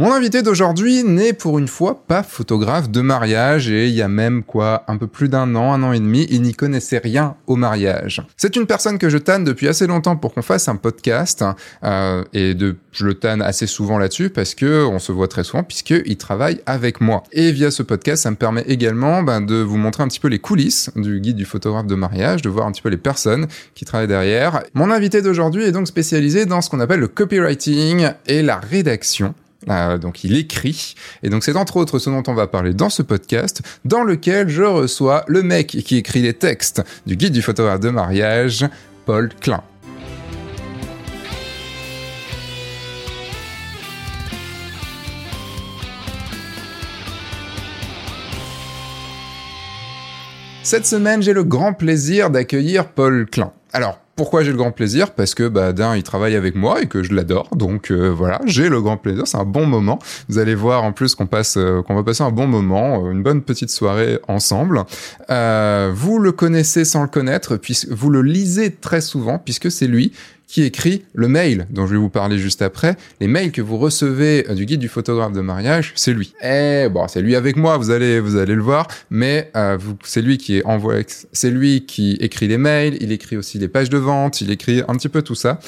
Mon invité d'aujourd'hui n'est pour une fois pas photographe de mariage et il y a même quoi un peu plus d'un an, un an et demi, il n'y connaissait rien au mariage. C'est une personne que je tanne depuis assez longtemps pour qu'on fasse un podcast euh, et de, je le tanne assez souvent là-dessus parce que on se voit très souvent puisque il travaille avec moi. Et via ce podcast, ça me permet également ben, de vous montrer un petit peu les coulisses du guide du photographe de mariage, de voir un petit peu les personnes qui travaillent derrière. Mon invité d'aujourd'hui est donc spécialisé dans ce qu'on appelle le copywriting et la rédaction. Euh, donc il écrit, et donc c'est entre autres ce dont on va parler dans ce podcast, dans lequel je reçois le mec qui écrit les textes du guide du photographe de mariage, Paul Klein. Cette semaine, j'ai le grand plaisir d'accueillir Paul Klein. Alors, pourquoi j'ai le grand plaisir? Parce que bah, d'un, il travaille avec moi et que je l'adore. Donc euh, voilà, j'ai le grand plaisir. C'est un bon moment. Vous allez voir en plus qu'on passe, euh, qu'on va passer un bon moment, euh, une bonne petite soirée ensemble. vous le connaissez sans le connaître, puisque vous le lisez très souvent, puisque c'est lui qui écrit le mail dont je vais vous parler juste après. Les mails que vous recevez euh, du guide du photographe de mariage, c'est lui. Eh bon, c'est lui avec moi, vous allez vous allez le voir, mais euh, c'est lui qui envoie, c'est lui qui écrit les mails, il écrit aussi les pages de vente, il écrit un petit peu tout ça.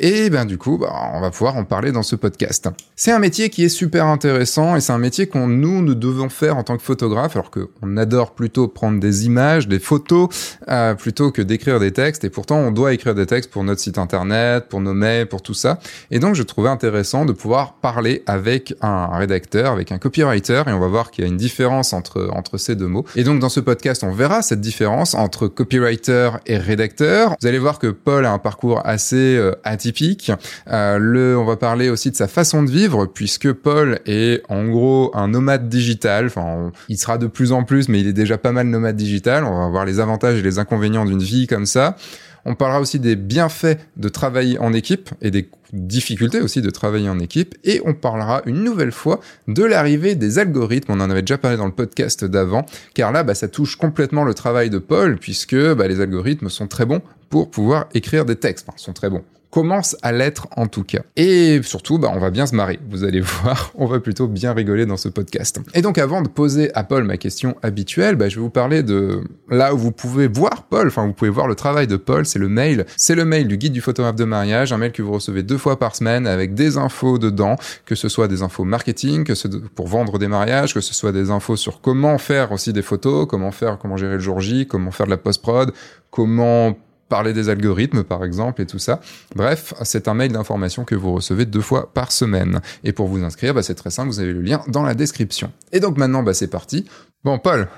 Et ben du coup, bah, on va pouvoir en parler dans ce podcast. C'est un métier qui est super intéressant et c'est un métier qu'on nous nous devons faire en tant que photographe, alors qu'on adore plutôt prendre des images, des photos, euh, plutôt que d'écrire des textes. Et pourtant, on doit écrire des textes pour notre site internet pour nos pour tout ça. Et donc, je trouvais intéressant de pouvoir parler avec un rédacteur, avec un copywriter, et on va voir qu'il y a une différence entre, entre ces deux mots. Et donc, dans ce podcast, on verra cette différence entre copywriter et rédacteur. Vous allez voir que Paul a un parcours assez euh, atypique. Euh, le, on va parler aussi de sa façon de vivre, puisque Paul est en gros un nomade digital. Enfin, il sera de plus en plus, mais il est déjà pas mal nomade digital. On va voir les avantages et les inconvénients d'une vie comme ça. On parlera aussi des bienfaits de travailler en équipe et des difficultés aussi de travailler en équipe. Et on parlera une nouvelle fois de l'arrivée des algorithmes. On en avait déjà parlé dans le podcast d'avant, car là, bah, ça touche complètement le travail de Paul, puisque bah, les algorithmes sont très bons pour pouvoir écrire des textes. Enfin, sont très bons commence à l'être en tout cas. Et surtout, bah, on va bien se marrer. Vous allez voir, on va plutôt bien rigoler dans ce podcast. Et donc, avant de poser à Paul ma question habituelle, bah, je vais vous parler de là où vous pouvez voir Paul. Enfin, vous pouvez voir le travail de Paul. C'est le mail. C'est le mail du guide du photographe de mariage, un mail que vous recevez deux fois par semaine avec des infos dedans, que ce soit des infos marketing, que ce pour vendre des mariages, que ce soit des infos sur comment faire aussi des photos, comment faire, comment gérer le jour J, comment faire de la post-prod, comment parler des algorithmes par exemple et tout ça. Bref, c'est un mail d'information que vous recevez deux fois par semaine. Et pour vous inscrire, bah, c'est très simple, vous avez le lien dans la description. Et donc maintenant, bah, c'est parti. Bon, Paul,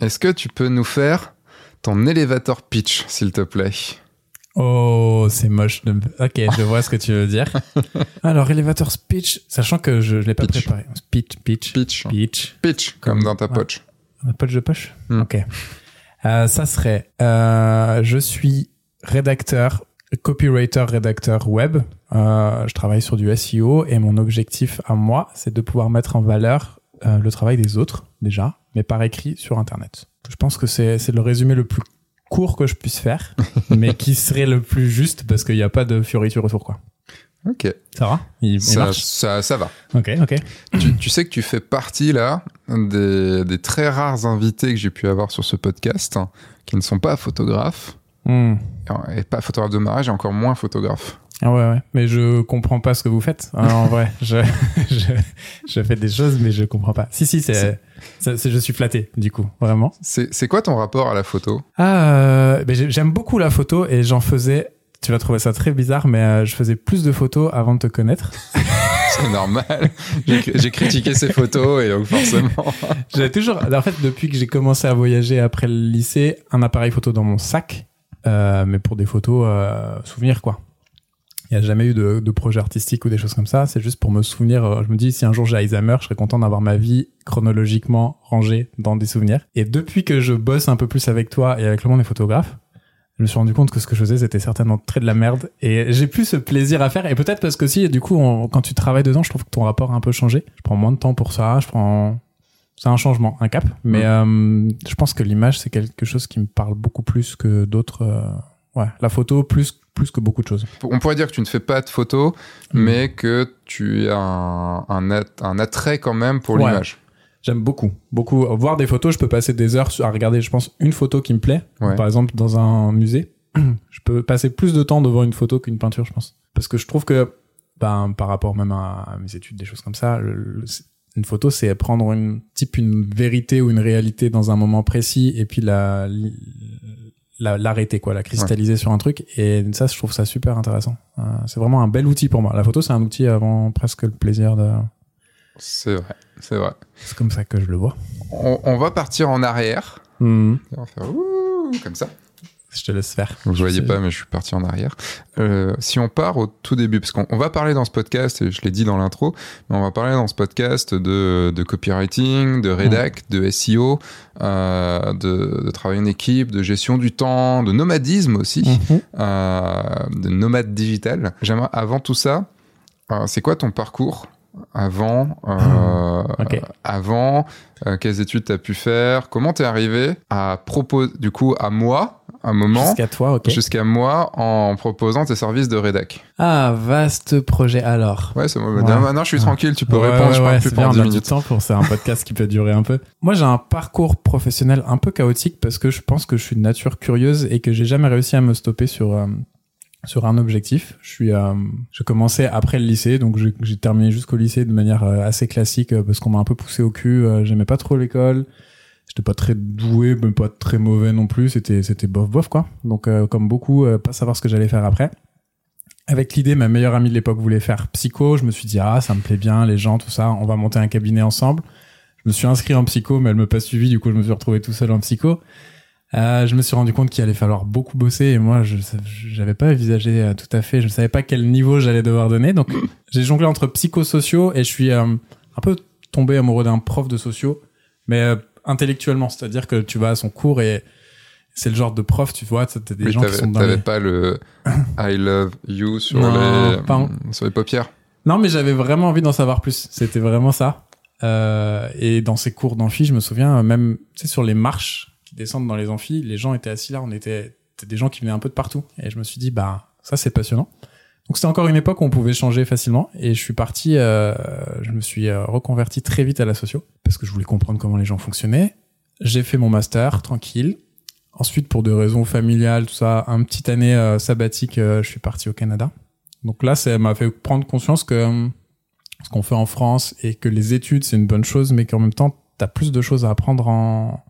est-ce que tu peux nous faire ton elevator pitch, s'il te plaît? Oh, c'est moche. Ok, je vois ce que tu veux dire. Alors, elevator speech, sachant que je ne l'ai pas préparé. Pitch, pitch, pitch, pitch. Pitch, comme, dans ta poche. Dans poche de poche hmm. Ok. Euh, ça serait, euh, je suis rédacteur, copywriter, rédacteur web. Euh, je travaille sur du SEO et mon objectif à moi, c'est de pouvoir mettre en valeur euh, le travail des autres déjà, mais par écrit sur Internet. Je pense que c'est le résumé le plus court que je puisse faire, mais qui serait le plus juste parce qu'il n'y a pas de fioriture autour, quoi. Ok. Ça va il, ça, ça, ça, va. Ok, ok. Tu, tu, sais que tu fais partie là des, des très rares invités que j'ai pu avoir sur ce podcast hein, qui ne sont pas photographes. Hmm. Et pas photographe de mariage et encore moins photographe. Ah ouais, ouais. Mais je comprends pas ce que vous faites. Hein, en vrai, je, je, je, fais des choses, mais je comprends pas. Si, si, c'est, je suis flatté, du coup, vraiment. C'est quoi ton rapport à la photo? Ah, euh, ben, j'aime beaucoup la photo et j'en faisais tu vas trouver ça très bizarre, mais euh, je faisais plus de photos avant de te connaître. C'est normal. J'ai critiqué ces photos et donc forcément. J'avais toujours, en fait, depuis que j'ai commencé à voyager après le lycée, un appareil photo dans mon sac, euh, mais pour des photos euh, souvenirs quoi. Il n'y a jamais eu de, de, projet artistique ou des choses comme ça. C'est juste pour me souvenir. Euh, je me dis, si un jour j'ai Alzheimer, je serais content d'avoir ma vie chronologiquement rangée dans des souvenirs. Et depuis que je bosse un peu plus avec toi et avec le monde des photographes, je me suis rendu compte que ce que je faisais c'était certainement très de la merde et j'ai plus ce plaisir à faire et peut-être parce que si du coup quand tu travailles dedans je trouve que ton rapport a un peu changé je prends moins de temps pour ça je prends c'est un changement un cap mais euh, je pense que l'image c'est quelque chose qui me parle beaucoup plus que d'autres euh, Ouais, la photo plus plus que beaucoup de choses. On pourrait dire que tu ne fais pas de photos, Mm. mais que tu as un, un, at- un attrait quand même pour Ouais. l'image. J'aime beaucoup, beaucoup. Voir des photos, je peux passer des heures à regarder, je pense, une photo qui me plaît. Ouais. Par exemple, dans un musée, je peux passer plus de temps devant une photo qu'une peinture, je pense. Parce que je trouve que, ben, par rapport même à, mes études, des choses comme ça, le- le- c'est- une photo, c'est prendre une type une vérité ou une réalité dans un moment précis et puis la la- l'arrêter quoi, la cristalliser sur un truc. Et ça, je trouve ça super intéressant. Euh, c'est vraiment un bel outil pour moi. La photo, c'est un outil avant presque le plaisir de. C'est vrai, c'est vrai. C'est comme ça que je le vois. On, on va partir en arrière. On va faire ouh, comme ça. Je te laisse faire. Vous ne voyez pas, mais je suis parti en arrière. Euh, si on part au tout début, parce qu'on on va parler dans ce podcast, et je l'ai dit dans l'intro, mais on va parler dans ce podcast de, de copywriting, de rédac, de SEO, euh, de, de travail en équipe, de gestion du temps, de nomadisme aussi, Mhm. euh, de nomade digital. J'aimerais, avant tout ça, c'est quoi ton parcours? Avant, euh, avant, euh, quelles études tu as pu faire, comment t'es arrivé à proposer, du coup, à moi, un moment, Jusqu'à toi, ok. jusqu'à moi en proposant tes services de rédac? Ah, vaste projet alors. Ouais, c'est moi. Ouais. Maintenant, je suis tranquille, tu peux Ouais, répondre, je parle plus pendant on 10 a du minutes. temps pour c'est un podcast qui peut durer un peu. Moi, j'ai un parcours professionnel un peu chaotique parce que je pense que je suis de nature curieuse et que j'ai jamais réussi à me stopper sur euh, sur un objectif. Je suis, euh, je commençais après le lycée, donc j'ai terminé jusqu'au lycée de manière euh, assez classique euh, parce qu'on m'a un peu poussé au cul. euh, J'aimais pas trop l'école. J'étais pas très doué, mais pas très mauvais non plus. C'était c'était bof bof quoi. Donc euh, comme beaucoup, euh, pas savoir ce que j'allais faire après. Avec l'idée, ma meilleure amie de l'époque voulait faire psycho. Je me suis dit ah ça me plaît bien, les gens, tout ça. On va monter un cabinet ensemble. Je me suis inscrit en psycho, mais elle me pas suivi. Du coup, je me suis retrouvé tout seul en psycho. Euh, je me suis rendu compte qu'il allait falloir beaucoup bosser et moi, je j'avais pas envisagé euh, tout à fait. Je savais pas quel niveau j'allais devoir donner. Donc, j'ai jonglé entre psychosociaux et je suis euh, un peu tombé amoureux d'un prof de sociaux, mais euh, intellectuellement, c'est-à-dire que tu vas à son cours et c'est le genre de prof, tu vois, t'as des Oui, gens qui sont dans t'avais les... pas le I love you sur Non, les pas en- sur les paupières. Non, mais j'avais vraiment envie d'en savoir plus. C'était vraiment ça. Euh, et dans ces cours d'amphi, je me souviens, même tu sais, sur les marches qui descendent dans les amphis, les gens étaient assis là, on était, des gens qui venaient un peu de partout. Et je me suis dit, bah, ça c'est passionnant. Donc c'était encore une époque où on pouvait changer facilement. Et je suis parti, euh, je me suis euh, reconverti très vite à la socio, parce que je voulais comprendre comment les gens fonctionnaient. J'ai fait mon master, tranquille. Ensuite, pour des raisons familiales, tout ça, un petite année euh, sabbatique, euh, je suis parti au Canada. Donc là, ça m'a fait prendre conscience que euh, ce qu'on fait en France et que les études, c'est une bonne chose, mais qu'en même temps, t'as plus de choses à apprendre en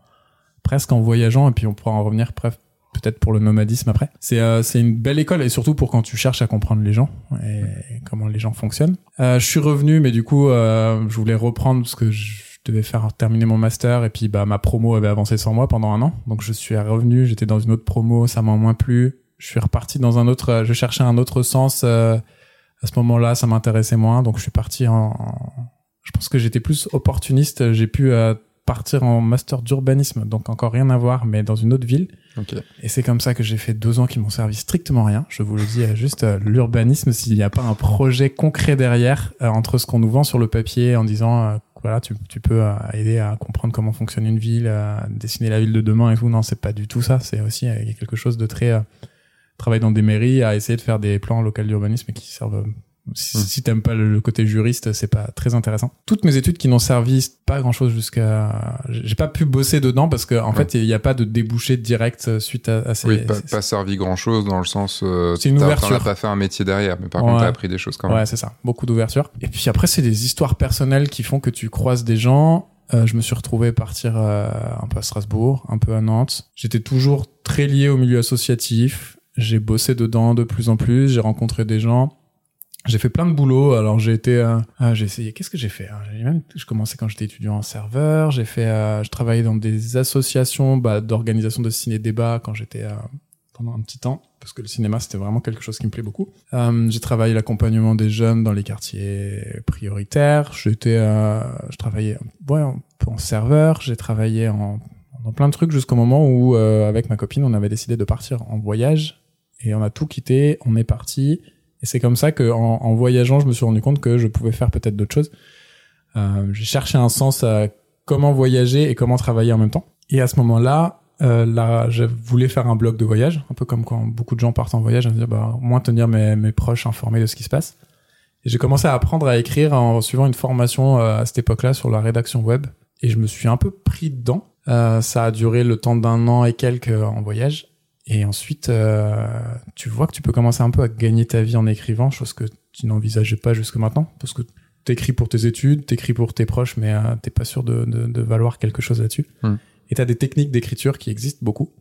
presque en voyageant, et puis on pourra en revenir peut-être pour le nomadisme après. C'est euh, une belle école, et surtout pour quand tu cherches à comprendre les gens et comment les gens fonctionnent. Euh, je suis revenu, mais du coup, euh, je voulais reprendre parce que je devais faire terminer mon master, et puis bah ma promo avait avancé sans moi pendant un an, donc je suis revenu, j'étais dans une autre promo, ça m'a moins plu. Je suis reparti dans un autre, je cherchais un autre sens. euh, à ce moment-là, ça m'intéressait moins, donc je suis parti en- Je pense que j'étais plus opportuniste. J'ai pu euh, partir en master d'urbanisme, donc encore rien à voir, mais dans une autre ville. Ok. Et c'est comme ça que j'ai fait deux ans qui m'ont servi strictement rien. Je vous le dis, euh, juste euh, l'urbanisme, s'il n'y a pas un projet concret derrière, euh, entre ce qu'on nous vend sur le papier en disant, euh, voilà, tu, tu peux aider à comprendre comment fonctionne une ville, à dessiner la ville de demain et tout. Non, c'est pas du tout ça. C'est aussi quelque chose de très euh, travailler dans des mairies, à essayer de faire des plans locaux d'urbanisme qui servent. Si, Mm. si t'aimes pas le, le côté juriste, c'est pas très intéressant. Toutes mes études qui n'ont servi pas grand chose jusqu'à, j'ai pas pu bosser dedans parce que en Ouais. fait il n'y a pas de débouché direct euh, suite à, à ces. Oui, pas, ces- pas servi grand chose dans le sens. Euh, C'est une t'as- ouverture. T'en as pas fait un métier derrière, mais par Ouais. contre, t'as appris des choses quand même. Ouais, c'est ça. Beaucoup d'ouverture. Et puis après, c'est des histoires personnelles qui font que tu croises des gens. Euh, je me suis retrouvé partir euh, un peu à Strasbourg, un peu à Nantes. J'étais toujours très lié au milieu associatif. J'ai bossé dedans de plus en plus. J'ai rencontré des gens. J'ai fait plein de boulot. Alors j'ai été, euh, ah, j'ai essayé. Qu'est-ce que j'ai fait hein? Même, je commençais quand j'étais étudiant en serveur. J'ai fait, euh, je travaillais dans des associations bah, d'organisation de ciné-débat quand j'étais euh, pendant un petit temps parce que le cinéma c'était vraiment quelque chose qui me plaît beaucoup. Euh, j'ai travaillé l'accompagnement des jeunes dans les quartiers prioritaires. J'étais, euh, je travaillais ouais, peu en serveur. J'ai travaillé en dans plein de trucs jusqu'au moment où euh, avec ma copine on avait décidé de partir en voyage et on a tout quitté. On est parti et c'est comme ça que en, voyageant je me suis rendu compte que je pouvais faire peut-être d'autres choses. Euh, j'ai cherché un sens à comment voyager et comment travailler en même temps. Et à ce moment-là, euh, là, je voulais faire un blog de voyage, un peu comme quand beaucoup de gens partent en voyage, à me dire, bah, au moins tenir mes, mes proches informés de ce qui se passe. Et j'ai commencé à apprendre à écrire en suivant une formation euh, à cette époque-là sur la rédaction web. Et je me suis un peu pris dedans. Euh, ça a duré le temps d'un an et quelques euh, en voyage. Et ensuite, euh, tu vois que tu peux commencer un peu à gagner ta vie en écrivant, chose que tu n'envisageais pas jusque maintenant, parce que t'écris pour tes études, t'écris pour tes proches, mais euh, t'es pas sûr de, de, de valoir quelque chose là-dessus. Hmm. Et t'as des techniques d'écriture qui existent beaucoup.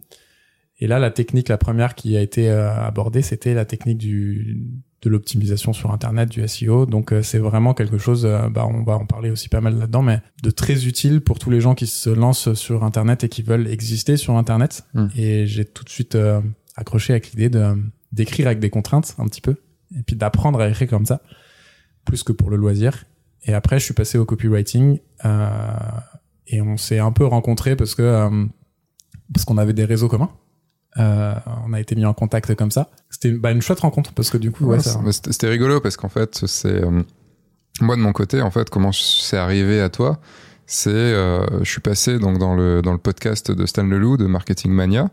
Et là, la technique, la première qui a été euh, abordée, c'était la technique du de l'optimisation sur Internet, du SEO. Donc euh, c'est vraiment quelque chose, euh, bah, on va en parler aussi pas mal là-dedans, mais de très utile pour tous les gens qui se lancent sur Internet et qui veulent exister sur Internet. Mm. Et j'ai tout de suite euh, accroché avec l'idée de d'écrire avec des contraintes un petit peu, et puis d'apprendre à écrire comme ça, plus que pour le loisir. Et après, je suis passé au copywriting euh, et on s'est un peu rencontrés parce que euh, parce qu'on avait des réseaux communs. Euh, on a été mis en contact comme ça. C'était bah, une chouette rencontre parce que du coup, ouais, Ouais, C'était rigolo parce qu'en fait, c'est euh, moi de mon côté, en fait, comment c'est arrivé à toi, c'est euh, je suis passé donc dans le dans le podcast de Stan Leloup de Marketing Mania.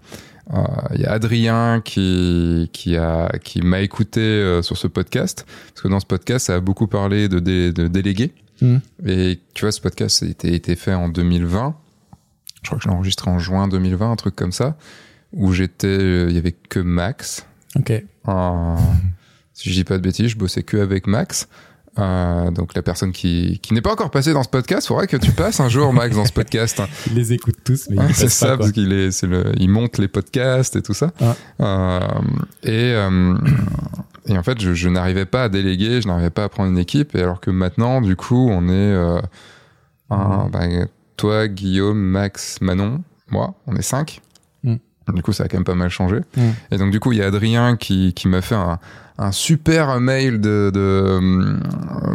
Euh, Il y a Adrien qui qui a qui m'a écouté euh, sur ce podcast parce que dans ce podcast, ça a beaucoup parlé de, dé- de délégués. Mhm. Et tu vois, ce podcast a été, été fait en 2020. Je crois que je l'ai enregistré en juin 2020, un truc comme ça, où j'étais, euh, il y avait que Max. Ok. Euh, si je dis pas de bêtises, je bossais que avec Max. Euh, donc la personne qui, qui n'est pas encore passée dans ce podcast, faudrait que tu passes un jour Max dans ce podcast. Ils les écoutent tous, mais passent c'est ça, parce qu'il est, c'est le, il monte les podcasts et tout ça. Euh, et, et en fait, je, je n'arrivais pas à déléguer, je n'arrivais pas à prendre une équipe. Et alors que maintenant, du coup, on est un, bah, toi, Guillaume, Max, Manon, moi, on est cinq. Du coup, ça a quand même pas mal changé. Mm. Et donc, du coup, il y a Adrien qui, qui m'a fait un, un super mail de de,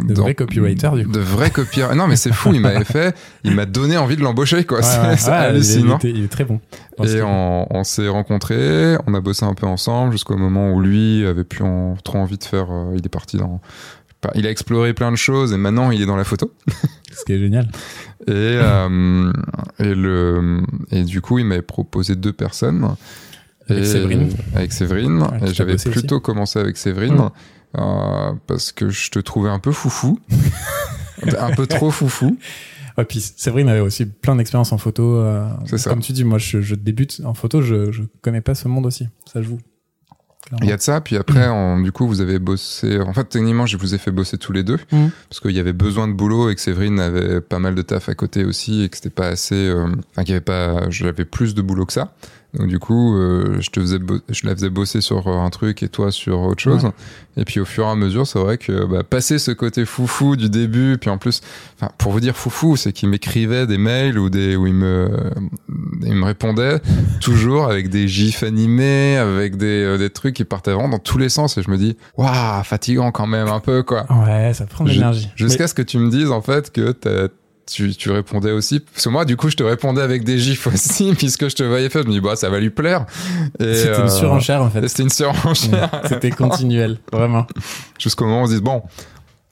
De dans- vrai copywriter, du coup. de vrai copywriter non mais c'est fou il m'avait fait il m'a donné envie de l'embaucher quoi Ouais, c'est ouais, c'est ouais, il est- hallucinant Il, est très bon. et on s'est rencontrés, on a bossé un peu ensemble jusqu'au moment où lui avait plus en- trop envie de faire. euh, il est parti dans. Il a exploré plein de choses et maintenant il est dans la photo. Ce qui est génial. Et, euh, et, le, et du coup, il m'avait proposé deux personnes. Avec Et- Séverine. Avec Séverine. Qui et j'avais aussi. plutôt commencé avec Séverine. Mm. euh, parce que je te trouvais un peu foufou. un peu trop foufou. Ouais, puis Séverine avait aussi plein d'expérience en photo. euh, C'est ça. Comme tu dis, moi, je, je débute en photo, je, je connais pas ce monde aussi. Ça joue. Il y a de ça, puis après, on- du coup, vous avez bossé. En fait, techniquement, je vous ai fait bosser tous les deux, Mm. parce qu'il y avait besoin de boulot et que Séverine avait pas mal de taf à côté aussi, et que c'était pas assez. euh, Enfin, qu'il y avait pas. J'avais plus de boulot que ça. Donc, du coup, euh, je te faisais, je la faisais bosser sur euh, un truc et toi sur autre chose. Ouais. Et puis, au fur et à mesure, c'est vrai que bah, passer ce côté foufou du début, puis en plus, pour vous dire foufou, c'est qu'il m'écrivait des mails ou des où il me, il me répondait toujours avec des gifs animés, avec des, euh, des trucs qui partaient vraiment dans tous les sens. Et je me dis, waouh, fatigant quand même un peu, quoi. Ouais, ça prend de l'énergie. Jusqu'à ce que tu me dises, en fait, que t'as- tu, tu répondais aussi. Parce que moi, du coup, je te répondais avec des gifs aussi, puisque je te voyais faire. Je me dis, bah, ça va lui plaire. C'était euh, une surenchère, en fait. C'était une surenchère. Ouais, C'était continuel, vraiment. Jusqu'au moment où on se dit, bon,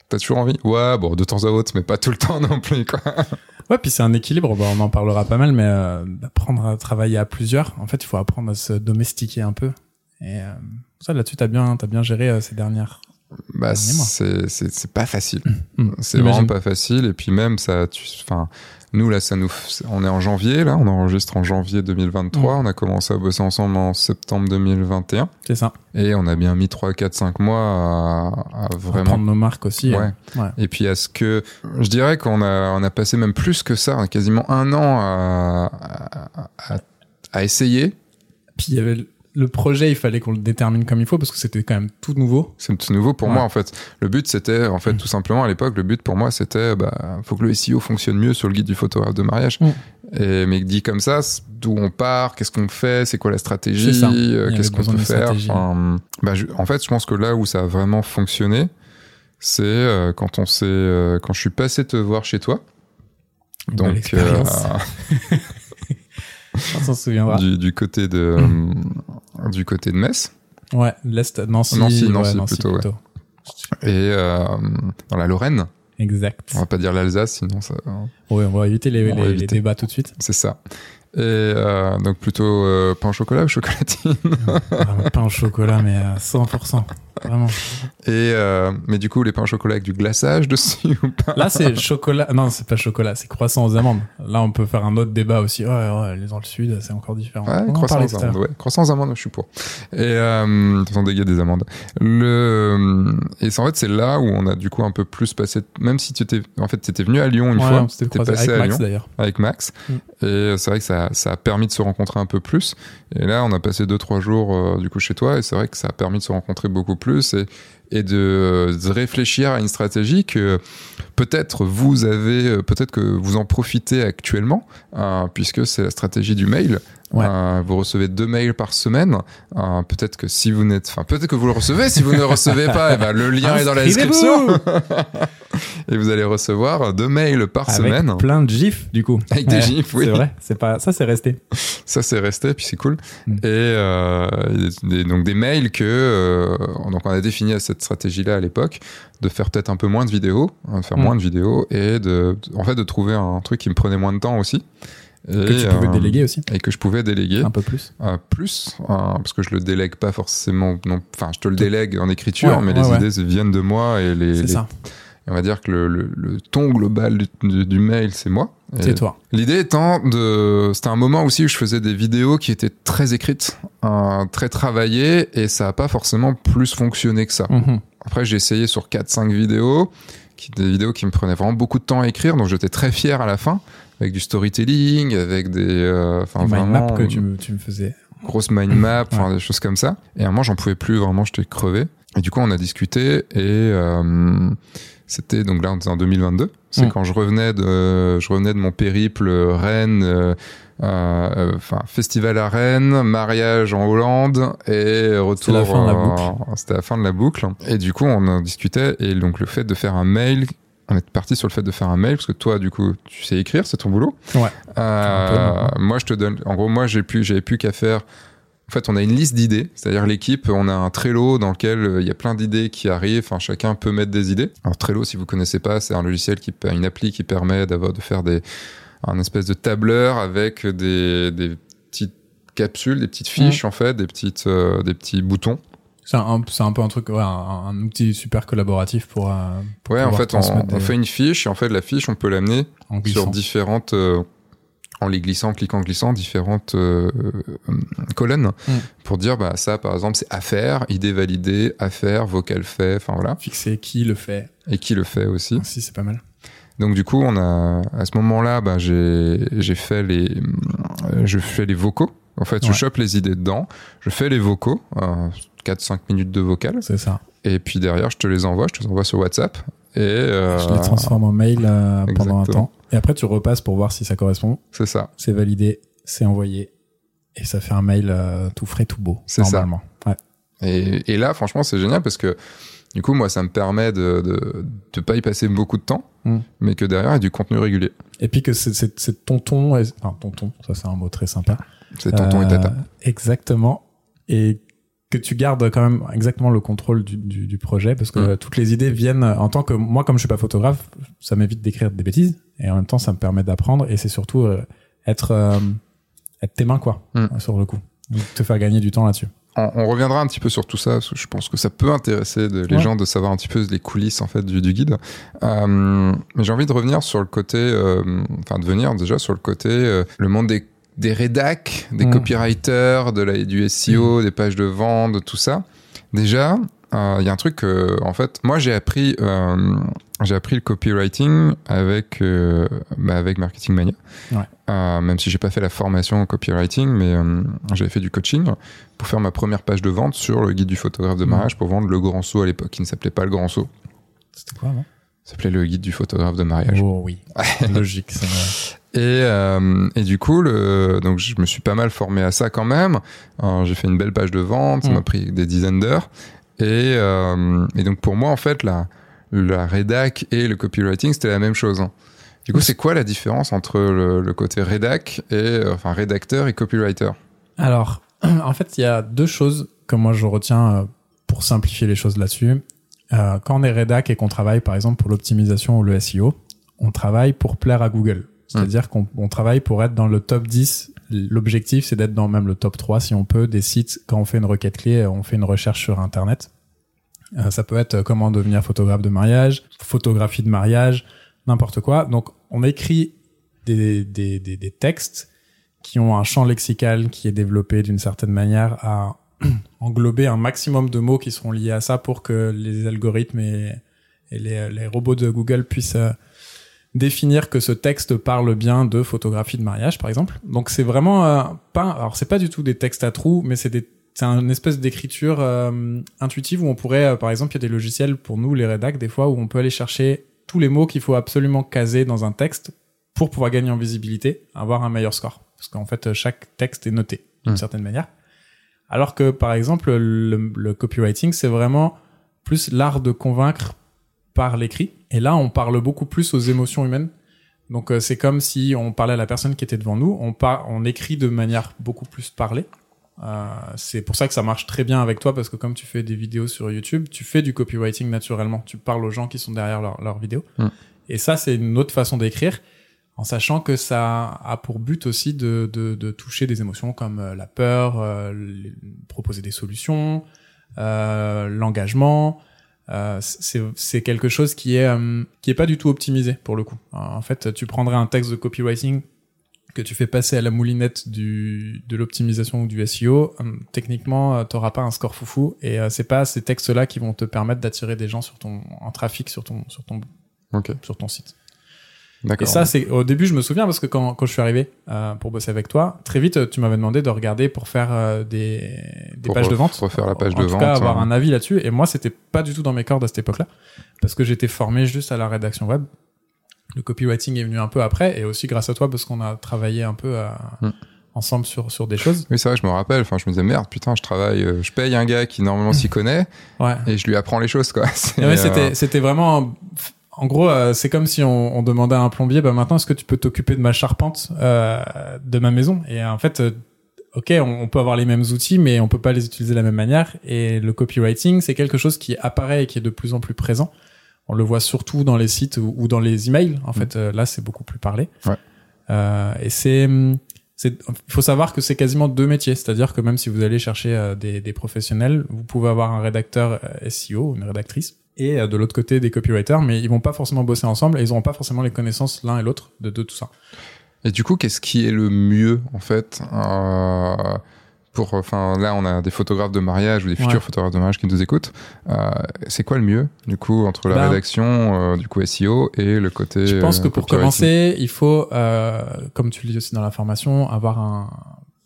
t'as toujours envie? Ouais, bon, de temps à autre, mais pas tout le temps non plus, quoi. Ouais, puis c'est un équilibre. Bon, on en parlera pas mal, mais euh, d'apprendre à travailler à plusieurs. En fait, il faut apprendre à se domestiquer un peu. Et euh, ça, là-dessus, t'as bien, t'as bien géré euh, ces dernières. Bah, c'est, c'est, c'est pas facile. Hmm. C'est J'imagine. vraiment pas facile. Et puis même, ça, tu, enfin, nous, là, ça nous, on est en janvier, là, on enregistre en janvier 2023. Mm. On a commencé à bosser ensemble en septembre 2021. C'est ça. Et on a bien mis 3, 4, 5 mois à, à Vraiment. vraiment. Prendre nos marques aussi. Ouais. hein. Ouais. Et puis, à ce que, je dirais qu'on a, on a passé même plus que ça, quasiment un an à, à, à, à essayer. Puis il y avait le- projet, il fallait qu'on le détermine comme il faut parce que c'était quand même tout nouveau. C'est tout nouveau pour Ouais. moi en fait. Le but c'était en fait Mm. tout simplement à l'époque le but pour moi c'était bah faut que le SEO fonctionne mieux sur le guide du photographe de mariage. Mm. Et mais dit comme ça, d'où on part, qu'est-ce qu'on fait, c'est quoi la stratégie, euh, qu'est-ce qu'on peut faire. Enfin, bah, je- en fait, je pense que là où ça a vraiment fonctionné, c'est euh, quand on s'est euh, quand je suis passé te voir chez toi. Donc On s'en souviendra. du, du côté de euh, du côté de Metz Ouais, l'Est, Nancy. Nancy, ouais, Nancy, plutôt, ouais. et euh, dans la Lorraine. Exact. On va pas dire l'Alsace, sinon ça, Ouais, on va éviter les, les- débats tout de suite. c'est ça. Et euh, donc plutôt euh, pain au chocolat ou chocolatine pain au chocolat, mais à 100%. Vraiment. Et euh, mais du coup, les pains au chocolat avec du glaçage dessus ou pas Là, c'est chocolat. Non, c'est pas chocolat, c'est croissant aux amandes. Là, on peut faire un autre débat aussi. Ouais, ouais, les dans le sud, c'est encore différent. Ouais, parlait aux amandes, ouais. Croissants aux amandes, je suis pour. Et euh, sans dégâts des amandes. Le et c'est en fait c'est là où on a du coup un peu plus passé. Même si tu étais, en fait, t'étais venu à Lyon une Ouais, fois, t'étais passé avec à Max Lyon d'ailleurs. avec Max. Mm. Et c'est vrai que ça, ça a permis de se rencontrer un peu plus. Et là, on a passé deux trois jours euh, du coup chez toi, et c'est vrai que ça a permis de se rencontrer beaucoup plus et et de, réfléchir à une stratégie que peut-être vous avez, euh, peut-être que vous en profitez actuellement, euh, puisque c'est la stratégie du mail. Ouais. Euh, vous recevez deux mails par semaine. Euh, peut-être que si vous n'êtes, enfin peut-être que vous le recevez. Si vous ne le recevez pas, eh ben, le lien est dans la description et vous allez recevoir deux mails par Avec semaine. plein de gifs, du coup. Avec des gifs, oui. C'est vrai. C'est pas, ça, c'est resté. Ça c'est resté, puis c'est cool. Mm. Et, euh, et donc des mails que donc on a défini cette stratégie-là à l'époque de faire peut-être un peu moins de vidéos, hein, de faire Mm. moins de vidéos et de en fait de trouver un truc qui me prenait moins de temps aussi. Et, Que tu pouvais euh, déléguer aussi. et que je pouvais déléguer Un peu plus. euh, plus euh, parce que je le délègue pas forcément enfin je te le délègue en écriture Ouais, mais ouais, les idées viennent de moi et les, C'est les- ça. on va dire que le, le- le ton global du, du- du mail c'est moi C'est toi. L'idée étant de, c'était un moment aussi où je faisais des vidéos qui étaient très écrites, euh, très travaillées, et ça a pas forcément plus fonctionné que ça. Mhm. Après, j'ai essayé sur 4-5 vidéos, qui, des vidéos qui me prenaient vraiment beaucoup de temps à écrire, donc j'étais très fier à la fin, avec du storytelling, avec des, euh, enfin Mind vraiment, map que tu me, tu me faisais. grosse mind map, enfin des choses comme ça. Et à un moment, j'en pouvais plus vraiment, j'étais crevé. Et du coup, on a discuté et euh, c'était donc là, on était en 2022. C'est Mm. quand je revenais de, je revenais de mon périple Rennes, euh, euh, enfin festival à Rennes, mariage en Hollande et retour. la fin de la euh, boucle. C'était la fin de la boucle. Et du coup, on en discutait et donc le fait de faire un mail. On est parti sur le fait de faire un mail parce que toi, du coup, tu sais écrire, c'est ton boulot. Ouais. Euh, moi, je te donne. En gros, moi, j'ai plus, j'avais plus qu'à faire. En fait, on a une liste d'idées, c'est-à-dire l'équipe, on a un Trello dans lequel euh, il y a plein d'idées qui arrivent. Enfin, chacun peut mettre des idées. Alors Trello, si vous connaissez pas, c'est un logiciel qui, une appli qui permet d'avoir de faire des, un espèce de tableur avec des, des petites capsules, des petites fiches en fait, des petites, euh, des petits boutons. C'est un, c'est un peu un truc, ouais, un, un outil super collaboratif pour. euh, pour Ouais, en fait, on, transmettre on des- fait une fiche et en fait, la fiche, on peut l'amener en sur différentes euh, en les glissant, cliquant, glissant, différentes euh, colonnes Mm. pour dire bah ça par exemple c'est à faire, idée validée, à faire, vocal fait, enfin voilà, Fixer qui le fait. et qui le fait aussi. Si, c'est pas mal. Donc du coup on a à ce moment-là bah j'ai j'ai fait les je fais les vocaux. En fait, je Ouais. chope les idées dedans, je fais les vocaux, euh, 4-5 minutes de vocal, C'est ça. et puis derrière, je te les envoie, je te les envoie sur WhatsApp. Et euh, Je les transforme en mail euh, pendant un temps. Et après, tu repasses pour voir si ça correspond. c'est ça. C'est validé, c'est envoyé. Et ça fait un mail euh, tout frais, tout beau. C'est ça. Ouais. Et, et là, franchement, c'est génial parce que du coup, moi, ça me permet de, de, de pas y passer beaucoup de temps, Mm. mais que derrière, il y a du contenu régulier. Et puis que c'est- c'est tonton, et- enfin tonton, ça c'est un mot très sympa. C'est tonton Euh, et tata. Exactement. Et que tu gardes quand même exactement le contrôle du, du, du projet parce que Mm. euh, toutes les idées viennent en tant que moi comme je suis pas photographe ça m'évite d'écrire des bêtises et en même temps ça me permet d'apprendre et c'est surtout euh, être euh, être tes mains quoi Mm. euh, sur le coup donc te faire gagner du temps là-dessus On, on reviendra un petit peu sur tout ça, parce que je pense que ça peut intéresser de- les Ouais. gens de savoir un petit peu les coulisses en fait du, du guide. Euh, mais j'ai envie de revenir sur le côté, euh, enfin de venir déjà sur le côté, euh, le monde des des rédacs, des Mm. copywriters, de la, du SEO, des pages de vente, tout ça. Déjà, euh, il y a un truc en fait, moi j'ai appris, euh, j'ai appris le copywriting avec euh, bah, avec Marketing Mania. Ouais. Même si j'ai pas fait la formation en copywriting, mais j'avais fait du coaching pour faire ma première page de vente sur le guide du photographe de Mm. mariage pour vendre le grand saut à l'époque, qui ne s'appelait pas le grand saut, c'était quoi non s'appelait le guide du photographe de mariage. oh oui logique ça Et, euh, et du coup, le, donc je me suis pas mal formé à ça quand même. Euh, j'ai fait une belle page de vente, ça Mm. m'a pris des dizaines d'heures. Et, euh, et donc pour moi, en fait, la, la rédac et le copywriting, c'était la même chose. hein. Du coup, c'est quoi la différence entre le, le côté rédac et enfin rédacteur et copywriter? Alors, en fait, il y a deux choses que moi je retiens pour simplifier les choses là-dessus. Euh, quand on est rédac et qu'on travaille, par exemple, pour l'optimisation ou le SEO, on travaille pour plaire à Google. C'est-à-dire qu'on on travaille pour être dans le top 10 l'objectif, c'est d'être dans même le top 3, si on peut, des sites, quand on fait une requête clé, on fait une recherche sur Internet. Euh, ça peut être comment devenir photographe de mariage, photographie de mariage, n'importe quoi. Donc, on écrit des, des, des, des textes qui ont un champ lexical qui est développé d'une certaine manière à englober un maximum de mots qui seront liés à ça pour que les algorithmes et, et les, les, robots de Google puissent euh, définir que ce texte parle bien de photographie de mariage, par exemple. Donc c'est vraiment euh, pas, alors c'est pas du tout des textes à trous, mais c'est des c'est une espèce d'écriture euh, intuitive où on pourrait, par exemple, il y a des logiciels pour nous, les rédacs, des fois, où on peut aller chercher tous les mots qu'il faut absolument caser dans un texte pour pouvoir gagner en visibilité, avoir un meilleur score. Parce qu'en fait, chaque texte est noté d'une mmh. certaine manière. Alors que, par exemple, le, le copywriting, c'est vraiment plus l'art de convaincre par l'écrit. Et là, on parle beaucoup plus aux émotions humaines. Donc, euh, c'est comme si on parlait à la personne qui était devant nous. On, par on écrit de manière beaucoup plus parlée. Euh, c'est pour ça que ça marche très bien avec toi, parce que comme tu fais des vidéos sur YouTube, tu fais du copywriting naturellement. Tu parles aux gens qui sont derrière leurs leur vidéos. Mm. Et ça, c'est une autre façon d'écrire en sachant que ça a pour but aussi de, de, de toucher des émotions comme euh, la peur, euh, proposer des solutions, euh, l'engagement. Euh, c'est quelque chose qui est euh, qui est pas du tout optimisé pour le coup. En fait, tu prendrais un texte de copywriting que tu fais passer à la moulinette du de l'optimisation ou du SEO, techniquement, t'auras pas un score foufou et c'est pas ces textes-là qui vont te permettre d'attirer des gens sur ton en trafic sur ton sur ton okay. sur ton site. Et ça, c'est au début, je me souviens parce que quand, quand je suis arrivé euh, pour bosser avec toi, très vite, tu m'avais demandé de regarder pour faire euh, des, des pages de vente. Pour faire la page en de tout vente. Cas, avoir un avis là-dessus. Et moi, c'était pas du tout dans mes cordes à cette époque-là, parce que j'étais formé juste à la rédaction web. Le copywriting est venu un peu après, et aussi grâce à toi parce qu'on a travaillé un peu à, hmm. ensemble sur sur des choses. Oui, c'est vrai, je me rappelle. Enfin, je me disais merde, putain, je travaille, euh, je paye un gars qui normalement s'y connaît, ouais. et je lui apprends les choses, quoi. Ouais, c'était c'était vraiment en gros, euh, c'est comme si on, on, demandait à un plombier, bah maintenant, est-ce que tu peux t'occuper de ma charpente euh, de ma maison? Et en fait, euh, ok, on, on, peut avoir les mêmes outils, mais on peut pas les utiliser de la même manière. Et le copywriting, c'est quelque chose qui apparaît et qui est de plus en plus présent. On le voit surtout dans les sites ou, dans les emails. En fait, euh, là, c'est beaucoup plus parlé. Ouais. Euh, et c'est il faut savoir que c'est quasiment deux métiers, c'est-à-dire que même si vous allez chercher des, des, professionnels, vous pouvez avoir un rédacteur SEO, une rédactrice, et euh, de l'autre côté des copywriters, mais ils vont pas forcément bosser ensemble et ils auront pas forcément les connaissances l'un et l'autre de, de, tout ça. Et du coup, qu'est-ce qui est le mieux en fait euh, pour, enfin là, on a des photographes de mariage ou des futurs ouais. photographes de mariage qui nous écoutent. Euh, c'est quoi le mieux du coup entre la ben, rédaction, euh, du coup SEO et le côté Je pense que pour commencer, il faut, euh, comme tu le dis aussi dans la formation, avoir un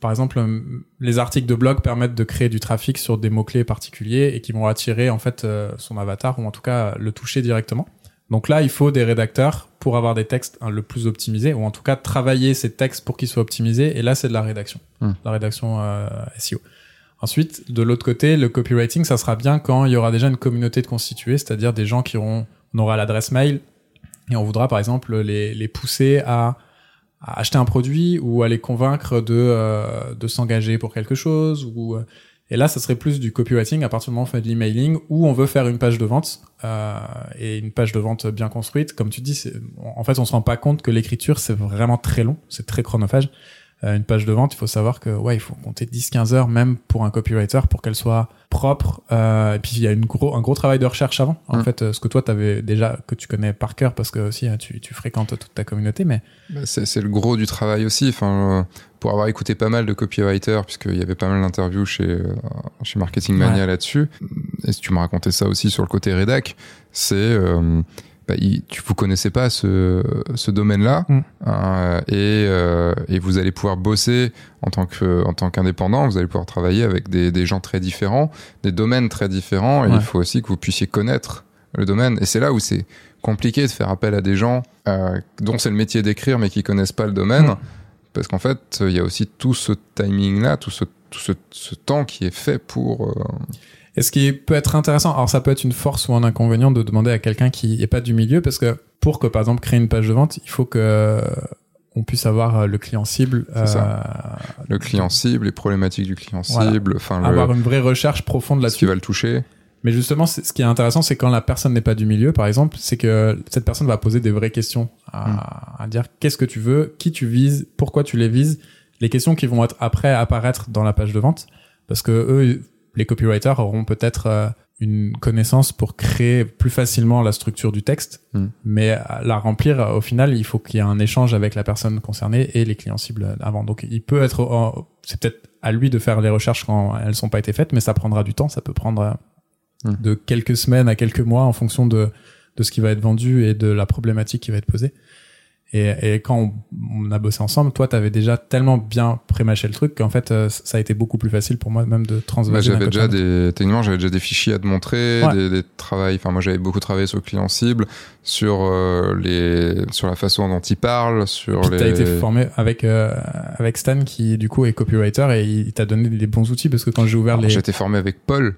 par exemple, euh, les articles de blog permettent de créer du trafic sur des mots-clés particuliers et qui vont attirer en fait euh, son avatar ou en tout cas le toucher directement. Donc là, il faut des rédacteurs pour avoir des textes hein, le plus optimisés ou en tout cas travailler ces textes pour qu'ils soient optimisés. Et là, c'est de la rédaction, mmh. la rédaction euh, SEO. Ensuite, de l'autre côté, le copywriting, ça sera bien quand il y aura déjà une communauté de constituée, c'est-à-dire des gens qui auront, on aura l'adresse mail et on voudra par exemple les, les pousser à à acheter un produit ou à les convaincre de euh, de s'engager pour quelque chose ou euh, et là ça serait plus du copywriting à partir du moment où on fait de l'emailing où on veut faire une page de vente euh, et une page de vente bien construite. Comme tu dis en fait on se rend pas compte que l'écriture c'est vraiment très long c'est très chronophage une page de vente, il faut savoir que ouais, il faut compter 10-15 heures même pour un copywriter pour qu'elle soit propre. Euh, et puis il y a une gros, un gros travail de recherche avant. En mm. fait, euh, ce que toi t'avais déjà que tu connais par cœur parce que aussi hein, tu, tu fréquentes toute ta communauté, mais bah, c'est le gros du travail aussi. Enfin, euh, pour avoir écouté pas mal de copywriters, puisqu'il y avait pas mal d'interviews chez euh, chez Marketing Mania ouais. là-dessus, et si tu me racontais ça aussi sur le côté rédac, c'est euh, bah, il, tu vous connaissez pas ce, ce domaine-là mm. euh, et, euh, et vous allez pouvoir bosser en tant que en tant qu'indépendant. Vous allez pouvoir travailler avec des, des gens très différents, des domaines très différents. Et ouais. il faut aussi que vous puissiez connaître le domaine. Et c'est là où c'est compliqué de faire appel à des gens euh, dont c'est le métier d'écrire mais qui connaissent pas le domaine, Mm. parce qu'en fait il y a aussi tout ce timing-là, tout ce tout ce, ce temps qui est fait pour euh, et ce qui peut être intéressant, alors ça peut être une force ou un inconvénient de demander à quelqu'un qui n'est pas du milieu, parce que pour que par exemple créer une page de vente, il faut que on puisse avoir le client cible, euh, le client cible, les problématiques du client cible, enfin voilà. avoir une vraie recherche profonde là-dessus. qui va le toucher. Mais justement, ce qui est intéressant, c'est quand la personne n'est pas du milieu, par exemple, c'est que cette personne va poser des vraies questions, à, Hmm. mmh. à dire qu'est-ce que tu veux, qui tu vises, pourquoi tu les vises, les questions qui vont être après apparaître dans la page de vente, parce que eux, les copywriters auront peut-être euh, une connaissance pour créer plus facilement la structure du texte, Mm. mais à la remplir, euh, au final, il faut qu'il y ait un échange avec la personne concernée et les clients cibles avant. Donc, il peut être, en- c'est peut-être à lui de faire les recherches quand elles sont pas été faites, mais ça prendra du temps. Ça peut prendre euh, Mm. de quelques semaines à quelques mois en fonction de de ce qui va être vendu et de la problématique qui va être posée. Et, et quand on, on a bossé ensemble, toi, t'avais déjà tellement bien prémâché le truc qu'en fait, euh, ça a été beaucoup plus facile pour moi même de Bah, transvaser. d'un j'avais déjà des techniquement j'avais déjà des fichiers à te montrer Ouais. des, des travails enfin moi j'avais beaucoup travaillé sur le client cible sur euh, les sur la façon dont il parle sur Puis les t'as été formé avec euh, avec Stan qui du coup est copywriter et il t'a donné des bons outils parce que quand j'ai ouvert Alors, les, j'étais formé avec Paul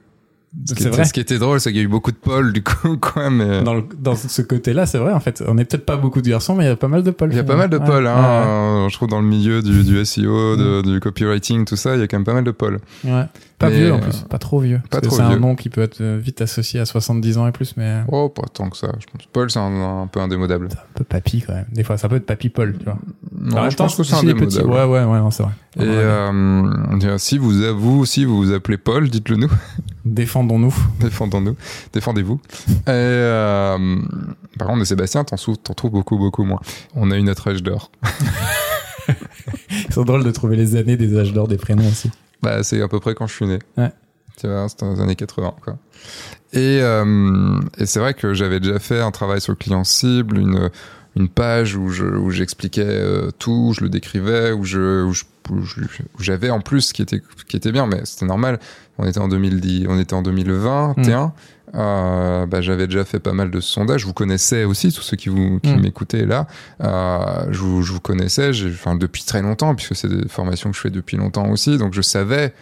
c'est vrai. ce qui était drôle c'est qu'il y a eu beaucoup de Paul du coup quoi mais Dans, le- dans ce côté-là, c'est vrai en fait. On est peut-être pas beaucoup de garçons, mais il y a pas mal de Paul. il y a pas mal de Paul ouais, hein, je trouve dans le milieu du, du SEO de- du copywriting tout ça il y a quand même pas mal de Paul ouais. Pas Mais, vieux en euh, plus, pas trop vieux. pas Parce que trop c'est un vieux. nom qui peut être euh, vite associé à 70 ans et plus, mais oh pas tant que ça je pense Paul c'est un, un peu indémodable un peu papy quand même. Des fois, ça peut être papy Paul, tu vois. non je pense que c'est les petits- indémodable Ouais, ouais, ouais, non, c'est vrai. et euh, si vous vous si vous vous appelez Paul dites-le nous Défendons-nous. Défendons-nous, défendez-vous. Et euh, par contre, de Sébastien, t'en, sou- t'en trouves beaucoup, beaucoup moins. On a eu notre âge d'or. C'est drôle de trouver les années des âges d'or des prénoms aussi. Bah, c'est à peu près quand je suis né. Ouais. Tu vois, c'était dans les années 80, quoi. Et, euh, et c'est vrai que j'avais déjà fait un travail sur le client cible, une, une page où, je, où j'expliquais euh, tout, je le décrivais, où, je, où, je- où où j'avais en plus ce qui était, qui était bien, mais c'était normal. On était en 2010, on était en 2021. Euh, bah, j'avais déjà fait pas mal de sondages. Je vous connaissais aussi, tous ceux qui vous qui Mm. m'écoutaient là. Euh, je, vous, je vous connaissais, enfin depuis très longtemps, puisque c'est des formations que je fais depuis longtemps aussi. Donc je savais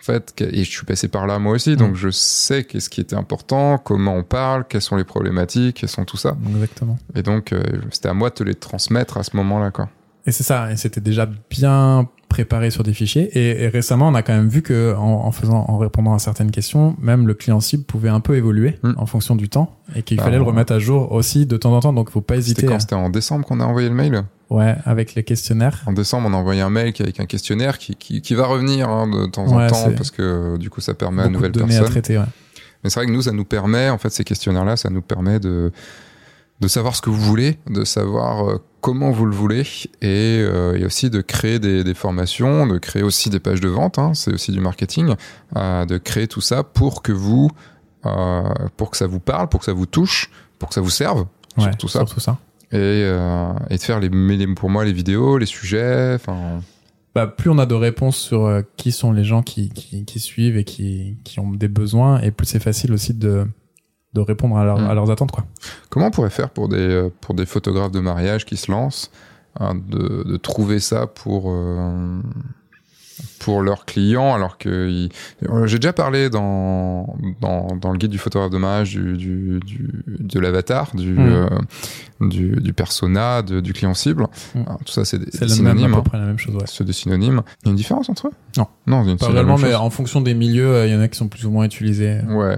en fait, que- et je suis passé par là moi aussi, donc je sais qu'est-ce qui était important, comment on parle, quelles sont les problématiques, quelles sont tout ça. Exactement. Et donc, euh, c'était à moi de te les transmettre à ce moment-là, quoi. Et c'est ça, et c'était déjà bien préparé sur des fichiers. Et, et récemment, on a quand même vu que en, en faisant, en répondant à certaines questions, même le client cible pouvait un peu évoluer Mm. en fonction du temps, et qu'il Bah, fallait le remettre à jour aussi de temps en temps. Donc, faut pas C'était hésiter. quand à- C'était en décembre qu'on a envoyé le mail Ouais, avec les questionnaires. En décembre, on a envoyé un mail avec un questionnaire qui, qui, qui va revenir hein, de temps en temps, parce que euh, du coup, ça permet à Beaucoup de nouvelles données à personnes. traiter. Ouais. Mais c'est vrai que nous, ça nous permet, en fait, ces questionnaires-là, ça nous permet de, de savoir ce que vous voulez, de savoir euh, comment vous le voulez, et, euh, et aussi de créer des, des formations, de créer aussi des pages de vente, hein, c'est aussi du marketing, euh, de créer tout ça pour que vous, euh, pour que ça vous parle, pour que ça vous touche, pour que ça vous serve, Ouais, surtout ça, Surtout ça. et, et de faire les, pour moi les vidéos, les sujets, enfin, Bah, plus on a de réponses sur euh, qui sont les gens qui, qui, qui suivent et qui, qui ont des besoins, et plus c'est facile aussi de, de répondre à, leur- Mm. à leurs attentes. Quoi. Comment on pourrait faire pour des, euh, pour des photographes de mariage qui se lancent, hein, de, de trouver ça pour, euh, pour leurs clients, alors que euh, j'ai déjà parlé dans, dans, dans le guide du photographe de mariage du, du, du- de l'avatar, du, Mm. euh, du, du persona, de- du client cible. Mm. Alors, tout ça, c'est des, des synonymes. peu hein. près la même chose. Ouais. C'est des synonymes. Il y a une différence entre eux? Non. Non, Pas même mais en fonction des milieux, euh, il y en a qui sont plus ou moins utilisés. Ouais.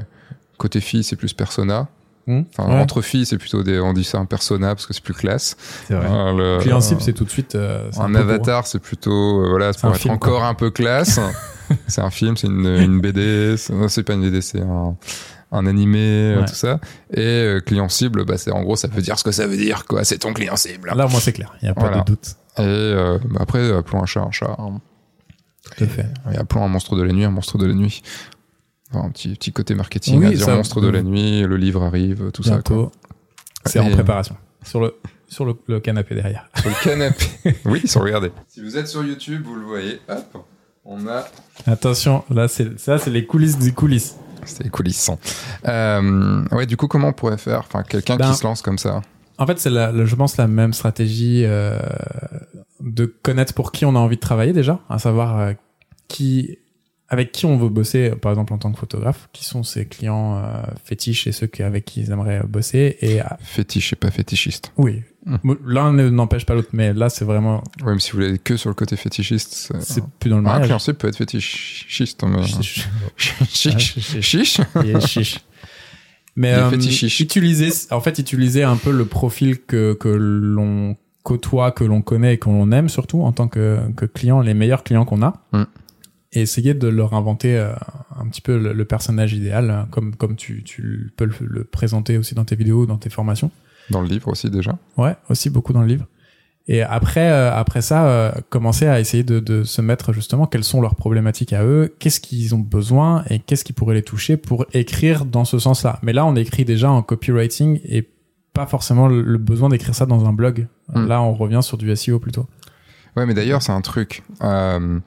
Côté fille, c'est plus persona. Hmm Enfin, Ouais, entre filles, c'est plutôt des, on dit ça un persona parce que c'est plus classe. c'est vrai. Le- Client cible, c'est tout de suite. euh, un, avatar, c'est plutôt euh, voilà, c'est pour un être film, encore quoi. un peu classe. c'est un film, c'est une, une BD. c'est- Non, c'est pas une BD, c'est un, un animé, euh, Ouais. tout ça. Et euh, client cible, bah, c'est en gros, ça veut dire ce que ça veut dire, quoi. C'est ton client cible. Là, moi, c'est clair. Il n'y a pas Voilà. de doute. Et bah, après, appelons un chat un chat. hein. Tout à fait. Et appelons un monstre de la nuit un monstre de la nuit. Enfin, un petit, petit côté marketing Oui, à dire ça- monstre de la nuit, le livre arrive, tout ça. Bientôt. C'est en euh, préparation. Sur le, sur le, le canapé derrière. Sur le canapé. oui, ils sont regardez. Si vous êtes sur YouTube, vous le voyez. Hop, on a Attention, là, c'est, ça, c'est les coulisses des coulisses. C'est coulissant. Euh, ouais, du coup, comment on pourrait faire Enfin, quelqu'un Ben, qui se lance comme ça? En fait, c'est la, la- je pense la même stratégie euh, de connaître pour qui on a envie de travailler déjà, à savoir euh, qui, avec qui on veut bosser, par exemple en tant que photographe, qui sont ses clients euh, fétiches et ceux avec qui ils aimeraient bosser. Et euh, Fétiche et pas fétichiste. oui, Hmm. l'un ne- n'empêche pas l'autre, mais là c'est vraiment, Ouais, même si vous voulez que sur le côté fétichiste. c'est- plus dans le Ah, un mariage. client cible peut être fétichiste. mais- Chiche. Chiche. Ah, chiche. Chiche. Est chiche. Mais euh, utiliser, en fait, utiliser un peu le profil que, que l'on côtoie, que l'on connaît et que l'on aime surtout en tant que, que client, les meilleurs clients qu'on a. Mm. Et essayer de leur inventer euh, un petit peu le, le personnage idéal, euh, comme, comme tu, tu peux le, le présenter aussi dans tes vidéos, dans tes formations. Dans le livre aussi déjà. Ouais, aussi beaucoup dans le livre. Et après, euh, après ça, euh, commencer à essayer de, de se mettre justement quelles sont leurs problématiques à eux, qu'est-ce qu'ils ont besoin et qu'est-ce qui pourrait les toucher pour écrire dans ce sens-là. Mais là, on écrit déjà en copywriting et pas forcément le besoin d'écrire ça dans un blog. Mm. Là, on revient sur du SEO plutôt. Ouais, mais d'ailleurs, c'est un truc. Euh,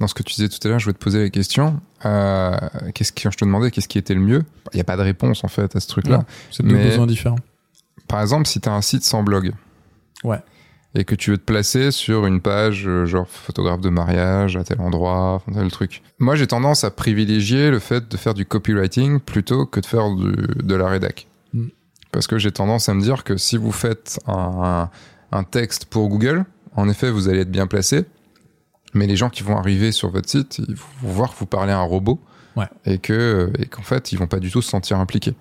dans ce que tu disais tout à l'heure, je voulais te poser la question. Euh, qu'est-ce qui, je te demandais qu'est-ce qui était le mieux? Il n'y a pas de réponse en fait à ce truc-là. C'est deux besoins différents. Par exemple, si tu as un site sans blog. Ouais. Et que tu veux te placer sur une page euh, genre photographe de mariage à tel endroit, tel truc. Moi, j'ai tendance à privilégier le fait de faire du copywriting plutôt que de faire du- de la rédac. Mm. Parce que j'ai tendance à me dire que si vous faites un, un texte pour Google, en effet, vous allez être bien placé. Mais les gens qui vont arriver sur votre site, ils vont voir que vous parlez à un robot. Ouais. Et que, et qu'en fait, ils vont pas du tout se sentir impliqués.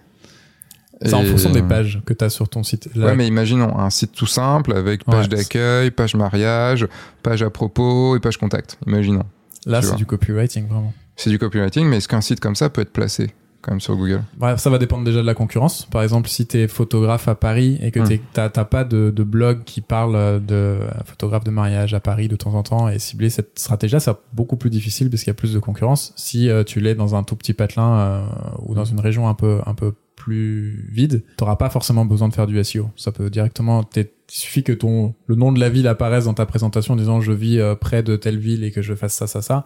C'est en fonction des pages que tu as sur ton site. Là, Ouais, mais imaginons un site tout simple avec page Ouais. d'accueil, page mariage, page à propos et page contact. Imaginons. là c'est du copywriting, vraiment. C'est du copywriting, mais est-ce qu'un site comme ça peut être placé? Quand même sur Google Bref, ça va dépendre déjà de la concurrence. Par exemple, si tu es photographe à Paris et que Hmm. t'es- t'as pas de, de blog qui parle de euh, photographe de mariage à Paris de temps en temps et cibler cette stratégie-là, c'est beaucoup plus difficile parce qu'il y a plus de concurrence. Si euh, tu l'es dans un tout petit patelin euh, ou dans une région un peu un peu plus vide, t'auras pas forcément besoin de faire du SEO. Ça peut directement, il suffit que ton le nom de la ville apparaisse dans ta présentation en disant je vis euh, près de telle ville et que je fasse ça ça ça.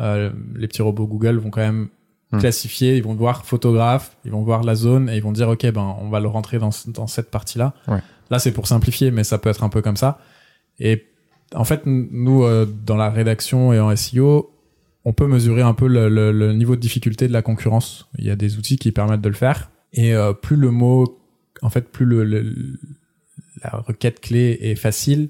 Euh, les petits robots Google vont quand même Hmm. classifier, ils vont voir photographe, ils vont voir la zone et ils vont dire ok ben on va le rentrer dans, dans cette partie-là. Ouais. Là c'est pour simplifier mais ça peut être un peu comme ça. Et en fait nous euh, dans la rédaction et en SEO on peut mesurer un peu le, le- le niveau de difficulté de la concurrence. Il y a des outils qui permettent de le faire et euh, plus le mot en fait plus le- la requête clé est facile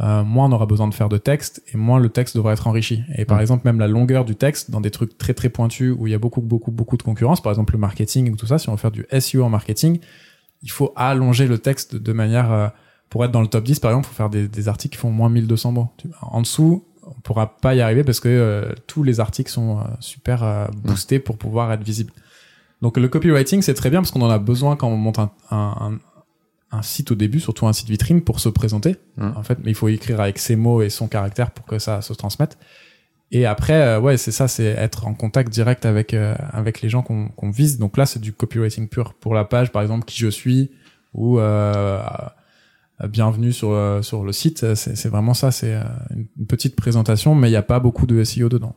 euh, moins on aura besoin de faire de texte et moins le texte devra être enrichi. Et par Mm. exemple, même la longueur du texte dans des trucs très très pointus où il y a beaucoup beaucoup beaucoup de concurrence, par exemple le marketing ou tout ça, si on veut faire du SEO en marketing, il faut allonger le texte de manière euh, pour être dans le top 10 par exemple, faut faire des, des articles qui font moins 1200 mots. En dessous, on pourra pas y arriver parce que euh, tous les articles sont euh, super euh, boostés pour pouvoir être visibles. Donc le copywriting c'est très bien parce qu'on en a besoin quand on monte un, un, un- site au début, surtout un site vitrine pour se présenter. Mm. En fait, mais il faut écrire avec ses mots et son caractère pour que ça se transmette. Et après, euh, ouais, c'est ça, c'est être en contact direct avec euh, avec les gens qu'on qu'on vise. Donc là, c'est du copywriting pur pour la page, par exemple, qui je suis ou euh, euh, bienvenue sur sur le site. C'est vraiment ça, c'est une petite présentation, mais il n'y a pas beaucoup de SEO dedans.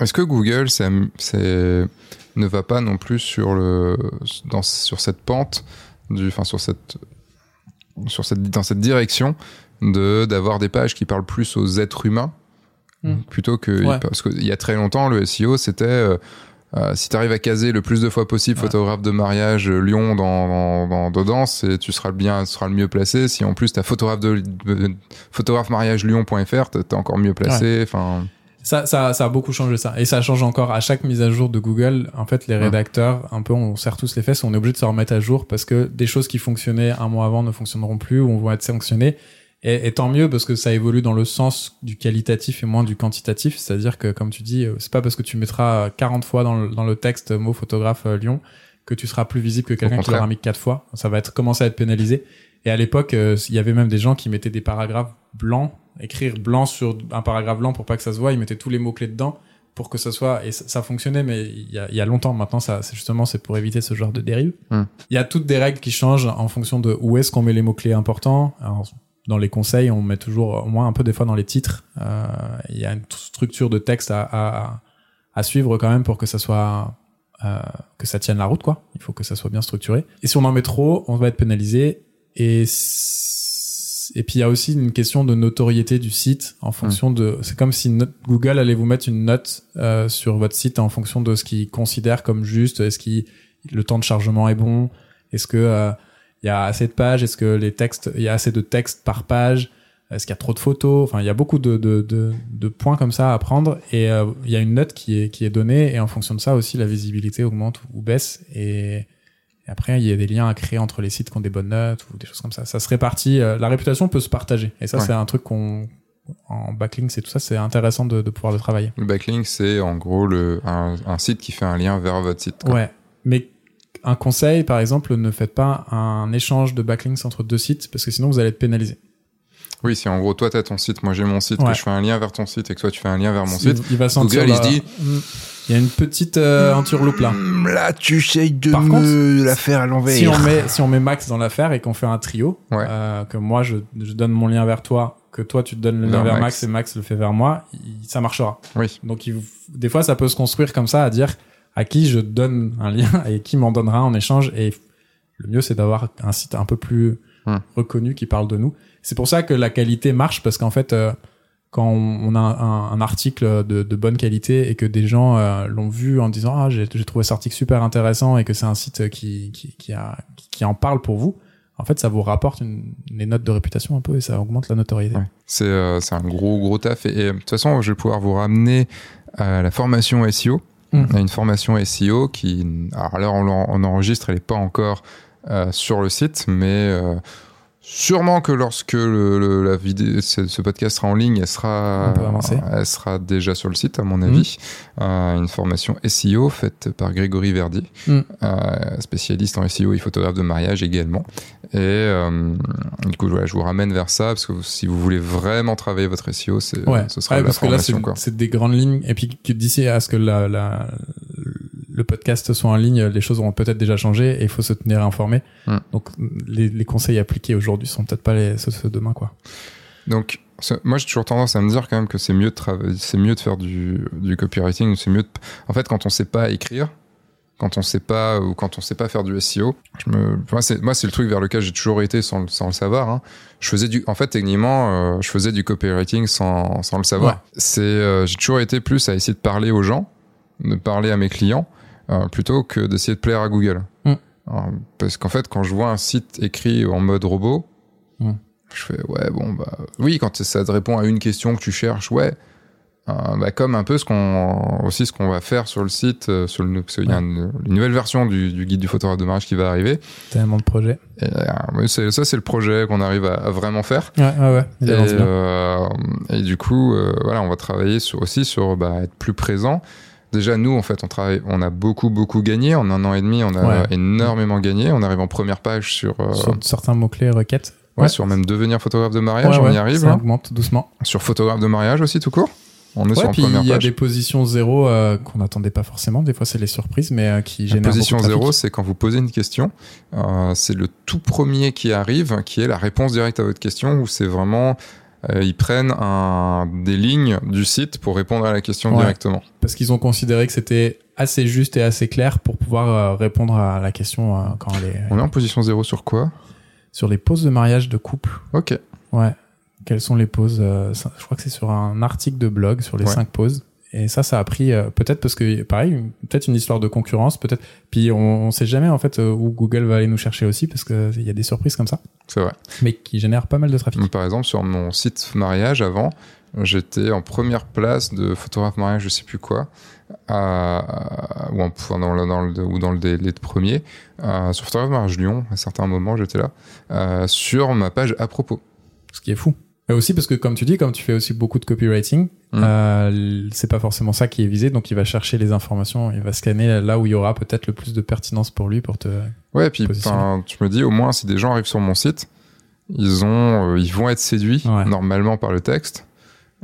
Est-ce que Google c'est, c'est, ne va pas non plus sur, le, dans, sur cette pente, du, enfin sur cette, sur cette, dans cette direction de, d'avoir des pages qui parlent plus aux êtres humains Mm. plutôt que. Ouais. Parce qu'il y a très longtemps, le SEO c'était. euh, euh, si tu arrives à caser le plus de fois possible Ouais. photographe de mariage euh, Lyon dans, dans, dans dedans, c'est tu seras le bien tu seras le mieux placé. Si en plus tu as photographe de, de- photographe mariage lyon.fr, t'es encore mieux placé. Enfin, Ça, ça, ça a beaucoup changé ça. Et ça change encore à chaque mise à jour de Google. En fait, les Ouais. rédacteurs, un peu, on serre tous les fesses, on est obligé de se remettre à jour parce que des choses qui fonctionnaient un mois avant ne fonctionneront plus ou vont être sanctionnées. Et, et tant mieux parce que ça évolue dans le sens du qualitatif et moins du quantitatif. C'est-à-dire que, comme tu dis, euh, c'est pas parce que tu mettras 40 fois dans le, dans le texte mot photographe euh, Lyon que tu seras plus visible que quelqu'un qui l'aura mis quatre fois. Ça va être commencer à être pénalisé. Et à l'époque, euh, il y avait même des gens qui mettaient des paragraphes blancs, écrire blanc sur un paragraphe blanc pour pas que ça se voit. Ils mettaient tous les mots clés dedans pour que ça soit et ça, ça fonctionnait. Mais il y a, il y a longtemps maintenant, ça, c'est justement c'est pour éviter ce genre de dérive. Hmm. Il y a toutes des règles qui changent en fonction de où est-ce qu'on met les mots clés importants. Alors, dans les conseils, on met toujours au moins un peu des fois dans les titres. Euh, Il y a une structure de texte à, à, à suivre quand même pour que ça soit euh, que ça tienne la route quoi. Il faut que ça soit bien structuré. Et si on en met trop, on va être pénalisé. Et et puis il y a aussi une question de notoriété du site en fonction de. C'est comme si Google allait vous mettre une note euh, sur votre site en fonction de ce qu'il considère comme juste. Est-ce qu'il le temps de chargement est bon? Est-ce que euh, il y a assez de pages? Est-ce que les textes, il y a assez de texte par page? Est-ce qu'il y a trop de photos? Enfin, il y a beaucoup de, de, de, de points comme ça à prendre. Et euh, il y a une note qui est, qui est donnée. Et en fonction de ça aussi, la visibilité augmente ou baisse. Et, Et après, il y a des liens à créer entre les sites qui ont des bonnes notes ou des choses comme ça. Ça se répartit. euh, la réputation peut se partager. Et ça, Ouais. c'est un truc qu'on, en backlinks et tout ça, c'est intéressant de, de pouvoir le travailler. Le backlink, c'est en gros le, un, un site qui fait un lien vers votre site. quoi. Ouais. Mais un conseil, par exemple, ne faites pas un échange de backlinks entre deux sites parce que sinon vous allez être pénalisé. Oui, si en gros, toi, t'as ton site, moi j'ai mon site, Ouais. que je fais un lien vers ton site et que toi, tu fais un lien vers mon Il- site. il va sentir Google, il la- se dit- Hmm. il y a une petite euh, entourloupe là. Là, tu essayes de Par me la faire à l'envers. Si on met si on met Max dans l'affaire et qu'on fait un trio, Ouais. euh, que moi je, je donne mon lien vers toi, que toi tu te donnes le lien Vers Max. Max. et Max le fait vers moi, il- ça marchera. Oui. Donc il- des fois ça peut se construire comme ça à dire à qui je donne un lien et qui m'en donnera en échange et le mieux c'est d'avoir un site un peu plus Hmm. reconnu qui parle de nous. C'est pour ça que la qualité marche parce qu'en fait euh, quand on a un, un article de, de bonne qualité et que des gens euh, l'ont vu en disant ah j'ai trouvé cet article super intéressant et que c'est un site qui qui qui, a, qui, qui en parle pour vous en fait ça vous rapporte une, des notes de réputation un peu et ça augmente la notoriété Ouais. C'est euh, c'est un gros gros taf et, et, de toute façon je vais pouvoir vous ramener à la formation SEO. Mm. On a une formation SEO qui alors là on, enregistre, elle est pas encore euh, sur le site, mais euh, sûrement que lorsque le, le- la vidéo ce, ce podcast sera en ligne, elle sera elle sera déjà sur le site à mon avis. Euh, une formation SEO faite par Grégory Verdi, Mm. euh, spécialiste en SEO et photographe de mariage également. Et euh, du coup, voilà, je vous ramène vers ça parce que si vous voulez vraiment travailler votre SEO, c'est, ouais, ce sera Ouais, la parce que là c'est formation. c'est des grandes lignes et puis d'ici à ce que la, la le podcast soit en ligne les choses auront peut-être déjà changé et il faut se tenir informé donc les, les conseils appliqués aujourd'hui sont peut-être pas les ceux ceux de demain quoi Donc, moi, j'ai toujours tendance à me dire quand même que c'est mieux de travailler, c'est mieux de faire du, du copywriting. C'est mieux. De... En fait, quand on sait pas écrire, quand on sait pas ou quand on sait pas faire du SEO, je me, moi, c'est moi, c'est le truc vers lequel j'ai toujours été sans, le- sans le savoir. Hein. Je faisais du, en fait, techniquement, euh, je faisais du copywriting sans, sans le savoir. Ouais. C'est, euh, j'ai toujours été plus à essayer de parler aux gens, de parler à mes clients, euh, plutôt que d'essayer de plaire à Google. Mm. Alors, parce qu'en fait, quand je vois un site écrit en mode robot, Mm. je fais ouais bon bah oui quand ça te répond à une question que tu cherches ouais. Euh, bah, comme un peu ce qu'on aussi ce qu'on va faire sur le site euh, sur le parce qu'il y a une, une nouvelle version du, du guide du photographe de mariage qui va arriver. Tellement de projets. Et, euh, ça c'est le projet qu'on arrive à, à vraiment faire. Ouais ouais ouais. Et, et du coup voilà on va travailler sur, aussi sur bah, être plus présent Déjà, nous, en fait, on travaille, on a beaucoup, beaucoup gagné. En un an et demi, on a Ouais. énormément gagné. On arrive en première page sur, euh, sur certains mots clés requêtes ouais, sur même devenir photographe de mariage. Ouais, on y arrive. ça là. augmente doucement Sur photographe de mariage aussi, tout court. On est sur puis première il y a page. des positions zéro euh, qu'on n'attendait pas forcément. Des fois, c'est les surprises, mais euh, qui La génèrent position zéro, c'est quand vous posez une question. C'est le tout premier qui arrive, qui est la réponse directe à votre question, où c'est vraiment ils prennent un, des lignes du site pour répondre à la question Ouais. directement. Parce qu'ils ont considéré que c'était assez juste et assez clair pour pouvoir euh, répondre à la question euh, quand elle est On est en position zéro sur quoi? sur les pauses de mariage de couple. Ok. Ouais. Quelles sont les pauses euh, Je crois que c'est sur un article de blog sur les Ouais. cinq pauses. Et ça, ça a pris euh, peut-être parce que pareil, peut-être une histoire de concurrence, peut-être. Puis on, on sait jamais en fait euh, où Google va aller nous chercher aussi parce que il y a des surprises comme ça, C'est vrai. mais qui génèrent pas mal de trafic. Par exemple, sur mon site mariage avant, j'étais en première place de photographe mariage, je sais plus quoi, à- ou, en, dans le, dans le- ou dans le délai de premier, euh, sur photographe mariage Lyon, à certains moments j'étais là, euh, sur ma page à propos. ce qui est fou. Et aussi parce que comme tu dis, comme tu fais aussi beaucoup de copywriting, Mm. euh, c'est pas forcément ça qui est visé, donc il va chercher les informations, il va scanner là où il y aura peut-être le plus de pertinence pour lui pour te. Ouais, et puis tu me dis, au moins, si des gens arrivent sur mon site, ils ont, euh, ils vont être séduits Ouais. normalement par le texte.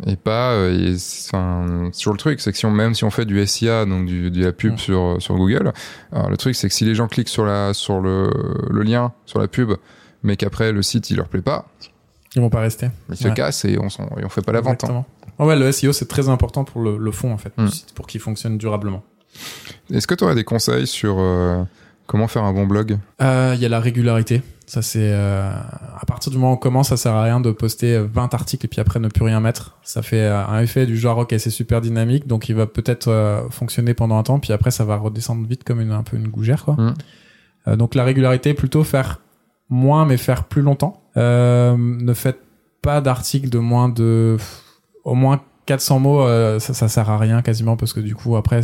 Et pas, euh, et toujours le truc, c'est que si on, même si on fait du SIA, donc du, de la pub Mm. sur, sur Google, alors, le truc c'est que si les gens cliquent sur, la, sur le, le lien, sur la pub, mais qu'après le site il leur plaît pas, Ils vont pas rester. ils se Ouais. cassent et on, et on fait pas la vente. hein. Exactement. Ouais, ouais, le SEO c'est très important pour le, le fond en fait, Mm. site, pour qu'il fonctionne durablement. Est-ce que tu aurais des conseils sur euh, comment faire un bon blog? Euh, Il y a la régularité. Ça c'est euh, à partir du moment où on commence, ça sert à rien de poster 20 articles et puis après ne plus rien mettre. Ça fait euh, un effet du genre ok c'est super dynamique donc il va peut-être euh, fonctionner pendant un temps puis après ça va redescendre vite comme une, un peu une gougère quoi. Mm. Euh, donc la régularité plutôt faire moins mais faire plus longtemps. Euh, ne faites pas d'articles de moins de au moins 400 mots. euh, ça ça sert à rien quasiment parce que du coup après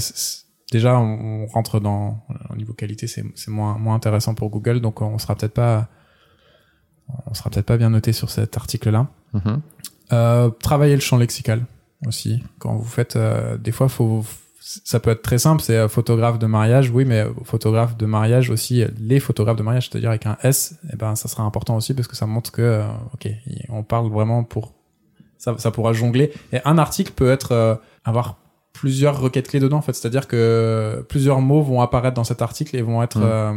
déjà on, on rentre dans au niveau qualité, c'est c'est moins moins intéressant pour Google, donc on sera peut-être pas on sera peut-être pas bien noté sur cet article-là. Mhm. Euh, travailler le champ lexical aussi. Quand vous faites, euh, des fois, faut, ça peut être très simple. C'est euh, photographe de mariage, oui, mais photographe de mariage aussi, les photographes de mariage, c'est-à-dire avec un S, eh ben, ça sera important aussi parce que ça montre que, euh, ok, on parle vraiment pour, ça, ça pourra jongler. Et un article peut être, euh, avoir plusieurs requêtes clés dedans, en fait. C'est-à-dire que plusieurs mots vont apparaître dans cet article et vont être, Mm. euh,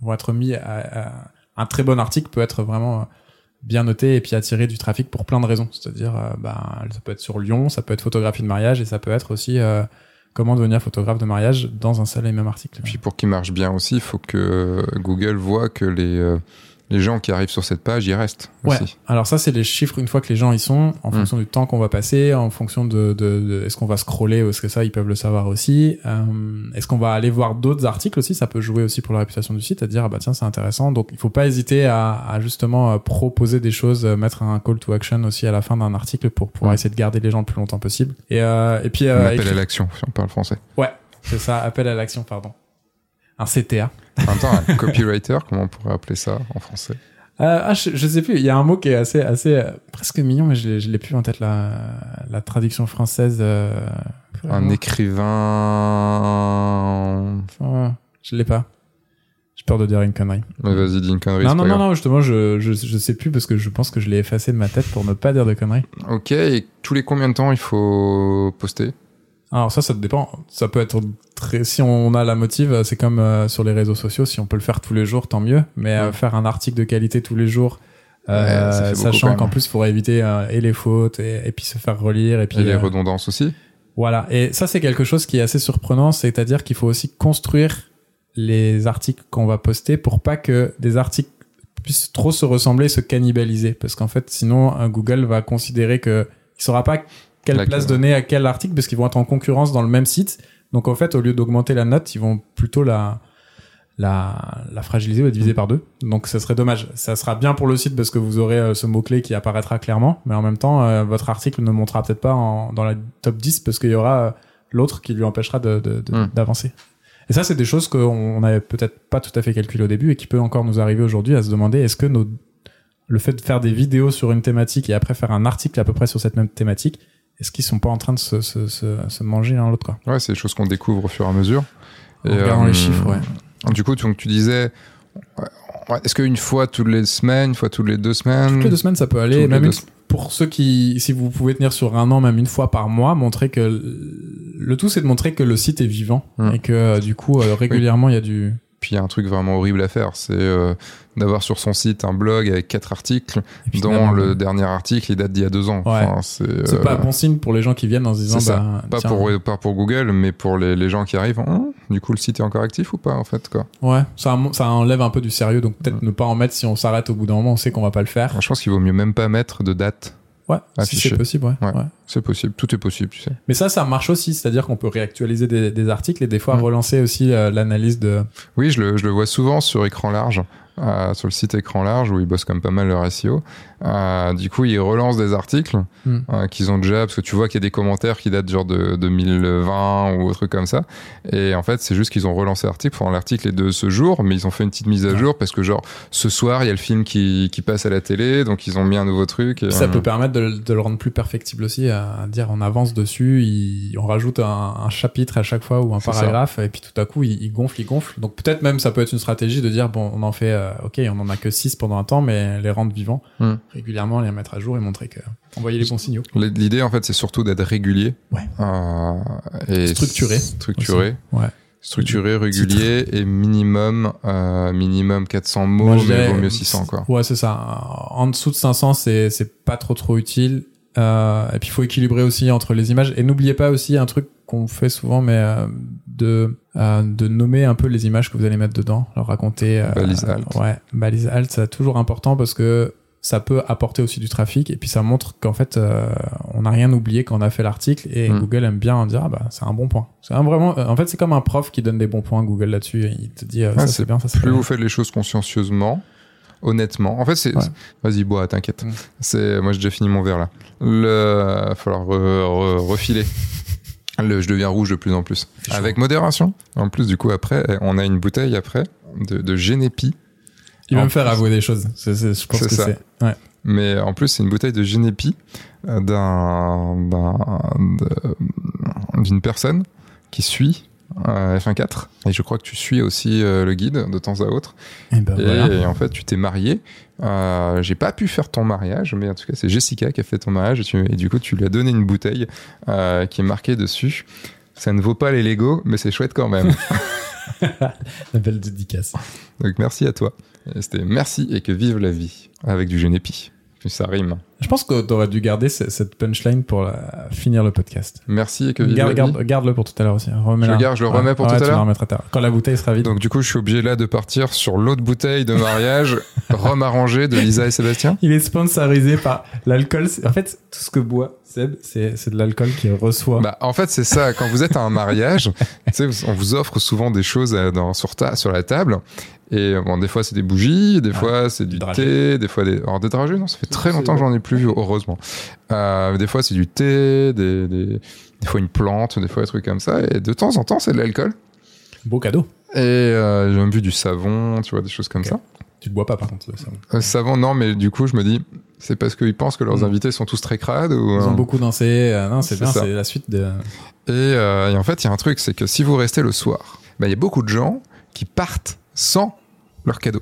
vont être mis à, à- un très bon article peut être vraiment euh, bien noté et puis attirer du trafic pour plein de raisons. C'est-à-dire, euh, bah, ça peut être sur Lyon, ça peut être photographie de mariage et ça peut être aussi euh, comment devenir photographe de mariage dans un seul et même article. Puis pour qu'il marche bien aussi, il faut que Google voit que les, euh, les gens qui arrivent sur cette page y restent Ouais. aussi. Alors ça, c'est les chiffres une fois que les gens y sont, en Mm. fonction du temps qu'on va passer, en fonction de, de, de- est-ce qu'on va scroller ou est-ce que ça, ils peuvent le savoir aussi. Euh, est-ce qu'on va aller voir d'autres articles aussi? Ça peut jouer aussi pour la réputation du site, à dire ah bah tiens c'est intéressant. Donc il faut pas hésiter à, à justement euh, proposer des choses, euh, mettre un call to action aussi à la fin d'un article pour pouvoir Mm. essayer de garder les gens le plus longtemps possible. Et euh, et puis euh, appelle écrit- à l'action, si on parle français. ouais, c'est ça, appel à l'action, pardon. Un CTA. Temps, un copywriter, comment on pourrait appeler ça en français? Euh, ah, je, je sais plus. Il y a un mot qui est assez, assez euh, presque mignon, mais je l'ai, je l'ai plus en tête la, la traduction française. Euh, Un écrivain. Ouais, je l'ai pas. J'ai peur de dire une connerie. Mais vas-y, dis une connerie. non, non, non, non, justement, je, je, je sais plus parce que je pense que je l'ai effacé de ma tête pour ne pas dire de conneries. Ok, et tous les combien de temps il faut poster? Alors ça, ça dépend. Ça peut être très, si on a la motive, c'est comme euh, sur les réseaux sociaux. Si on peut le faire tous les jours, tant mieux. Mais euh, faire un article de qualité tous les jours, euh, Ouais, sachant qu'en plus, il faudra éviter euh, et les fautes et, et puis se faire relire et puis Et les euh, redondances aussi Voilà, et ça c'est quelque chose qui est assez surprenant, c'est-à-dire qu'il faut aussi construire les articles qu'on va poster pour pas que des articles puissent trop se ressembler, se cannibaliser, parce qu'en fait sinon un Google va considérer que il saura pas quelle La- place donner à quel article parce qu'ils vont être en concurrence dans le même site. Donc en fait au lieu d'augmenter la note, ils vont plutôt la la, la fragiliser ou la diviser par deux. Donc ça serait dommage. Ça sera bien pour le site parce que vous aurez euh, ce mot-clé qui apparaîtra clairement, mais en même temps, euh, votre article ne montera peut-être pas en, dans la top 10 parce qu'il y aura euh, l'autre qui lui empêchera de, de- de- Hmm. d'avancer. Et ça, c'est des choses qu'on n'avait peut-être pas tout à fait calculées au début et qui peut encore nous arriver aujourd'hui à se demander est-ce que nos, le fait de faire des vidéos sur une thématique et après faire un article à peu près sur cette même thématique, est-ce qu'ils sont pas en train de se, se, se, se manger l'un l'autre quoi Ouais, c'est des choses qu'on découvre au fur et à mesure. En Et, regardant euh, les chiffres, ouais. Du coup, tu, donc, tu disais, est-ce qu'une fois toutes les semaines, une fois toutes les deux semaines Toutes les deux semaines, ça peut aller. Même une- pour ceux qui, si vous pouvez tenir sur un an, même une fois par mois, montrer que le tout, c'est de montrer que le site est vivant Mm. et que euh, du coup, euh, régulièrement, il y a du. Puis il y a un truc vraiment horrible à faire, c'est euh, d'avoir sur son site un blog avec quatre articles, dont le dernier article il date d'il y a deux ans. Ouais. Enfin, c'est euh, pas bon signe pour les gens qui viennent en se disant, bah, pas tiens, pour pas pour Google, mais pour les, les gens qui arrivent. Hum, du coup, le site est encore actif ou pas en fait quoi? Ouais, ça, ça enlève un peu du sérieux, donc peut-être ne pas en mettre si on s'arrête au bout d'un moment, on sait qu'on va pas le faire. Je pense qu'il vaut mieux même pas mettre de date. Ouais, si c'est possible, ouais. Ouais. ouais. C'est possible, tout est possible, tu sais. Mais ça, ça marche aussi, c'est-à-dire qu'on peut réactualiser des, des articles et des fois Mm. relancer aussi euh, l'analyse de. Oui, je le, je le vois souvent sur écran large, euh, sur le site écran large où ils bossent comme pas mal leur SEO. Euh, du coup, ils relancent des articles Mm. euh, qu'ils ont déjà, parce que tu vois qu'il y a des commentaires qui datent genre de 2020 ou autre comme ça. Et en fait, c'est juste qu'ils ont relancé l'article. Enfin, l'article est de ce jour, mais ils ont fait une petite mise à jour parce que genre ce soir, il y a le film qui, qui passe à la télé, donc ils ont mis un nouveau truc. Et, Ça euh, peut permettre de, le- de le rendre plus perfectible aussi, à dire on avance dessus, il- on rajoute un, un chapitre à chaque fois ou un paragraphe, et puis tout à coup il, il gonfle, il gonfle. Donc peut-être même ça peut être une stratégie de dire bon, on en fait, ok, on en a que 6 pendant un temps, mais les rendre vivants Hmm. Régulièrement, les mettre à jour et montrer que envoyer les bons signaux. L'idée, en fait, c'est surtout d'être régulier. Ouais. Euh, et Structuré Structuré. Ouais. Structuré, régulier et minimum, euh, minimum 400 mots, Moi, mais vaut mieux 600, quoi. Ouais, c'est ça. En dessous de 500, c'est c'est pas trop trop utile. Euh, et puis il faut équilibrer aussi entre les images. Et n'oubliez pas aussi un truc qu'on fait souvent, mais euh, de euh, de nommer un peu les images que vous allez mettre dedans, leur raconter. Balise alt. Ouais, balise alt, c'est toujours important parce que ça peut apporter aussi du trafic et puis ça montre qu'en fait euh, on n'a rien oublié quand on a fait l'article et Mm. Google aime bien dire ah bah c'est un bon point. C'est vraiment euh, en fait c'est comme un prof qui donne des bons points à Google là-dessus et il te dit euh, ça c'est bien ça c'est Plus vous faites les choses consciencieusement, honnêtement. En fait, c'est. Ouais. Vas-y, bois, t'inquiète. Mm. C'est. Moi, j'ai déjà fini mon verre là. Le. Va falloir re- re- refiler. Le, je deviens rouge de plus en plus. Avec modération. En plus, du coup, après, on a une bouteille après de, de Genepi. Il va me faire avouer des choses. Je pense que c'est. Ouais. Mais en plus, c'est une bouteille de Genepi euh, d'un, d'une personne qui suit euh, F1.4. Et je crois que tu suis aussi euh, le guide de temps à autre. Et ben Et, voilà. en fait, tu t'es marié. Euh, j'ai pas pu faire ton mariage, mais en tout cas, c'est Jessica qui a fait ton mariage. Et, tu- et du coup, tu lui as donné une bouteille euh, qui est marquée dessus. Ça ne vaut pas les Lego, mais c'est chouette quand même. La belle dédicace. Donc merci à toi. C'était merci et que vive la vie avec du Genepi. Puis ça rime. Je pense que t'aurais dû garder ce- cette punchline pour la- finir le podcast. Merci et que vive Garde, la garde, vie. garde-le pour tout à l'heure aussi. Je garde, je le remets pour Ouais, tout à le l'heure à. Quand la bouteille sera vide. Donc du coup, je suis obligé là de partir sur l'autre bouteille de mariage, rhum arrangé de Lisa et Sébastien. Il est sponsorisé par l'alcool. En fait, tout ce que boit Seb, c'est de l'alcool qu'il reçoit. Bah, en fait, c'est ça. Quand vous êtes à un mariage, on vous offre souvent des choses euh, dans, sur, ta, sur la table. Et bon, des fois, c'est des bougies, des fois, c'est du thé, des fois, des. Alors, des dragées, non, ça fait très longtemps que j'en ai plus vu, heureusement. Euh, des fois, c'est du thé, des, des, des fois, une plante, des fois, des trucs comme ça. Et de temps en temps, c'est de l'alcool. Beau cadeau. Et euh, j'ai même vu du savon, tu vois, des choses comme ça. Tu le bois pas par contre. le savon. Euh, savon, non, mais du coup, je me dis, c'est parce qu'ils pensent que leurs Mm. invités sont tous très crades ou. Ils ont beaucoup dansé. euh, non, c'est bien. C'est la suite de. Et, euh, et en fait, il y a un truc, c'est que si vous restez le soir, bah, il y a beaucoup de gens qui partent sans leur cadeau.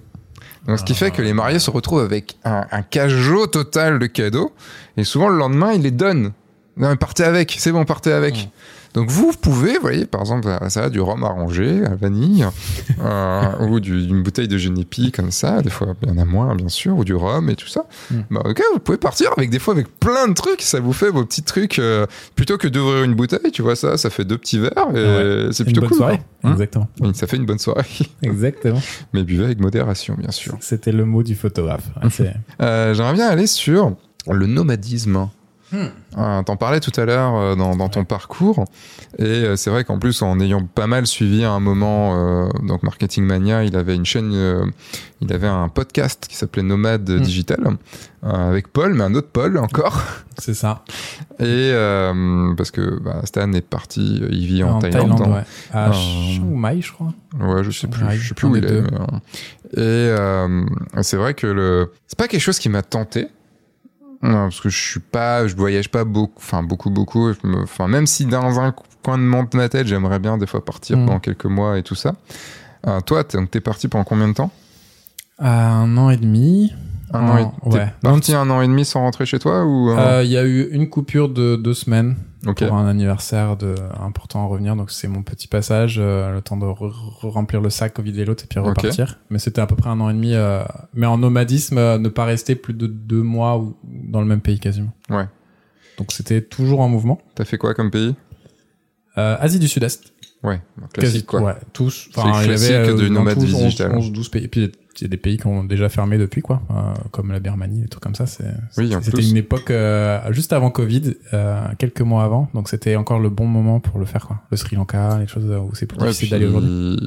Donc, ce qui Ah. fait que les mariés se retrouvent avec un, un cajot total de cadeaux, et souvent le lendemain, ils les donnent. Non, mais partez avec, c'est bon, partez avec. Donc vous pouvez, vous voyez, par exemple, ça, du rhum arrangé à vanille, euh, ou du- d'une bouteille de Genepi comme ça, des fois il y en a moins bien sûr, ou du rhum et tout ça. Mm. Bah ok, vous pouvez partir avec des fois avec plein de trucs, ça vous fait vos petits trucs, euh, plutôt que d'ouvrir une bouteille, tu vois ça, ça fait deux petits verres, et c'est Une plutôt bonne cool. soirée. quoi. Hein Exactement. Oui, ça fait une bonne soirée, Exactement. mais buvez avec modération bien sûr. C'était le mot du photographe. Euh, J'aimerais bien aller sur le nomadisme. Hmm. Euh, T'en parlais tout à l'heure euh, dans, dans ton parcours, et euh, c'est vrai qu'en plus en ayant pas mal suivi à un moment, euh, donc Marketing Mania, il avait une chaîne, euh, il avait un podcast qui s'appelait Nomade Hmm. Digital euh, avec Paul, mais un autre Paul encore, c'est ça. et parce que bah, Stan est parti, il vit en, en Thaïlande, Thaïlande, hein. ouais. À Chiang Mai, je crois. Ouais, je sais plus, je sais plus où il est. mais, et c'est vrai que le, c'est pas quelque chose qui m'a tenté. Non, parce que je suis pas, je voyage pas beaucoup, enfin beaucoup beaucoup. Enfin même si dans un coin de ma tête, j'aimerais bien des fois partir Mm. pendant quelques mois et tout ça. Euh, toi, t'es t'es parti pendant combien de temps? Un an et demi. Un En- an et ouais. parti un an et demi sans rentrer chez toi ou euh, Euh, Il y a eu une coupure de deux semaines Ok. pour un anniversaire de, important à revenir. Donc c'est mon petit passage, euh, le temps de re- re- remplir le sac, vider l'autre et puis repartir. Mais c'était à peu près un an et demi. euh, mais en nomadisme, euh, ne pas rester plus de deux mois ou dans le même pays quasiment. Ouais. Donc c'était toujours en mouvement. T'as fait quoi comme pays? Euh, Asie du Sud-Est. Ouais, classique quoi. Ouais, tous. C'est le classique euh, du dans nomade tous 11, digital. 11, 12 pays. Puis il y a des pays qui ont déjà fermé depuis, quoi. euh, comme la Birmanie, des trucs comme ça. Oui, c'était une époque euh, juste avant Covid, euh, quelques mois avant. Donc c'était encore le bon moment pour le faire, quoi. Le Sri Lanka, les choses où c'est plus Ouais, difficile d'aller aujourd'hui.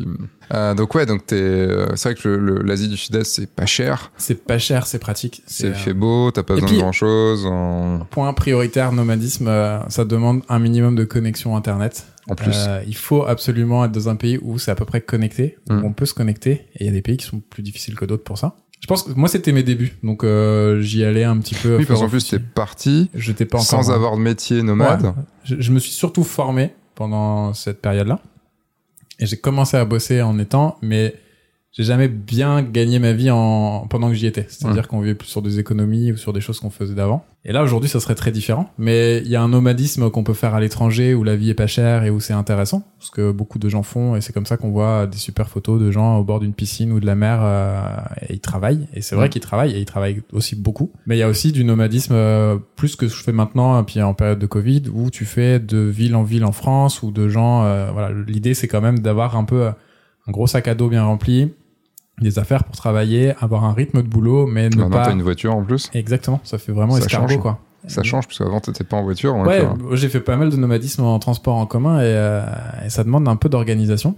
Euh, donc ouais, donc t'es, euh, c'est vrai que le- le- l'Asie du Sud-Est c'est pas cher, C'est pas cher, c'est pratique. c'est euh, fait beau, t'as pas et besoin puis- de grand chose. En, Point prioritaire, nomadisme, euh, ça demande un minimum de connexion Internet. En plus, Euh, il faut absolument être dans un pays où c'est à peu près connecté, où Mm. on peut se connecter. Et il y a des pays qui sont plus difficiles que d'autres pour ça. Je pense que moi c'était mes débuts, donc euh, j'y allais un petit peu. oui, parce qu'en plus t'es parti J'étais pas encore sans avoir de métier nomade. Ouais. Je, je me suis surtout formé pendant cette période-là, et j'ai commencé à bosser en étant, mais j'ai jamais bien gagné ma vie en pendant que j'y étais. C'est-à-dire qu'on vivait plus sur des économies ou sur des choses qu'on faisait d'avant. Et là aujourd'hui, ça serait très différent. Mais il y a un nomadisme qu'on peut faire à l'étranger où la vie est pas chère et où c'est intéressant, ce que beaucoup de gens font. Et c'est comme ça qu'on voit des super photos de gens au bord d'une piscine ou de la mer euh, et ils travaillent. Et c'est vrai qu'ils travaillent et ils travaillent aussi beaucoup. Mais il y a aussi du nomadisme euh, plus que je fais maintenant, et puis en période de Covid, où tu fais de ville en ville en France ou de gens. euh, voilà, l'idée c'est quand même d'avoir un peu un gros sac à dos bien rempli, des affaires pour travailler, avoir un rythme de boulot, mais ne Maintenant pas. t'as une voiture en plus, Exactement, ça fait vraiment Ça escargot change. quoi. ça change parce qu'avant t'étais pas en voiture. Ouais, euh, j'ai fait pas mal de nomadisme en transport en commun et, euh, et ça demande un peu d'organisation,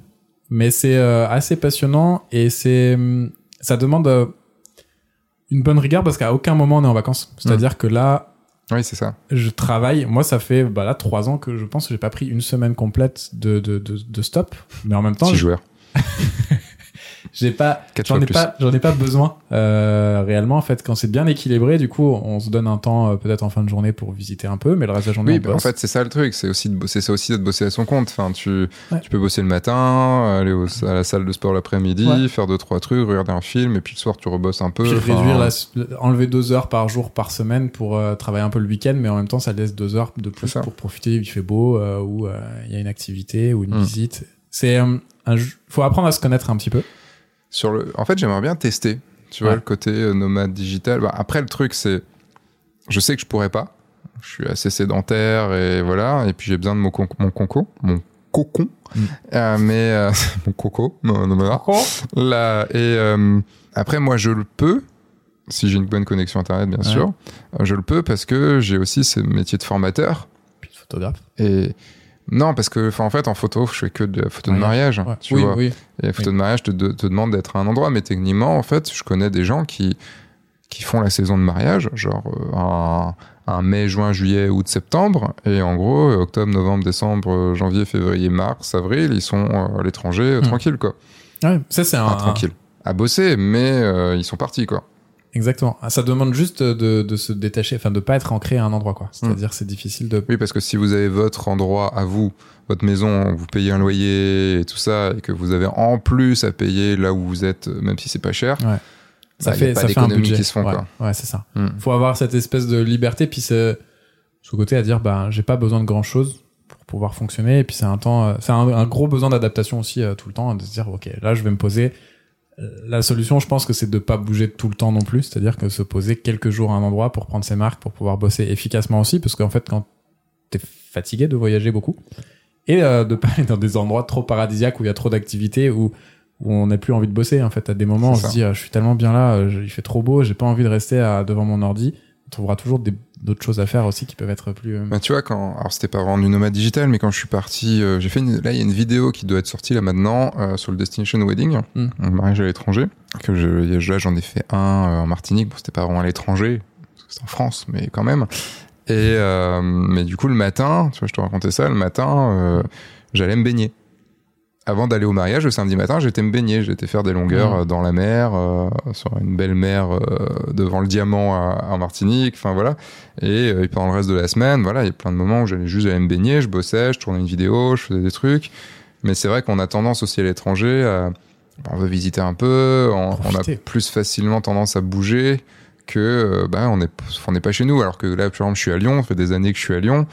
mais c'est euh, assez passionnant et c'est hum, ça demande euh, une bonne rigueur parce qu'à aucun moment on est en vacances. C'est-à-dire que là, Oui, c'est ça. Je travaille. Moi, ça fait bah là trois ans que je pense que j'ai pas pris une semaine complète de, de, de, de stop. Mais en même temps, Six je- joueurs. j'ai pas, j'en ai pas, j'en ai pas besoin euh, réellement. En fait, quand c'est bien équilibré, du coup, on se donne un temps euh, peut-être en fin de journée pour visiter un peu, mais le reste de la journée, Oui, on bah, en fait, c'est ça le truc. C'est aussi de bosser, c'est aussi de bosser à son compte. Enfin, tu, Ouais. tu peux bosser le matin, aller au- à la salle de sport l'après-midi, Ouais. faire deux trois trucs, regarder un film, et puis le soir tu rebosses un peu. Puis réduire la, enlever deux heures par jour par semaine pour euh, travailler un peu le week-end, mais en même temps, ça laisse deux heures de plus ça. pour profiter. Il fait beau euh, ou euh, il y a une activité ou une Mm. visite. C'est euh, un faut apprendre à se connaître un petit peu. Sur le, en fait, j'aimerais bien tester. Tu vois Ouais. le côté euh, nomade digital. Bah, après, le truc, c'est, je sais que je pourrais pas. Je suis assez sédentaire et voilà. Et puis j'ai besoin de mon, con- mon conco, mon cocon. Mm. Euh, mais euh, mon coco, non, non, voilà. Là, et euh, après, moi, je le peux, si j'ai une bonne connexion internet, bien Ouais. sûr. Je le peux parce que j'ai aussi ce métier de formateur. Puis photographe. Et non, parce que, en fait, en photo, je fais que de la photo de Mariage. Ouais. Tu oui, vois. oui. Et la photo de mariage te, de- te demande d'être à un endroit, mais techniquement, en fait, je connais des gens qui, qui font la saison de mariage, genre euh, un, un mai, juin, juillet, août, septembre, et en gros, euh, octobre, novembre, décembre, euh, janvier, février, mars, avril, ils sont à l'étranger, Hmm. tranquilles, quoi. Ouais, ça c'est un, Enfin, tranquilles. À bosser, mais euh, ils sont partis, quoi. Exactement. Ah, Ça demande juste de, de se détacher, enfin de pas être ancré à un endroit, quoi. C'est-à-dire c'est difficile de. Oui, parce que si vous avez votre endroit à vous, votre maison, vous payez un loyer et tout ça, et que vous avez en plus à payer là où vous êtes, même si c'est pas cher, Ça bah, fait, pas ça fait un budget. qui se font, ouais, quoi. ouais, c'est ça. Hmm. Faut avoir cette espèce de liberté, puis c'est ce côté à dire, bah, j'ai pas besoin de grand chose pour pouvoir fonctionner, et puis c'est un temps, euh, c'est un, un gros besoin d'adaptation aussi euh, tout le temps, de se dire, ok, là je vais me poser. La solution, je pense que c'est de pas bouger tout le temps non plus, c'est-à-dire que se poser quelques jours à un endroit pour prendre ses marques, pour pouvoir bosser efficacement aussi, parce qu'en fait, quand t'es fatigué de voyager beaucoup, et euh, de pas aller dans des endroits trop paradisiaques où il y a trop d'activités, où, où on n'a plus envie de bosser, en fait, à des moments, on se dit, ah, je suis tellement bien là, euh, il fait trop beau, j'ai pas envie de rester à- devant mon ordi. On trouvera toujours des- d'autres choses à faire aussi qui peuvent être plus. euh, Bah, tu vois, quand, alors c'était pas vraiment du nomade digital, mais quand je suis parti, euh, j'ai fait une, là, il y a une vidéo qui doit être sortie là maintenant, euh, sur le Destination Wedding, Mm. un mariage à l'étranger, que je, là, j'en ai fait un euh, en Martinique, bon, c'était pas vraiment à l'étranger, c'est en France, mais quand même. Et, euh, mais du coup, le matin, tu vois, je te racontais ça, le matin, euh, j'allais me baigner. Avant d'aller au mariage, le samedi matin, j'étais me baigner, j'étais faire des longueurs Mm. euh, dans la mer, euh, sur une belle mer euh, devant le diamant à, à Martinique, enfin voilà. Et, euh, et pendant le reste de la semaine, voilà, il y a plein de moments où j'allais juste aller me baigner, je bossais, je tournais une vidéo, je faisais des trucs. Mais c'est vrai qu'on a tendance aussi à l'étranger à, on veut visiter un peu, on, on a plus facilement tendance à bouger que, euh, bah, on est, on n'est pas chez nous. Alors que là, par exemple, je suis à Lyon, ça fait des années que je suis à Lyon.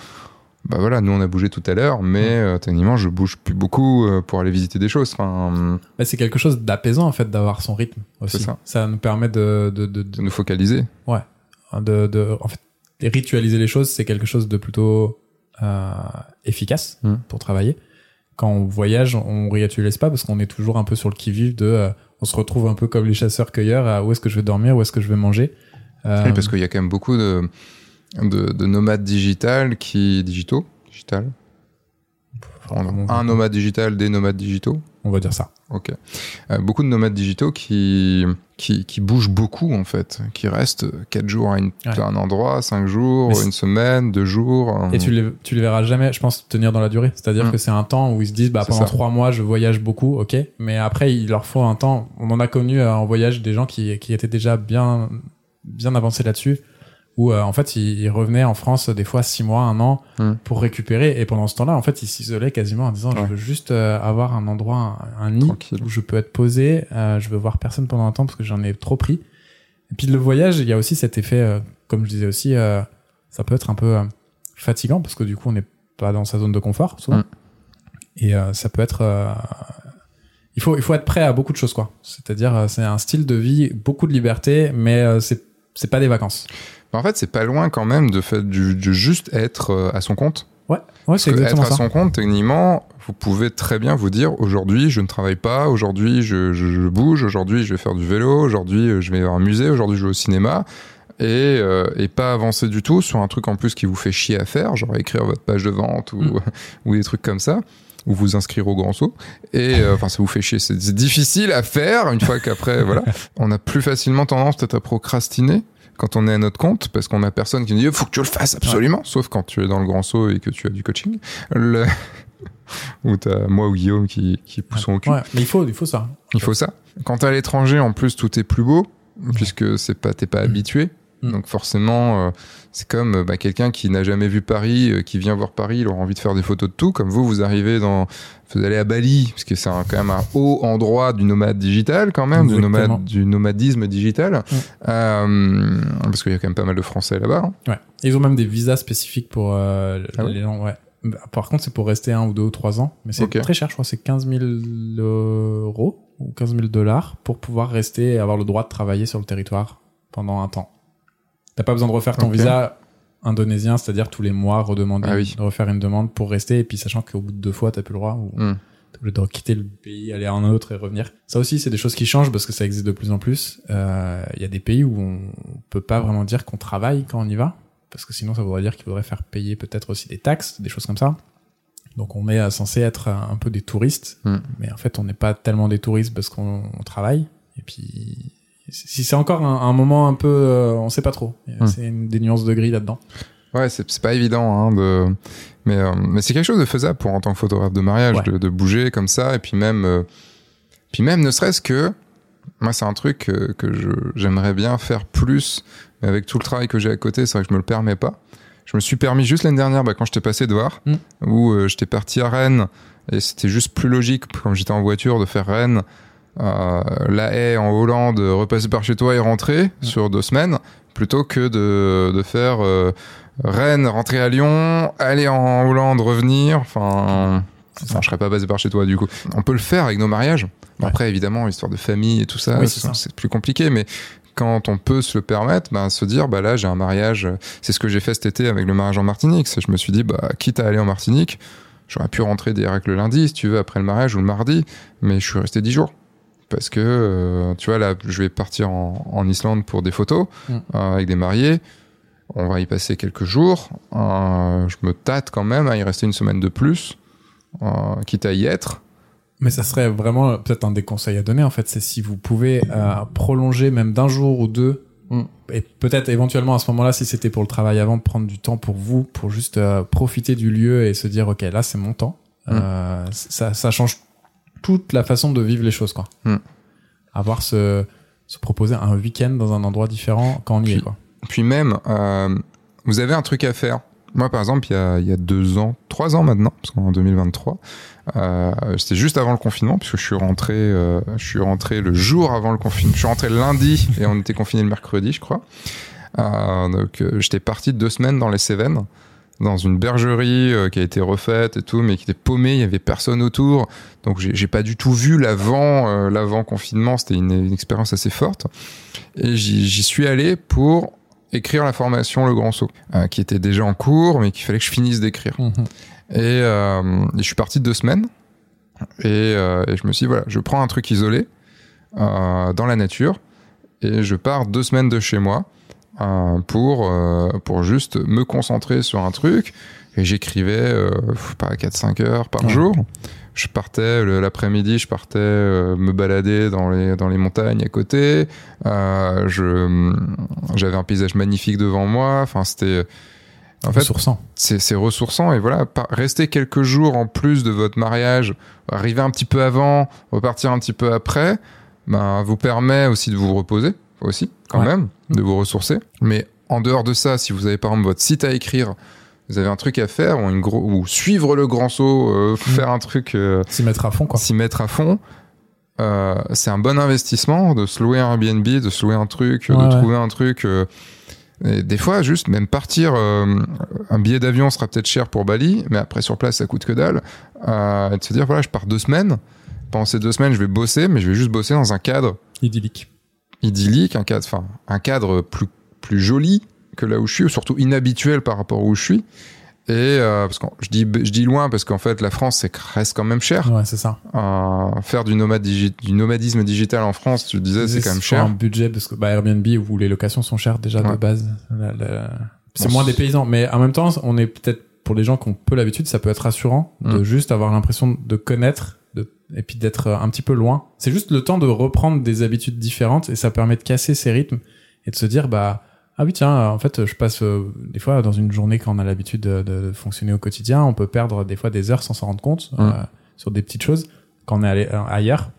Bah voilà, nous on a bougé tout à l'heure, mais euh, techniquement je bouge plus beaucoup euh, pour aller visiter des choses. Enfin, bah, c'est quelque chose d'apaisant en fait d'avoir son rythme aussi. C'est ça. nous permet de, de, de, de, de nous focaliser. de, de- en fait, ritualiser les choses, c'est quelque chose de plutôt euh, efficace Mm. pour travailler. Quand on voyage, on ritualise pas parce qu'on est toujours un peu sur le qui-vive de, euh, on se retrouve un peu comme les chasseurs-cueilleurs, à où est-ce que je vais dormir, où est-ce que je vais manger. Euh, Oui, parce qu'il y a quand même beaucoup de, de, de nomades digital qui digitaux, digital. Un nomade digital, des nomades digitaux. on va dire ça. Ok. Euh, beaucoup de nomades digitaux qui, qui, qui bougent beaucoup, en fait, qui restent 4 jours à, une- Ouais. à un endroit, 5 jours, une semaine, 2 jours. Et tu les, tu les verras jamais, je pense, tenir dans la durée. C'est-à-dire Mm. que c'est un temps où ils se disent, bah, pendant ça. trois mois, je voyage beaucoup, ok. Mais après, il leur faut un temps. On en a connu euh, en voyage des gens qui, qui étaient déjà bien, bien avancés là-dessus. Où, euh, en fait, ils, ils revenaient en France des fois six mois, un an, Mm. pour récupérer. Et pendant ce temps-là, en fait, ils s'isolaient quasiment en disant, Ouais. je veux juste euh, avoir un endroit, un, un nid Tranquille. où je peux être posé. euh, je veux voir personne pendant un temps parce que j'en ai trop pris. Et puis le voyage, il y a aussi cet effet, euh, comme je disais aussi, euh, ça peut être un peu euh, fatigant parce que du coup, on n'est pas dans sa zone de confort souvent. Mm. Et euh, ça peut être, euh, il faut il faut être prêt à beaucoup de choses quoi. C'est-à-dire, euh, c'est un style de vie, beaucoup de liberté, mais euh, c'est c'est pas des vacances. En fait, c'est pas loin quand même de, fait, du, juste être euh, à son compte. Ouais, ouais, c'est exactement être à son compte, techniquement, vous pouvez très bien vous dire aujourd'hui, je ne travaille pas, aujourd'hui, je, je, je bouge, aujourd'hui, je vais faire du vélo, aujourd'hui, euh, je vais à un musée, aujourd'hui, je vais au cinéma. Et, euh, et pas avancer du tout sur un truc en plus qui vous fait chier à faire, genre écrire votre page de vente ou, Mm. ou des trucs comme ça, ou vous inscrire au grand saut. Et euh, enfin, ça vous fait chier. C'est c'est difficile à faire une fois qu'après, voilà, on a plus facilement tendance peut-être à procrastiner quand on est à notre compte, parce qu'on a personne qui nous dit faut que tu le fasses absolument, sauf quand tu es dans le grand saut et que tu as du coaching. Le... ou t'as moi ou Guillaume qui, qui poussons au cul. Ouais, mais il faut, il faut ça. Il faut ça. Quand t'es à l'étranger, en plus, tout est plus beau, puisque c'est pas, t'es pas habitué. Mm. Donc forcément, euh, c'est comme euh, bah, quelqu'un qui n'a jamais vu Paris, euh, qui vient voir Paris, il aura envie de faire des photos de tout. Comme vous, vous arrivez dans, vous allez à Bali, parce que c'est quand même un haut endroit du nomade digital quand même, du, nomade, du nomadisme digital, Mm. Euh, parce qu'il y a quand même pas mal de Français là-bas. hein. Ouais. Ils ont même des visas spécifiques pour euh, Ah les gens. Ouais. Bah, Par contre, c'est pour rester un ou deux ou trois ans. Mais c'est très cher, je crois. C'est 15 000 euros ou 15 000 dollars pour pouvoir rester et avoir le droit de travailler sur le territoire pendant un temps. T'as pas besoin de refaire ton visa indonésien, c'est-à-dire tous les mois redemander, Ah oui. de refaire une demande pour rester. Et puis sachant qu'au bout de deux fois, t'as plus le droit. Ou... Mm. T'es obligé de quitter le pays, aller à un autre et revenir. Ça aussi, c'est des choses qui changent parce que ça existe de plus en plus. Euh, Il y a des pays où on peut pas vraiment dire qu'on travaille quand on y va, parce que sinon ça voudrait dire qu'il faudrait faire payer peut-être aussi des taxes, des choses comme ça. Donc on est euh, censé être un un peu des touristes, Mm. mais en fait on n'est pas tellement des touristes parce qu'on on travaille. Et puis si c'est encore un, un moment un peu, euh, on sait pas trop. Mm. C'est des nuances de gris là-dedans. Ouais, c'est pas évident, hein, de... mais euh, mais c'est quelque chose de faisable pour en tant que photographe de mariage, Ouais. de, de bouger comme ça, et puis même, euh, puis même ne serait-ce que, moi c'est un truc que, j'aimerais bien faire plus, mais avec tout le travail que j'ai à côté, c'est vrai que je me le permets pas. Je me suis permis juste l'année dernière, bah, quand j'étais passé de voir, Mm. où euh, j'étais parti à Rennes, et c'était juste plus logique, comme j'étais en voiture, de faire Rennes, La Haye en Hollande, repasser par chez toi et rentrer sur deux semaines, plutôt que de, de faire euh, Rennes, rentrer à Lyon, aller en Hollande, revenir. Enfin, je serais pas basé par chez toi du coup. On peut le faire avec nos mariages. Ouais. Après, évidemment, histoire de famille et tout ça, Oui, c'est plus compliqué, mais quand on peut se le permettre, bah, se dire, bah là, j'ai un mariage. C'est ce que j'ai fait cet été avec le mariage en Martinique. Je me suis dit, bah, quitte à aller en Martinique, j'aurais pu rentrer direct le lundi, si tu veux, après le mariage ou le mardi, mais je suis resté dix jours. Parce que, euh, tu vois, là, je vais partir en, en Islande pour des photos Mm. euh, avec des mariés. On va y passer quelques jours. Euh, je me tâte quand même à y rester une semaine de plus, euh, quitte à y être. Mais ça serait vraiment peut-être un des conseils à donner en fait, c'est si vous pouvez euh, prolonger même d'un jour ou deux, Mm. et peut-être éventuellement à ce moment-là, si c'était pour le travail avant, prendre du temps pour vous, pour juste euh, profiter du lieu et se dire ok là c'est mon temps. Mm. Euh, ça, ça change toute la façon de vivre les choses quoi. Mm. Avoir se, se proposer un week-end dans un endroit différent quand on y Puis- est quoi. Puis même, euh, vous avez un truc à faire. Moi, par exemple, il y a, il y a deux ans, trois ans maintenant, parce qu'on est en 2023, euh, c'était juste avant le confinement, puisque je suis rentré, euh, je suis rentré le jour avant le confinement. Je suis rentré le lundi et on était confiné le mercredi, je crois. Euh, donc, j'étais parti deux semaines dans les Cévennes, dans une bergerie euh, qui a été refaite et tout, mais qui était paumée, il y avait personne autour. Donc, j'ai pas du tout vu l'avant, euh, l'avant confinement. C'était une, une expérience assez forte. Et j'y suis allé pour écrire la formation Le Grand Saut, euh, qui était déjà en cours, mais qu'il fallait que je finisse d'écrire. Mhm. Et, euh, et je suis parti deux semaines. Et, et je me suis dit, voilà, je prends un truc isolé dans la nature et je pars deux semaines de chez moi euh, pour, euh, pour juste me concentrer sur un truc. Et j'écrivais, euh, pas 4-5 heures par Ouais. jour. Je partais l'après-midi, je partais euh, me balader dans les, dans les montagnes à côté. Euh, je, j'avais un paysage magnifique devant moi. Enfin, c'était. En fait, Ressourçant. c'est ressourçant et voilà, rester quelques jours en plus de votre mariage, arriver un petit peu avant, repartir un petit peu après, ben, vous permet aussi de vous reposer, aussi, quand Ouais. même, de vous ressourcer. Mais en dehors de ça, si vous avez par exemple votre site à écrire, vous avez un truc à faire, ou, une gros, ou suivre le grand saut, euh, faire un truc, euh, S'y mettre à fond quoi. s'y mettre à fond, euh, c'est un bon investissement de se louer un Airbnb, de se louer un truc, Ouais, de ouais. trouver un truc. et des fois, juste même partir, euh, un billet d'avion sera peut-être cher pour Bali, mais après sur place, ça coûte que dalle. Euh, et de se dire, voilà, je pars deux semaines. Pendant ces deux semaines, je vais bosser, mais je vais juste bosser dans un cadre Idyllique. Idyllique, un cadre, enfin, un cadre plus, plus joli que là où je suis, ou surtout inhabituel par rapport à où je suis. Et euh, parce que je dis, je dis loin parce qu'en fait, la France, c'est reste quand même cher. Ouais, c'est ça. Euh, faire du, nomade digi- du nomadisme digital en France, tu disais, c'est quand même cher. un budget parce que bah, Airbnb où les locations sont chères déjà de base. C'est Bon, moins des paysans, mais en même temps, on est peut-être pour les gens qui ont peu l'habitude, ça peut être rassurant de Mm. juste avoir l'impression de connaître et puis d'être un petit peu loin. C'est juste le temps de reprendre des habitudes différentes et ça permet de casser ces rythmes et de se dire bah ah oui, tiens, en fait, je passe euh, des fois dans une journée quand on a l'habitude de, de fonctionner au quotidien, on peut perdre des fois des heures sans s'en rendre compte Mm. euh, sur des petites choses quand on est allé euh, ailleurs.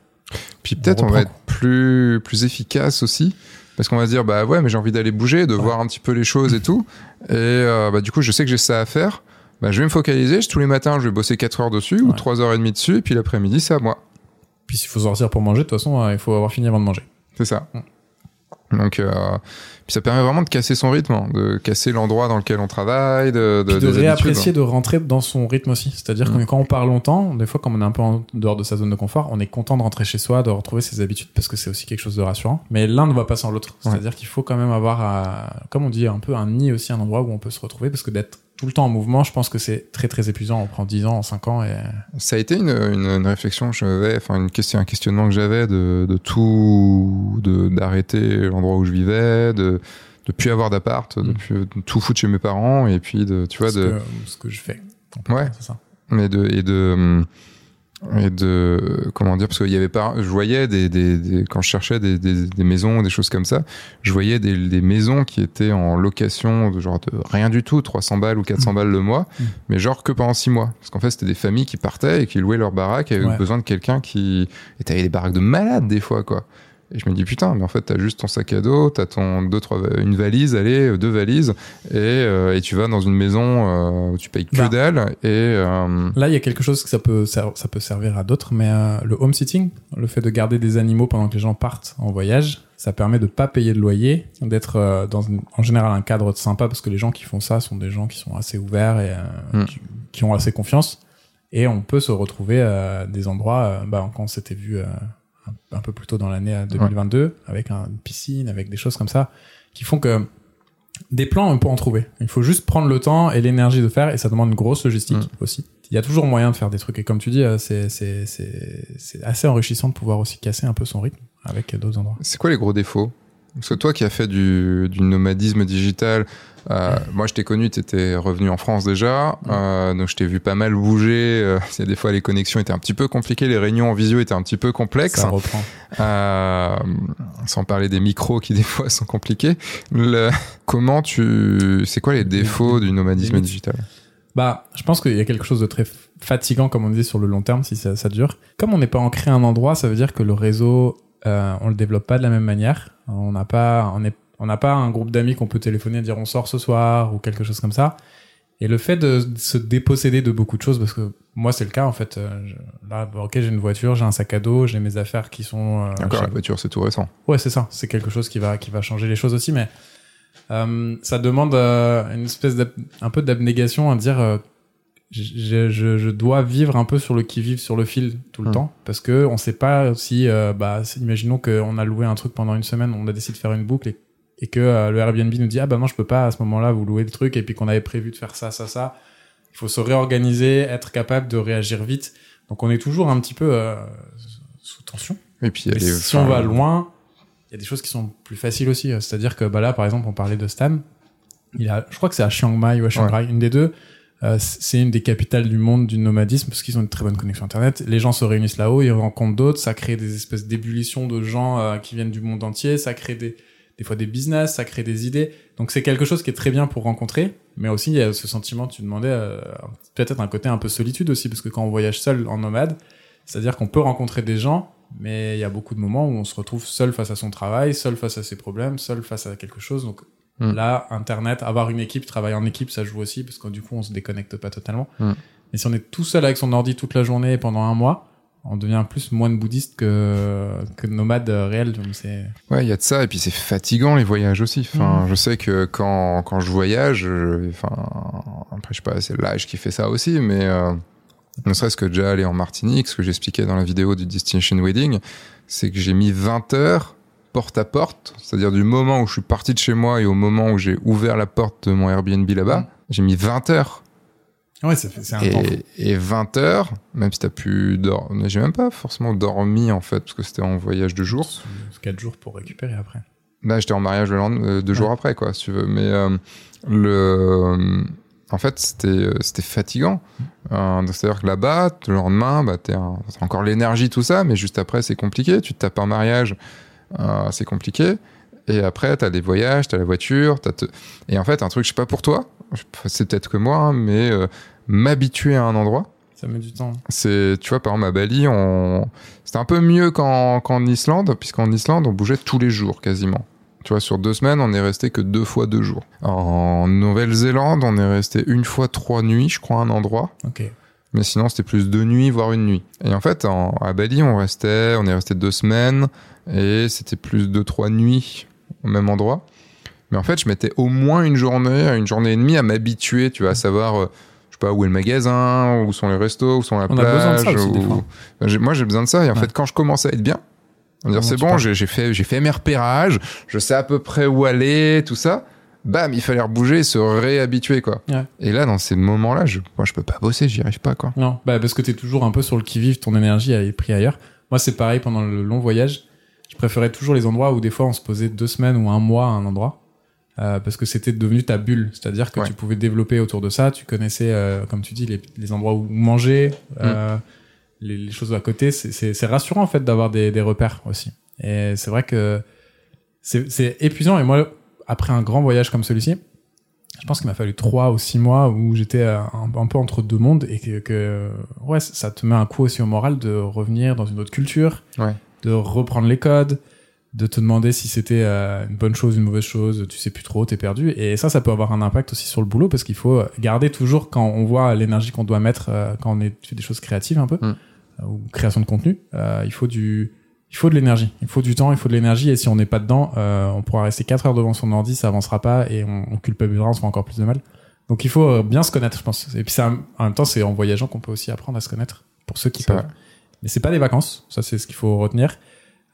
Puis peut-être on, va être plus plus efficace aussi parce qu'on va se dire bah ouais mais j'ai envie d'aller bouger, de Ouais. voir un petit peu les choses et tout et euh, bah du coup je sais que j'ai ça à faire. Bah, je vais me focaliser, tous les matins je vais bosser 4 heures dessus ou Ouais. 3 heures et demie dessus et puis l'après-midi c'est à moi. Puis s'il faut sortir pour manger, de toute façon, euh, il faut avoir fini avant de manger. C'est ça. Mm. Donc euh, puis ça permet vraiment de casser son rythme, hein, de casser l'endroit dans lequel on travaille, de de, de réapprécier, de rentrer dans son rythme aussi. C'est-à-dire Mm. que quand on part longtemps, des fois, quand on est un peu en dehors de sa zone de confort, on est content de rentrer chez soi, de retrouver ses habitudes parce que c'est aussi quelque chose de rassurant. Mais l'un ne va pas sans l'autre. Ouais. C'est-à-dire qu'il faut quand même avoir, euh, comme on dit, un peu un nid aussi, un endroit où on peut se retrouver parce que d'être tout le temps en mouvement, je pense que c'est très très épuisant. On prend 10 ans, 5 ans et Ça a été une, une, une réflexion que j'avais, enfin une question, un questionnement que j'avais de, de tout, de d'arrêter l'endroit où je vivais, de de plus avoir d'appart, de, Mm. plus- de tout foutre chez mes parents et puis de tu vois ce, de que, ce que je fais. Ouais. Ça. mais de et de et de comment dire parce qu'il y avait pas je voyais des, des, des- quand je cherchais des, des, des maisons des choses comme ça je voyais des, des maisons qui étaient en location de genre de rien du tout 300 balles ou 400 Mm. balles le mois Mm. mais genre que pendant six mois parce qu'en fait c'était des familles qui partaient et qui louaient leur baraque et avaient Ouais. besoin de quelqu'un qui et t'avais des baraques de malades des fois quoi et je me dis putain mais en fait t'as juste ton sac à dos t'as ton deux trois une valise allez deux valises et, euh, et tu vas dans une maison euh, où tu payes que Bah. dalle et euh, Là, il y a quelque chose que ça peut, ça peut servir à d'autres, mais euh, le home sitting, le fait de garder des animaux pendant que les gens partent en voyage, ça permet de pas payer de loyer, d'être euh, dans une- en général un cadre sympa parce que les gens qui font ça sont des gens qui sont assez ouverts et euh, Mm. qui, qui ont assez confiance. Et on peut se retrouver à des endroits, euh, bah, quand on s'était vu euh, un, un peu plus tôt dans l'année euh, 2022, avec un- une piscine, avec des choses comme ça, qui font que des plans, on peut en trouver. Il faut juste prendre le temps et l'énergie de faire, et ça demande une grosse logistique aussi. Il y a toujours moyen de faire des trucs, et comme tu dis, euh, c'est c'est c'est c'est assez enrichissant de pouvoir aussi casser un peu son rythme avec d'autres endroits. C'est quoi les gros défauts? Parce que toi qui as fait du, du nomadisme digital, euh, moi je t'ai connu, tu étais revenu en France déjà, euh, donc je t'ai vu pas mal bouger. Euh, il y a des fois les connexions étaient un petit peu compliquées, les réunions en visio étaient un petit peu complexes. Ça reprend. Euh, sans parler des micros qui des fois sont compliqués. Le, comment tu, c'est quoi les défauts du nomadisme digital? Bah, je pense qu'il y a quelque chose de très fatigant, comme on disait, sur le long terme, si ça, ça dure. Comme on n'est pas ancré à un endroit, ça veut dire que le réseau, euh, on le développe pas de la même manière. On n'a pas, on est, on n'a pas un groupe d'amis qu'on peut téléphoner et dire on sort ce soir ou quelque chose comme ça. Et le fait de se déposséder de beaucoup de choses, parce que moi c'est le cas en fait. euh, je- là, bon, ok, j'ai une voiture, j'ai un sac à dos, j'ai mes affaires qui sont. euh, Encore chez- la voiture, c'est tout récent. Ouais, c'est ça. C'est quelque chose qui va qui va changer les choses aussi, mais euh, ça demande euh, une espèce d'ab- un peu d'abnégation à dire euh, je, je, je dois vivre un peu sur le qui vive sur le fil tout le Hmm. temps parce que on sait pas si euh, bah imaginons qu'on a loué un truc pendant une semaine, on a décidé de faire une boucle et, et que euh, le Airbnb nous dit ah bah non je peux pas à ce moment-là vous louer le truc et puis qu'on avait prévu de faire ça ça ça. Il faut se réorganiser, être capable de réagir vite. Donc on est toujours un petit peu euh, sous tension. Et puis si on va loin, il y a des choses qui sont plus faciles aussi. C'est-à-dire que bah là, par exemple, on parlait de Stan. Il a, je crois que c'est à Chiang Mai ou à Shanghai, une des deux. Euh, c'est une des capitales du monde du nomadisme parce qu'ils ont une très bonne connexion internet. Les gens se réunissent là-haut, ils rencontrent d'autres, ça crée des espèces d'ébullitions de gens euh, qui viennent du monde entier, ça crée des, des fois des business, ça crée des idées. Donc c'est quelque chose qui est très bien pour rencontrer, mais aussi il y a ce sentiment, tu demandais euh, peut-être un côté un peu solitude aussi parce que quand on voyage seul en nomade, c'est-à-dire qu'on peut rencontrer des gens, mais il y a beaucoup de moments où on se retrouve seul face à son travail, seul face à ses problèmes, seul face à quelque chose. Donc Mm. là, Internet, avoir une équipe, travailler en équipe, ça joue aussi parce que du coup, on se déconnecte pas totalement. Mm. Mais si on est tout seul avec son ordi toute la journée pendant un mois, on devient plus moine bouddhiste que, que nomade réel. Donc c'est Ouais, il y a de ça, et puis c'est fatigant les voyages aussi. Enfin, Mhm. je sais que quand, quand je voyage, je- enfin, après je sais pas, c'est l'âge qui fait ça aussi, mais euh, ne serait-ce que déjà aller en Martinique, ce que j'expliquais dans la vidéo du Destination Wedding, c'est que j'ai mis 20 heures porte à porte, c'est-à-dire du moment où je suis parti de chez moi et au moment où j'ai ouvert la porte de mon Airbnb là-bas, Mhm. j'ai mis 20 heures. ouais, c'est un temps. Et, et 20 heures, même si t'as pu dormir, j'ai même pas forcément dormi en fait, parce que c'était en voyage de jour. 4 jours pour récupérer après. Là, j'étais en mariage le lendemain, euh, deux jours après, quoi, si tu veux. Mais euh, le, en fait, c'était euh, c'était fatigant. Euh, C'est-à-dire que là-bas, le lendemain, bah, t'es un- t'as encore l'énergie, tout ça, mais juste après, c'est compliqué. Tu te tapes un mariage, euh, c'est compliqué. Et après, t'as des voyages, t'as la voiture, t'as te... et en fait, un truc, je sais pas pour toi, c'est peut-être que moi, hein, mais euh, m'habituer à un endroit, Ça met du temps. c'est, tu vois, par exemple, à Bali, on... c'était un peu mieux qu'en, Islande, puisqu'en Islande, on bougeait tous les jours, quasiment. Tu vois, sur deux semaines, on est resté que deux fois deux jours. En Nouvelle-Zélande, on est resté une fois trois nuits, je crois, à un endroit. Ok. Mais sinon, c'était plus deux nuits, voire une nuit. Et en fait, en- à Bali, on restait, on est resté deux semaines, et c'était plus de trois nuits au même endroit. Mais en fait, je mettais au moins une journée, une journée et demie à m'habituer, tu vois, à savoir, euh, je sais pas, où est le magasin, où sont les restos, où sont la On a besoin de plage. ça aussi, des où- fois. J'ai- Moi, j'ai besoin de ça. Et en Ouais. fait, quand je commence à être bien, on dire, c'est bon, j'ai fait, j'ai fait mes repérages, je sais à peu près où aller, tout ça. Bam, il fallait rebouger, se réhabituer, quoi. Ouais. Et là, dans ces moments-là, je, moi, je peux pas bosser, j'y arrive pas, quoi. Non, bah parce que t'es toujours un peu sur le qui-vive, ton énergie elle est prise ailleurs. Moi, c'est pareil pendant le long voyage. Je préférais toujours les endroits où des fois on se posait deux semaines ou un mois à un endroit. euh, parce que c'était devenu ta bulle. C'est-à-dire que Ouais. tu pouvais développer autour de ça. Tu connaissais, euh, comme tu dis, les, les endroits où manger, euh, les, les choses à côté. C'est- rassurant en fait d'avoir des, des repères aussi. Et c'est vrai que c'est épuisant. Et moi, après un grand voyage comme celui-ci, je pense qu'il m'a fallu trois ou six mois où j'étais un, un peu entre deux mondes et que, que ouais, ça te met un coup aussi au moral de revenir dans une autre culture, Ouais. De reprendre les codes, de te demander si c'était euh, une bonne chose, une mauvaise chose, tu sais plus trop, t'es perdu. Et ça, ça peut avoir un impact aussi sur le boulot parce qu'il faut garder toujours quand on voit l'énergie qu'on doit mettre euh, quand on est, fait des choses créatives un peu Mm. euh, ou création de contenu. euh, il faut du il faut de l'énergie, il faut du temps, il faut de l'énergie, et si on n'est pas dedans, euh, on pourra rester 4 heures devant son ordi, ça avancera pas, et on, on culpabilisera, on se fera encore plus de mal. Donc il faut bien se connaître, je pense. Et puis ça, en même temps, c'est en voyageant qu'on peut aussi apprendre à se connaître, pour ceux qui peuvent. vrai. Mais c'est pas des vacances, ça c'est ce qu'il faut retenir.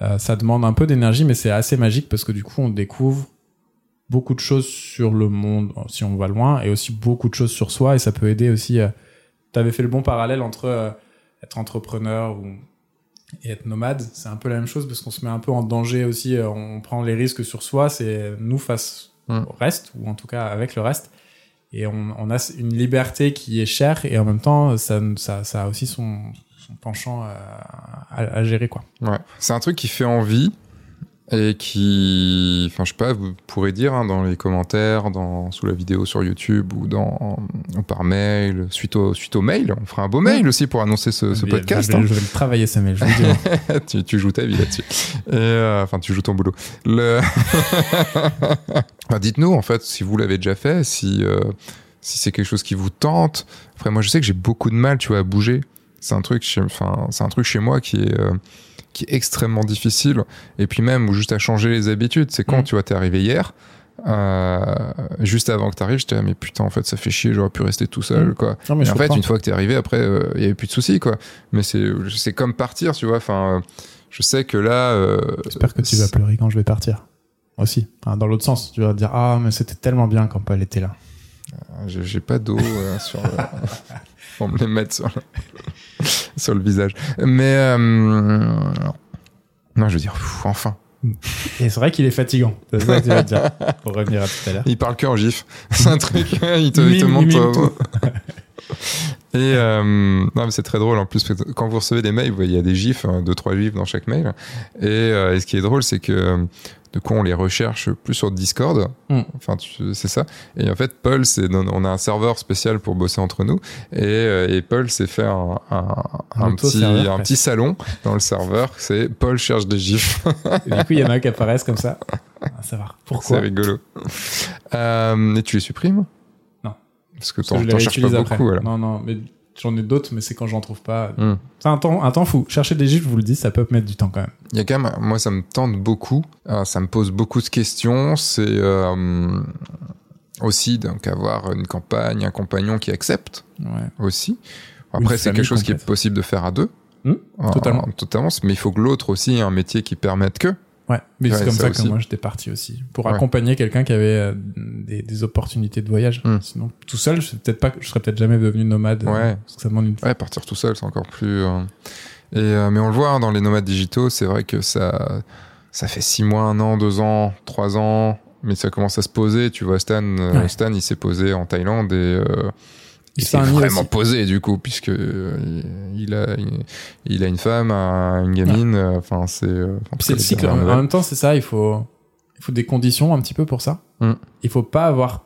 Euh, ça demande un peu d'énergie, mais c'est assez magique parce que du coup, on découvre beaucoup de choses sur le monde, si on va loin, et aussi beaucoup de choses sur soi, et ça peut aider aussi. Euh, T'avais fait le bon parallèle entre euh, être entrepreneur ou et être nomade, c'est un peu la même chose parce qu'on se met un peu en danger aussi. euh, On prend les risques sur soi, c'est nous face au reste, ou en tout cas avec le reste. Et on, on a une liberté qui est chère et en même temps, ça, ça, ça a aussi son, son penchant à, à gérer, quoi. Ouais. C'est un truc qui fait envie et qui, enfin, je sais pas, vous pourrez dire hein, dans les commentaires, dans sous la vidéo sur YouTube ou dans ou par mail, suite au suite au mail. On fera un beau mail aussi pour annoncer ce, ce podcast. Je vais, hein. je vais le travailler, Samuel, je vous tu, tu joues ta vie là-dessus. Euh, Enfin, tu joues ton boulot. Le... Enfin, Dites-nous, en fait, si vous l'avez déjà fait, si, euh, si c'est quelque chose qui vous tente. Après, moi, je sais que j'ai beaucoup de mal, tu vois, à bouger. C'est un truc chez, enfin, c'est un truc chez moi qui est, euh, qui est extrêmement difficile. Et puis même, ou juste à changer les habitudes. C'est quand, Mhm. tu vois, t'es arrivé hier. euh, juste avant que t'arrives, j'étais ah, mais putain en fait ça fait chier j'aurais pu rester tout seul Mhm. quoi Non, mais et je en fait, une fois que t'es arrivé, après, il y avait plus de soucis, quoi. Mais c'est, c'est comme partir, tu vois. Enfin, euh, je sais que là. euh, J'espère que tu vas pleurer quand je vais partir. Aussi. Dans l'autre sens, tu vas te dire Ah, mais c'était tellement bien quand Paul était là. J'ai, pas d'eau euh, sur. Pour me les mettre sur le, sur le visage. Mais euh, non, je veux dire, pff, enfin. Et c'est vrai qu'il est fatigant. C'est ça que tu vas te dire. Pour revenir à tout à l'heure. Il parle que en gif. C'est un truc. il te, il te Mime, montre. Et euh, non, mais c'est très drôle en plus quand vous recevez des mails, vous voyez, il y a des gifs, hein, deux trois gifs dans chaque mail. Et, euh, et ce qui est drôle, c'est que de quoi on les recherche plus sur Discord. Mm. Enfin, c'est ça. Et en fait, Paul, c'est on a un serveur spécial pour bosser entre nous. Et, euh, et Paul s'est fait un, un, Un un petit salon dans le serveur. C'est Paul cherche des gifs. Et du coup, il y en a qui apparaissent comme ça. À savoir c'est pourquoi. rigolo. Euh, et tu les supprimes? Non. Parce que t'en cherches pas après. beaucoup. alors. Non, non, mais j'en ai d'autres, mais c'est quand j'en trouve pas. Mm. C'est un temps, un temps fou. Chercher des gifs, je vous le dis, ça peut mettre du temps quand même. Il y a quand même, moi, ça me tente beaucoup. Euh, ça me pose beaucoup de questions. C'est euh, aussi donc avoir une campagne, un compagnon qui accepte Ouais. aussi. Après, c'est quelque chose qui est possible de faire à deux. Hmm, Euh, totalement. totalement. Mais il faut que l'autre aussi ait un métier qui permette que. Ouais, mais Ouais, c'est comme ça que moi j'étais parti aussi. Pour Ouais. accompagner quelqu'un qui avait euh, des, des opportunités de voyage. Mm. Sinon, tout seul, je serais peut-être pas, je serais peut-être jamais devenu nomade. euh, Ouais. parce que ça demande une. Ouais, partir tout seul, c'est encore plus. euh, Et euh, mais on le voit hein, dans les nomades digitaux, c'est vrai que ça, ça fait six mois, un an, deux ans, trois ans, mais ça commence à se poser. Tu vois, Stan, Ouais. Stan, il s'est posé en Thaïlande et euh, il s'est vraiment aussi. posé du coup, puisque euh, il, a, il, a une femme, un- une gamine. euh, Enfin, c'est. euh, enfin, c'est le cycle. En même temps, c'est ça, il faut. il faut des conditions un petit peu pour ça. Mm. Il faut pas avoir.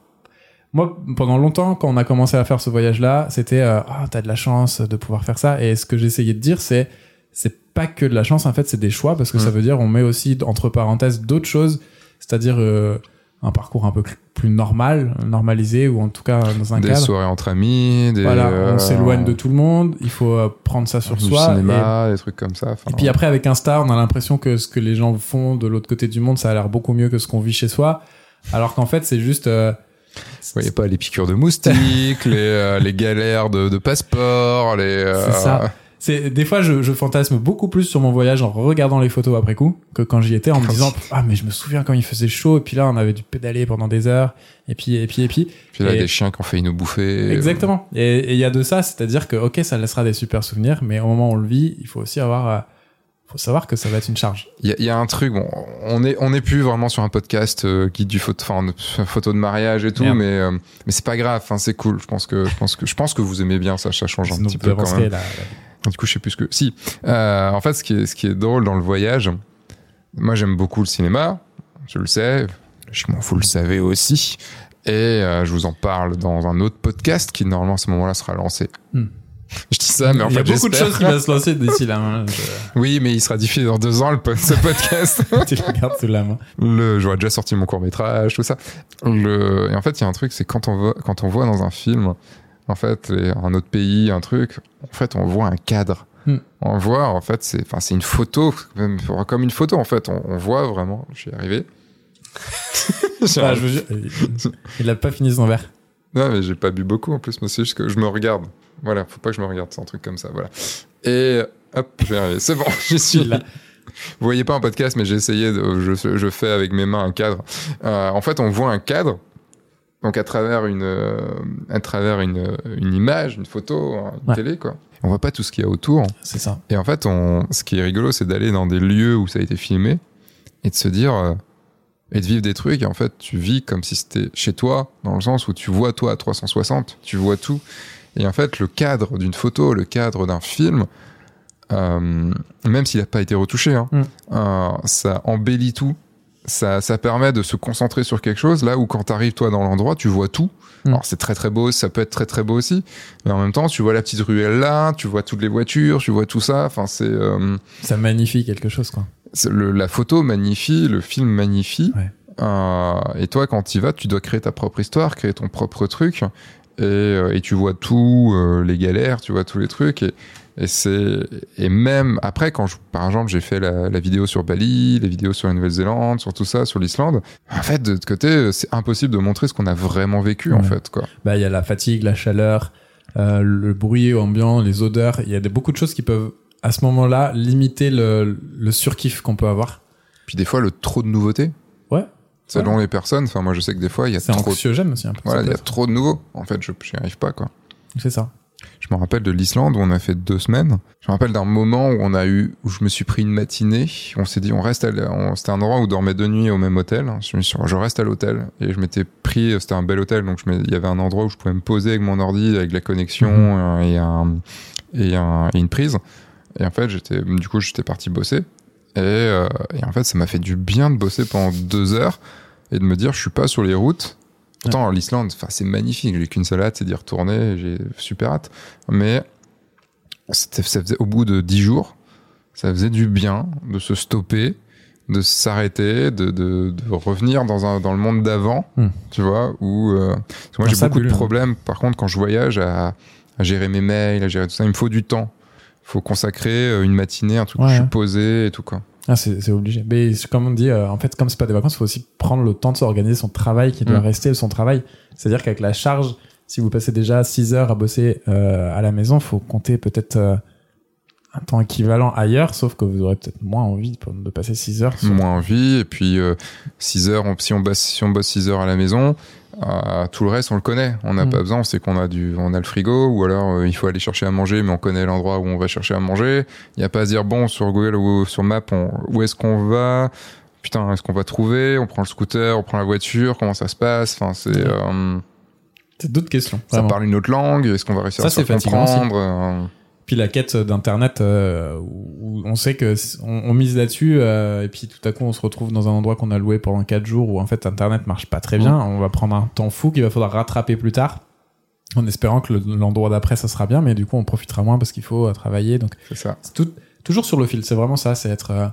Moi, pendant longtemps, quand on a commencé à faire ce voyage-là, c'était euh, ah t'as de la chance de pouvoir faire ça. Et ce que j'essayais de dire, c'est c'est pas que de la chance. En fait, c'est des choix parce que Mm. ça veut dire on met aussi entre parenthèses d'autres choses, c'est-à-dire euh, un parcours un peu plus normal, normalisé ou en tout cas dans un Des cadre. soirées entre amis, des. Voilà, euh, on s'éloigne de tout le monde. Il faut euh, prendre ça sur du soi. et- des trucs comme ça. enfin, et puis après, avec Insta, on a l'impression que ce que les gens font de l'autre côté du monde, ça a l'air beaucoup mieux que ce qu'on vit chez soi. Alors qu'en fait, c'est juste. euh, Vous voyez pas les piqûres de moustiques, les, euh, les galères de, de passeport, les. euh, C'est ça. C'est des fois, je, je fantasme beaucoup plus sur mon voyage en regardant les photos après coup que quand j'y étais, en me disant ah mais je me souviens quand il faisait chaud et puis là on avait dû pédaler pendant des heures et puis et puis et puis. Puis là, Et- des chiens qui ont failli nous bouffer. Exactement. Et il y a de ça, c'est-à-dire que ok, ça laissera des super souvenirs, mais au moment où on le vit, il faut aussi avoir, euh, faut savoir que ça va être une charge. Il y, a- il y a un truc, bon, on est, on est plus vraiment sur un podcast euh, guide du photo, enfin, photo de mariage et tout, Merde. mais, euh, mais c'est pas grave, c'est cool. Je pense que, je pense que, je pense que vous aimez bien ça, ça change un Sinon, petit peu quand même. la- la- Du coup, je sais plus ce que, si, euh, en fait, ce qui est, ce qui est drôle dans le voyage, moi, j'aime beaucoup le cinéma, je le sais, je m'en vous le savez aussi, et euh, je vous en parle dans un autre podcast qui, normalement, à ce moment-là, sera lancé. Hmm. Je dis ça, mais en il y a fait, beaucoup de choses qui vont se lancer d'ici là. hein. Je- Oui, mais il sera diffusé dans deux ans, le, ce podcast. tu le regardes sous la main. le j'aurais déjà sorti mon court métrage tout ça le et en fait il y a un truc c'est quand on voit quand on voit dans un film en fait les- un autre pays un truc en fait on voit un cadre Hmm. on voit en fait c'est enfin c'est une photo même comme une photo en fait on, on voit vraiment je suis arrivé Ah, un- je vous jure, il- il a pas fini son verre. non mais j'ai pas bu beaucoup en plus mais c'est juste que je me regarde voilà faut pas que je me regarde c'est un truc comme ça voilà et hop j'ai arrivé c'est bon j'y suis l'a. Vous voyez pas un podcast, mais j'ai essayé, de, je, je fais avec mes mains un cadre. Euh, en fait, on voit un cadre, donc à travers une, euh, à travers une, une image, une photo, une Ouais. télé, quoi. On voit pas tout ce qu'il y a autour. C'est ça. Et en fait, on, ce qui est rigolo, c'est d'aller dans des lieux où ça a été filmé et de se dire, euh, et de vivre des trucs. Et en fait, tu vis comme si c'était chez toi, dans le sens où tu vois toi à 360, tu vois tout. Et en fait, le cadre d'une photo, le cadre d'un film, euh, même s'il n'a pas été retouché, hein, Mm. ça embellit tout. Ça, ça permet de se concentrer sur quelque chose, là où quand tu arrives toi dans l'endroit, tu vois tout. Mm. Alors c'est très très beau, ça peut être très très beau aussi, mais en même temps, tu vois la petite ruelle là, tu vois toutes les voitures, tu vois tout ça. Enfin, c'est euh, Ça magnifie quelque chose, quoi. le- la photo magnifie, le film magnifie. Ouais. Euh, et toi, quand tu y vas, tu dois créer ta propre histoire, créer ton propre truc. Et, euh, et tu vois tout, euh, les galères, tu vois tous les trucs. Et, et c'est et même après, quand je, par exemple, j'ai fait la, la vidéo sur Bali, les vidéos sur la Nouvelle-Zélande, sur tout ça, sur l'Islande. En fait, de l'autre côté, c'est impossible de montrer ce qu'on a vraiment vécu, en fait, quoi. Bah, il y a la fatigue, la chaleur, euh, le bruit ambiant, les odeurs. Il y a beaucoup de choses qui peuvent, à ce moment-là, limiter le, le surkiff qu'on peut avoir. Puis des fois, le trop de nouveautés. Ouais. Selon les personnes. Enfin, moi, je sais que des fois, il y a C'est trop. anxiogène aussi, un peu. Voilà, il y a trop de nouveaux. En fait, je j'y arrive pas, quoi. C'est ça. Je me rappelle de l'Islande où on a fait deux semaines. Je me rappelle d'un moment où on a eu, où je me suis pris une matinée. On s'est dit, on reste à, c'était un endroit où on dormait deux nuits au même hôtel. Je me suis, je reste à l'hôtel. Et je m'étais pris, c'était un bel hôtel, donc je il y avait un endroit où je pouvais me poser avec mon ordi, avec la connexion euh, et un, et un, et une prise. Et en fait, j'étais, du coup, j'étais parti bosser. Et, euh, et en fait, ça m'a fait du bien de bosser pendant deux heures et de me dire, je suis pas sur les routes. Pourtant, l'Islande, enfin, c'est magnifique. J'ai qu'une seule hâte, c'est d'y retourner. J'ai super hâte. Mais ça faisait, au bout de dix jours, ça faisait du bien de se stopper, de s'arrêter, de, de, de revenir dans, un, dans le monde d'avant, Hmm. tu vois, où euh, moi j'ai beaucoup de bulle. problèmes. Par contre, quand je voyage à, à gérer mes mails, à gérer tout ça, il me faut du temps. Il faut consacrer euh, une matinée, un truc où Ouais. je suis posé et tout quoi. Ah, c'est c'est obligé. Mais comme on dit, euh, en fait, comme c'est pas des vacances, il faut aussi prendre le temps de s'organiser son travail qui doit Mm. rester son travail. C'est-à-dire qu'avec la charge, si vous passez déjà 6 heures à bosser euh, à la maison, faut compter peut-être euh, un temps équivalent ailleurs, sauf que vous aurez peut-être moins envie de passer 6 heures. sur- moins envie et puis 6 heures on- si on bosse si on bosse 6 heures à la maison euh, tout le reste on le connaît on n'a Mm. pas besoin on sait qu'on a du on a le frigo ou alors euh, il faut aller chercher à manger mais on connaît l'endroit où on va chercher à manger il y a pas à se dire bon sur Google ou sur Map on- où est-ce qu'on va? Putain est-ce qu'on va trouver? On prend le scooter on prend la voiture comment ça se passe? Enfin c'est euh, C'est d'autres questions. ça vraiment. parle une autre langue est-ce qu'on va réussir Ça, à se comprendre euh, Puis la quête d'internet euh, où on sait que on, on mise là-dessus euh, et puis tout à coup on se retrouve dans un endroit qu'on a loué pendant quatre jours où en fait internet marche pas très bien. On va prendre un temps fou qu'il va falloir rattraper plus tard. En espérant que le- l'endroit d'après ça sera bien, mais du coup on profitera moins parce qu'il faut euh, travailler. Donc C'est ça. tout, toujours sur le fil. C'est vraiment ça, c'est être euh,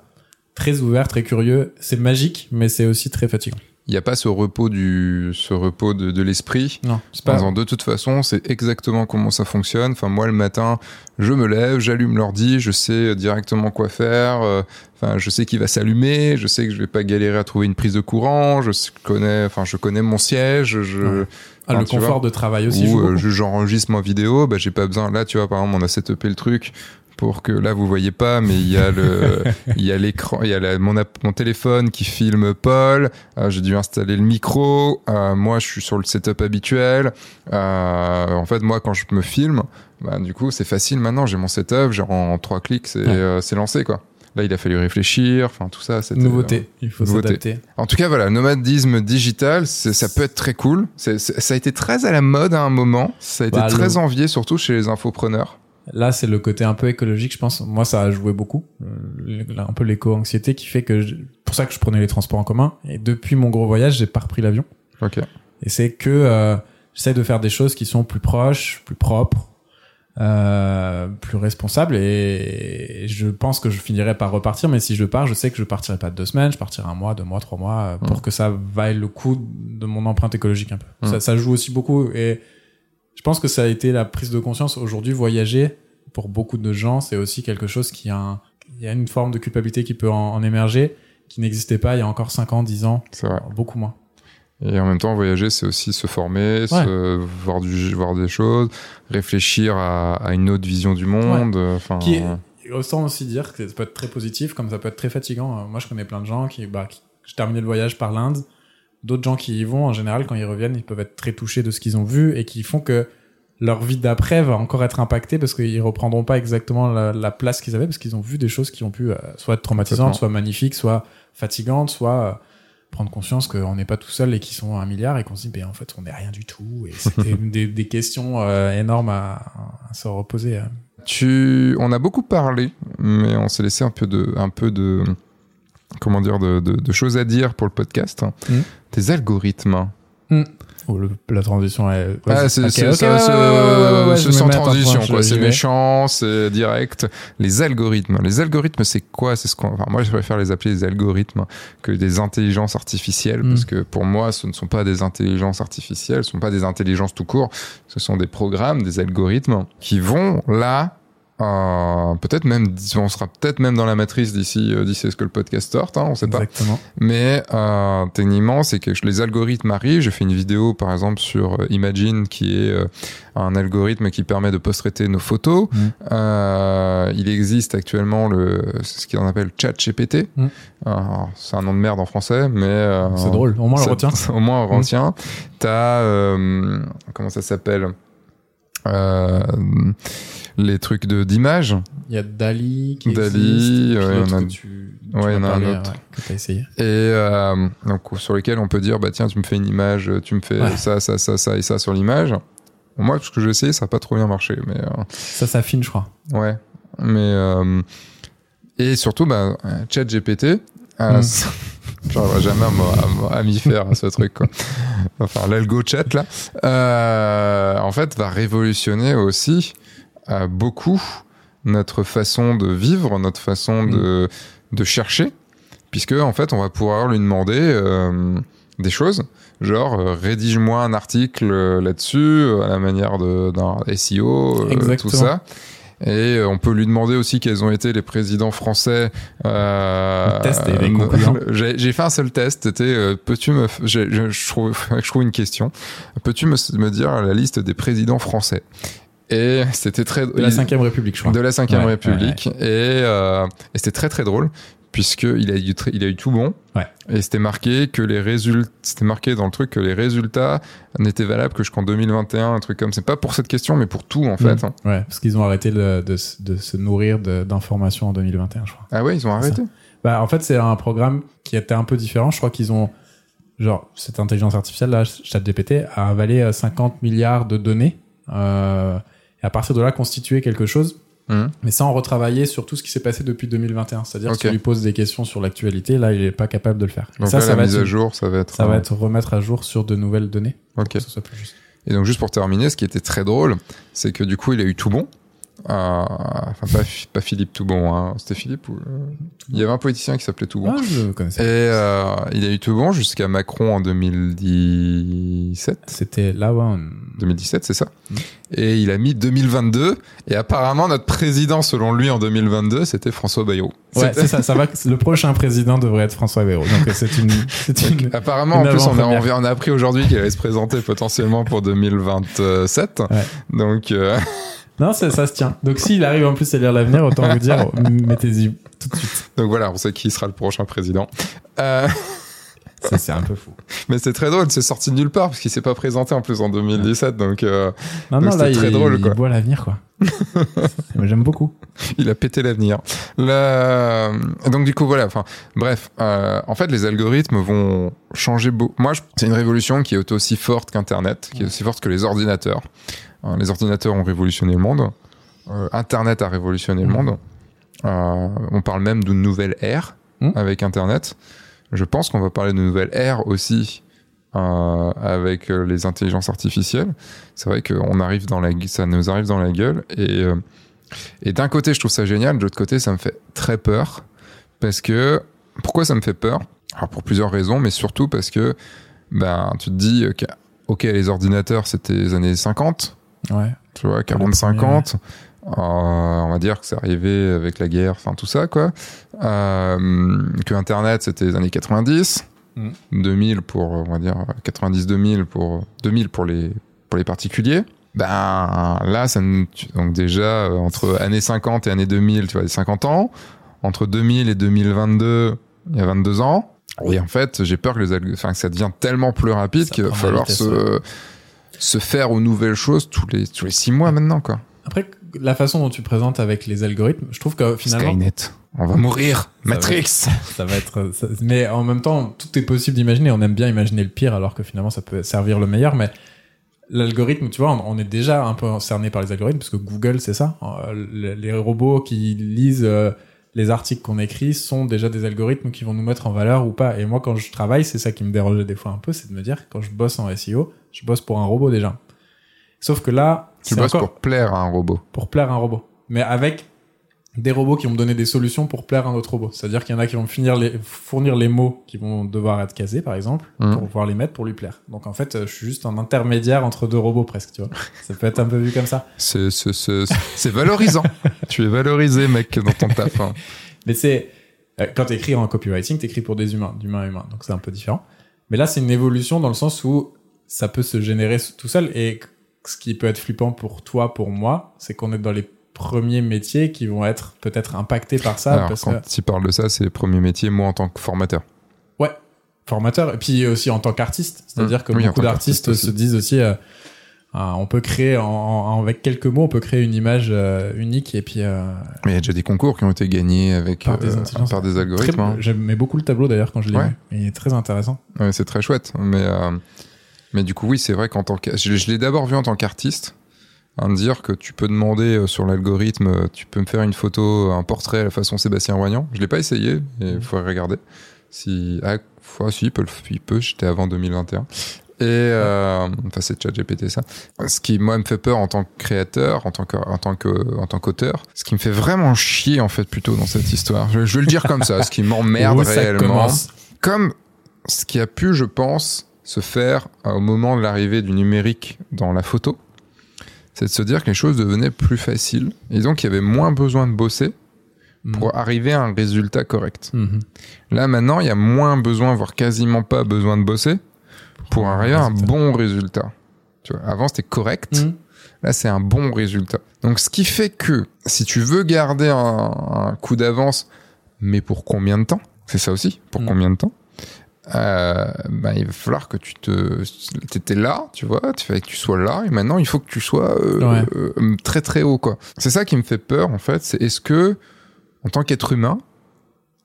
très ouvert, très curieux. C'est magique, mais c'est aussi très fatigant. Il n'y a pas ce repos du, ce repos de, de l'esprit. Non, c'est pas. disant, de toute façon, c'est exactement comment ça fonctionne. Enfin, moi, le matin, je me lève, j'allume l'ordi, je sais directement quoi faire. euh, Enfin, je sais qu'il va s'allumer, je sais que je vais pas galérer à trouver une prise de courant. Je connais, enfin, je connais mon siège. Je, Ouais. Ah, Enfin, le confort de travail aussi. ou euh, j'enregistre ma vidéo, bah, j'ai pas besoin. Là, tu vois, par exemple, on a setupé le truc pour que là vous voyez pas, mais il y a le, il y a l'écran, il y a la- mon, téléphone qui filme Paul. euh, j'ai dû installer le micro. euh, moi, je suis sur le setup habituel. Euh, en fait, moi, quand je me filme, bah, du coup, c'est facile maintenant. J'ai mon setup, genre en trois clics, c'est Ouais. c'est lancé quoi. Là, il a fallu réfléchir. Enfin, tout ça, Nouveauté. Il faut s'adapter. en tout cas, voilà, nomadisme digital, ça peut être très cool. Ça a été très à la mode à un moment. Ça a été Bah, très le- envié, surtout chez les infopreneurs. Là, c'est le côté un peu écologique, je pense. Moi, ça a joué beaucoup. Euh, Un peu l'éco-anxiété qui fait que, je- pour ça que je prenais les transports en commun. Et depuis mon gros voyage, j'ai pas repris l'avion. Ok. Et c'est que euh, j'essaie de faire des choses qui sont plus proches, plus propres, euh, plus responsables. Et je pense que je finirai par repartir. Mais si je pars, je sais que je partirai pas deux semaines, je partirai un mois, deux mois, trois mois, euh, pour Mm. que ça vaille le coup de mon empreinte écologique un peu. Mm. Ça, ça joue aussi beaucoup. Et je pense que ça a été la prise de conscience. Aujourd'hui, voyager, pour beaucoup de gens, c'est aussi quelque chose qui a, un- il y a une forme de culpabilité qui peut en, en émerger, qui n'existait pas il y a encore 5 ans, 10 ans, vrai. beaucoup moins. Et en même temps, voyager, c'est aussi se former, se, voir, du, voir des choses, réfléchir à, à une autre vision du monde. Enfin, Qui est, autant aussi dire que ça peut être très positif, comme ça peut être très fatigant. Moi, je connais plein de gens qui, bah, qui j'ai terminé le voyage par l'Inde. D'autres gens qui y vont, en général, quand ils reviennent, ils peuvent être très touchés de ce qu'ils ont vu et qui font que leur vie d'après va encore être impactée parce qu'ils reprendront pas exactement la, la place qu'ils avaient parce qu'ils ont vu des choses qui ont pu euh, soit être traumatisantes, soit magnifiques, soit fatigantes, soit euh, prendre conscience qu'on n'est pas tout seul et qu'ils sont un milliard et qu'on se dit, ben, en fait, on n'est rien du tout. Et c'était des, des questions euh, énormes à, à se reposer. euh. tu, on a beaucoup parlé, mais on s'est laissé un peu de, un peu de, comment dire, de, de, de choses à dire pour le podcast. Mm. Tes algorithmes. Oh, le- la transition est. Ah, c'est Ok, c'est- ok, ça, ouais, c'est- ouais, sans transition, quoi. C'est méchant, c'est direct. Les algorithmes. Les algorithmes, c'est quoi? C'est ce qu'on. Enfin, moi, je préfère les appeler des algorithmes que des intelligences artificielles, Mm. parce que pour moi, ce ne sont pas des intelligences artificielles, ce ne sont pas des intelligences tout court. Ce sont des programmes, des algorithmes qui vont là. Peut-être même, on sera peut-être même dans la matrice d'ici, euh, d'ici ce que le podcast sorte, hein, on sait pas. Mais euh, techniquement, c'est que les algorithmes arrivent. J'ai fait une vidéo, par exemple, sur euh, Imagine, qui est euh, un algorithme qui permet de post-traiter nos photos. Mm. Euh, il existe actuellement le, ce qu'on appelle ChatGPT. Mm. Alors, C'est un nom de merde en français, mais C'est drôle. Au moins, on le retient. Au moins, on le retient. T'as comment ça s'appelle? Euh, Les trucs de d'image. Il y a Dali qui Dali, existe, ouais, l'autre on a- que tu, tu Ouais, il y en a un autre. ouais, essayé. et euh, donc sur lesquels on peut dire bah tiens tu me fais une image tu me fais ça ça ça ça et ça sur l'image Bon, moi ce que j'ai essayé ça a pas trop bien marché mais Ça s'affine, je crois. euh, ouais mais euh, et surtout bah chat Mm. j'arriverai jamais à, m'y- à- m'y faire à ce truc quoi. Enfin l'algo chat là. Euh, en fait va révolutionner aussi euh, beaucoup notre façon de vivre notre façon Mm. de de chercher puisque en fait on va pouvoir lui demander euh, des choses. Genre euh, rédige-moi un article euh, là-dessus euh, à la manière d'un SEO euh, tout ça et euh, on peut lui demander aussi quels ont été les présidents français. Euh, Le test est euh, concluant. J'ai fait un seul test. C'était euh, peux-tu me, je, je trouve, je trouve une question. Peux-tu me, me dire la liste des présidents français? Et c'était très De la 5ème République, je crois. de la 5ème Ouais, République et, euh, et c'était très très drôle puisque il a eu il a eu tout bon Ouais. et c'était marqué que les résultats c'était marqué dans le truc que les résultats n'étaient valables que jusqu'en 2021 un truc comme c'est pas pour cette question mais pour tout en fait Mm. hein. Ouais, parce qu'ils ont arrêté de, de, se- de se nourrir d'informations en 2021, je crois. ah ouais ils ont arrêté Bah, en fait, c'est un programme qui était un peu différent. Je crois qu'ils ont, genre, cette intelligence artificielle, là, ChatGPT, a avalé euh, 50 milliards de données, euh, et à partir de là, constitué quelque chose. Mhm. mais sans retravailler sur tout ce qui s'est passé depuis 2021. C'est-à-dire Ok. que tu lui poses des questions sur l'actualité, là, il est pas capable de le faire. Donc ça, là, ça la va mise être, à jour, ça va être. ça va euh, être remettre à jour sur de nouvelles données. Ok. Pour que ce soit plus juste. Et donc juste pour terminer, ce qui était très drôle, c'est que du coup il a eu tout bon. Euh, enfin pas, pas Philippe tout bon, hein. c'était Philippe ou euh, il y avait un politicien qui s'appelait tout bon. Ah, je Et connaissais. euh, il a eu tout bon jusqu'à Macron en 2017. C'était là, ouais. on- 2017, c'est ça. Mhm. Et il a mis 2022. Et apparemment, notre président, selon lui, en 2022, c'était François Bayrou. Ouais, c'est ça, ça va. Le prochain président devrait être François Bayrou. Donc euh, c'est une. Apparemment, en plus, on a, avant-première. on a appris aujourd'hui qu'il allait se présenter potentiellement pour 2027. Ouais. Donc, euh, Non, ça, ça se tient. Donc s'il arrive en plus à lire l'avenir, autant vous dire, mettez-y tout de suite. donc voilà, on sait qui sera le prochain président. Euh, Ça, c'est un peu fou. mais c'est très drôle, c'est sorti de nulle part parce qu'il s'est pas présenté en plus en 2017. Donc, euh, Non, Donc non, là, très il, drôle, il quoi. boit l'avenir, quoi. Moi, J'aime beaucoup. il a pété l'avenir. La- Donc du coup voilà. Enfin bref. euh, en fait les algorithmes vont changer beaucoup. Moi je- c'est une révolution qui est aussi forte qu'Internet, qui est aussi forte que les ordinateurs. Euh, les ordinateurs ont révolutionné le monde. Euh, Internet a révolutionné le Mhm. monde. Euh, on parle même d'une nouvelle ère Mhm. avec Internet. Je pense qu'on va parler de nouvelle ère aussi euh, avec les intelligences artificielles. C'est vrai qu'on arrive dans la, ça nous arrive dans la gueule et euh, et d'un côté, je trouve ça génial, de l'autre côté, ça me fait très peur. Parce que, pourquoi ça me fait peur? Alors, pour plusieurs raisons, mais surtout parce que, ben, tu te dis, ok, ok, les ordinateurs, c'était les années 50, Ouais. tu vois, premiers, 40-50. Euh, on va dire que c'est arrivé avec la guerre, enfin tout ça, quoi. Euh, que Internet, c'était les années 90. Mm. 2000 pour, on va dire, 90-2000 pour, 2000 pour les, pour les particuliers. Ben là, ça nous, donc déjà euh, entre années 50 et années 2000, tu vois, 50 ans. Entre 2000 et 2022, il y a 22 ans. Et en fait, j'ai peur que, les enfin, que ça devient tellement plus rapide qu'il va falloir vitesse, se, se faire aux nouvelles choses tous les, tous les six mois maintenant, quoi. Après, la façon dont tu présentes avec les algorithmes, je trouve que finalement, Skynet. On va mourir. va Matrix. ça va être. ça- mais en même temps, tout est possible d'imaginer. On aime bien imaginer le pire, alors que finalement, ça peut servir le meilleur. Mais l'algorithme, tu vois, on, est déjà un peu cerné par les algorithmes, parce que Google, c'est ça. Euh, Les, les robots qui lisent euh, les articles qu'on écrit sont déjà des algorithmes qui vont nous mettre en valeur ou pas. Et moi, quand je travaille, c'est ça qui me dérangeait des fois un peu, c'est de me dire, quand je bosse en SEO, je bosse pour un robot déjà. Sauf que là, Tu bosses encore pour plaire à un robot. pour plaire à un robot. Mais avec des robots qui vont me donner des solutions pour plaire à un autre robot. C'est-à-dire qu'il y en a qui vont me finir les, fournir les mots qui vont devoir être casés, par exemple, Mhm. pour pouvoir les mettre pour lui plaire. Donc en fait, je suis juste un intermédiaire entre deux robots presque, tu vois. Ça peut être un peu vu comme ça. C'est, c'est, c'est, c'est valorisant. tu es valorisé, mec, dans ton taf. hein. Mais c'est, euh, quand t'écris en copywriting, t'écris pour des humains, d'humain à humain. Donc c'est un peu différent. Mais là, c'est une évolution dans le sens où ça peut se générer tout seul. Et ce qui peut être flippant pour toi, pour moi, c'est qu'on est dans les premiers métiers qui vont être peut-être impactés par ça. Alors, parce quand que tu parles de ça, c'est le premier métier, moi, en tant que formateur. formateur et puis aussi en tant qu'artiste c'est-à-dire que Mmh. Oui, en beaucoup d'artistes se disent aussi euh, ah, on peut créer en, en- avec quelques mots on peut créer une image euh, unique et puis euh, Mais il y a déjà des concours qui ont été gagnés avec, Par des par des algorithmes. hein. j'aimais beaucoup le tableau d'ailleurs quand je l'ai Ouais. vu il est très intéressant Ouais, c'est très chouette. Mais, mais du coup, oui, c'est vrai qu'en tant que, je, je l'ai d'abord vu en tant qu'artiste. À me dire que tu peux demander euh, sur l'algorithme, euh, tu peux me faire une photo, un portrait à la façon Sébastien Roignan. Je l'ai pas essayé, il faudrait regarder. Si, ah, fois, si, il peut, le- il peut, j'étais avant 2021. Et, euh, enfin, c'est ChatGPT ça. Ce qui, moi, me fait peur en tant que créateur, en tant que, en tant que, en tant qu'auteur, ce qui me fait vraiment chier, en fait, plutôt dans cette histoire. Je, je vais le dire comme ça, ce qui m'emmerde réellement comme ce qui a pu, je pense, se faire euh, au moment de l'arrivée du numérique dans la photo, c'est de se dire que les choses devenaient plus faciles et donc il y avait moins besoin de bosser pour arriver à un résultat correct. Mhm. Là maintenant, il y a moins besoin, voire quasiment pas besoin de bosser pour arriver à un bon résultat. Tu vois, avant c'était correct, Mhm. Là, c'est un bon résultat. Donc, ce qui fait que si tu veux garder un, un coup d'avance, mais pour combien de temps? C'est ça aussi. Pour Mm. combien de temps? Euh, bah, il va falloir que tu te, t'étais là, tu vois, tu fallait que tu sois là, et maintenant il faut que tu sois euh, Ouais. euh, très très haut, quoi. C'est ça qui me fait peur, en fait. C'est est-ce que, en tant qu'être humain,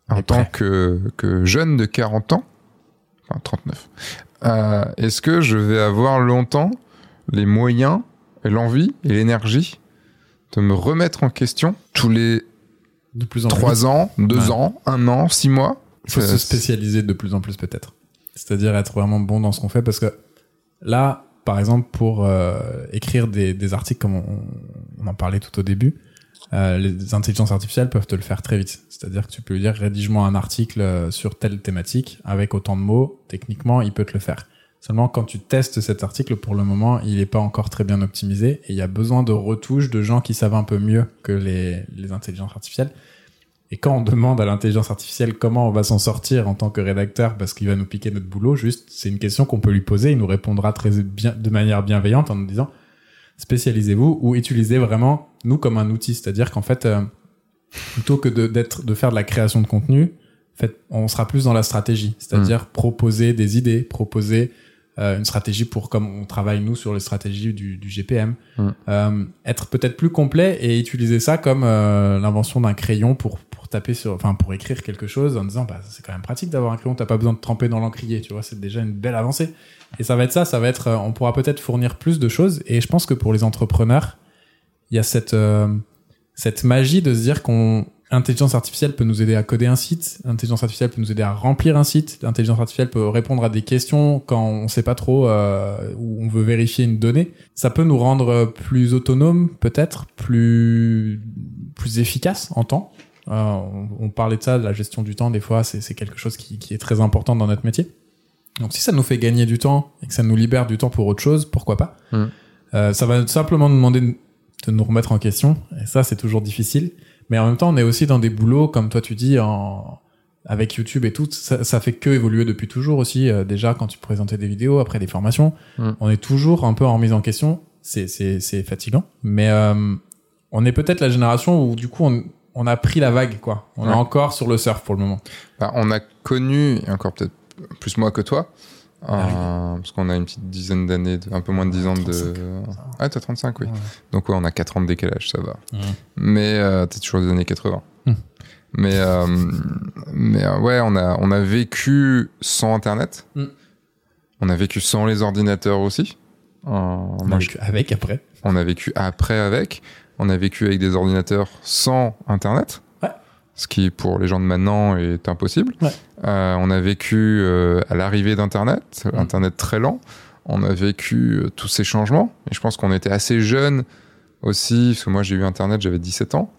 en tant que, que jeune de 40 ans, enfin 39, euh, est-ce que je vais avoir longtemps les moyens et l'envie et l'énergie de me remettre en question tous les De plus en plus. trois ans, deux Ouais. ans, un an, six mois? Il faut se spécialiser de plus en plus peut-être. C'est-à-dire être vraiment bon dans ce qu'on fait parce que là, par exemple, pour euh, écrire des, des articles comme on, on en parlait tout au début, euh, les intelligences artificielles peuvent te le faire très vite. C'est-à-dire que tu peux lui dire rédige-moi un article euh, sur telle thématique avec autant de mots. Techniquement, il peut te le faire. Seulement, quand tu testes cet article, pour le moment, il n'est pas encore très bien optimisé et il y a besoin de retouches de gens qui savent un peu mieux que les, les intelligences artificielles. Et quand on demande à l'intelligence artificielle comment on va s'en sortir en tant que rédacteur parce qu'il va nous piquer notre boulot, juste, c'est une question qu'on peut lui poser. Il nous répondra très bien, de manière bienveillante en nous disant spécialisez-vous ou utilisez vraiment nous comme un outil. C'est-à-dire qu'en fait, euh, plutôt que de, d'être, de faire de la création de contenu, fait, on sera plus dans la stratégie. C'est-à-dire proposer des idées, proposer euh, une stratégie pour comme on travaille nous sur les stratégies du, du GPM, Mm. euh, être peut-être plus complet et utiliser ça comme euh, l'invention d'un crayon pour taper sur, enfin pour écrire quelque chose en disant bah c'est quand même pratique d'avoir un crayon, t'as pas besoin de tremper dans l'encrier, tu vois, c'est déjà une belle avancée. Et ça va être ça, ça va être, euh, on pourra peut-être fournir plus de choses. Et je pense que pour les entrepreneurs, il y a cette euh, cette magie de se dire qu'on L'intelligence artificielle peut nous aider à coder un site, l'intelligence artificielle peut nous aider à remplir un site, l'intelligence artificielle peut répondre à des questions quand on sait pas trop euh, où on veut vérifier une donnée. Ça peut nous rendre plus autonomes, peut-être, plus plus efficaces en temps. Euh, on, on parlait de ça, de la gestion du temps, des fois, c'est quelque chose qui, qui est très important dans notre métier. Donc si ça nous fait gagner du temps et que ça nous libère du temps pour autre chose, pourquoi pas? Mm. Euh, Ça va simplement nous demander de- nous remettre en question, et ça c'est toujours difficile. Mais en même temps, on est aussi dans des boulots, comme toi tu dis, en... avec YouTube et tout, ça, ça fait que évoluer depuis toujours aussi. Euh, déjà, quand tu présentais des vidéos, après des formations, Mm. on est toujours un peu en remise en question. C'est, c'est, c'est fatigant. Mais euh, on est peut-être la génération où du coup, on, on a pris la vague, quoi. On Ouais. est encore sur le surf pour le moment. Bah, on a connu, et encore peut-être plus moi que toi, Ah parce qu'on a une petite dizaine d'années, un peu moins de 10 ans de... 35, Ah, t'as 35, oui. Ouais. Donc ouais, on a 4 ans de décalage, ça va. Mais euh, t'es toujours des années 80. Mhm. Mais, euh, mais euh, ouais, on a, on a vécu sans Internet. Mhm. On a vécu sans les ordinateurs aussi. Euh, moi, je- Donc, avec après. on a vécu après avec. On a vécu avec des ordinateurs sans Internet. Ouais. Ce qui, pour les gens de maintenant, est impossible. Ouais. Euh, on a vécu euh, à l'arrivée d'Internet, Mm. Internet très lent. On a vécu euh, tous ces changements. Et je pense qu'on était assez jeunes aussi, parce que moi j'ai eu Internet, j'avais 17 ans.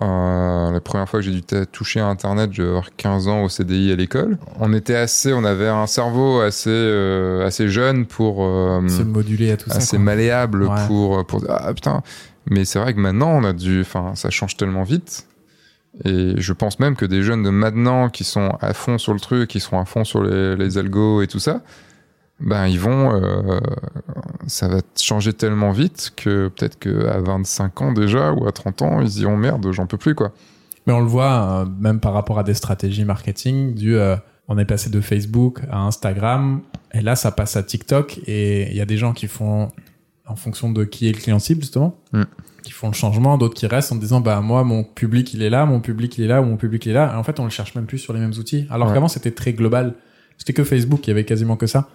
Euh, la première fois que j'ai dû toucher à Internet, j'avais avoir 15 ans au CDI à l'école. On était assez, on avait un cerveau assez, euh, assez jeune pour, euh, Se moduler à tout ça. assez malléable Ouais. pour, pour ah putain. Mais c'est vrai que maintenant, on a dû, enfin, ça change tellement vite. Et je pense même que des jeunes de maintenant qui sont à fond sur le truc, qui sont à fond sur les, les algos et tout ça, ben ils vont, euh, ça va changer tellement vite que peut-être qu'à 25 ans déjà ou à 30 ans, ils diront merde, j'en peux plus quoi. Mais on le voit euh, même par rapport à des stratégies marketing du euh, on est passé de Facebook à Instagram et là ça passe à TikTok et il y a des gens qui font en fonction de qui est le client cible justement Mm. qui font le changement d'autres qui restent en disant bah moi mon public il est là mon public il est là ou mon public il est là. Et en fait on le cherche même plus sur les mêmes outils. Alors Ouais. qu'avant c'était très global. C'était que Facebook il y avait quasiment que ça.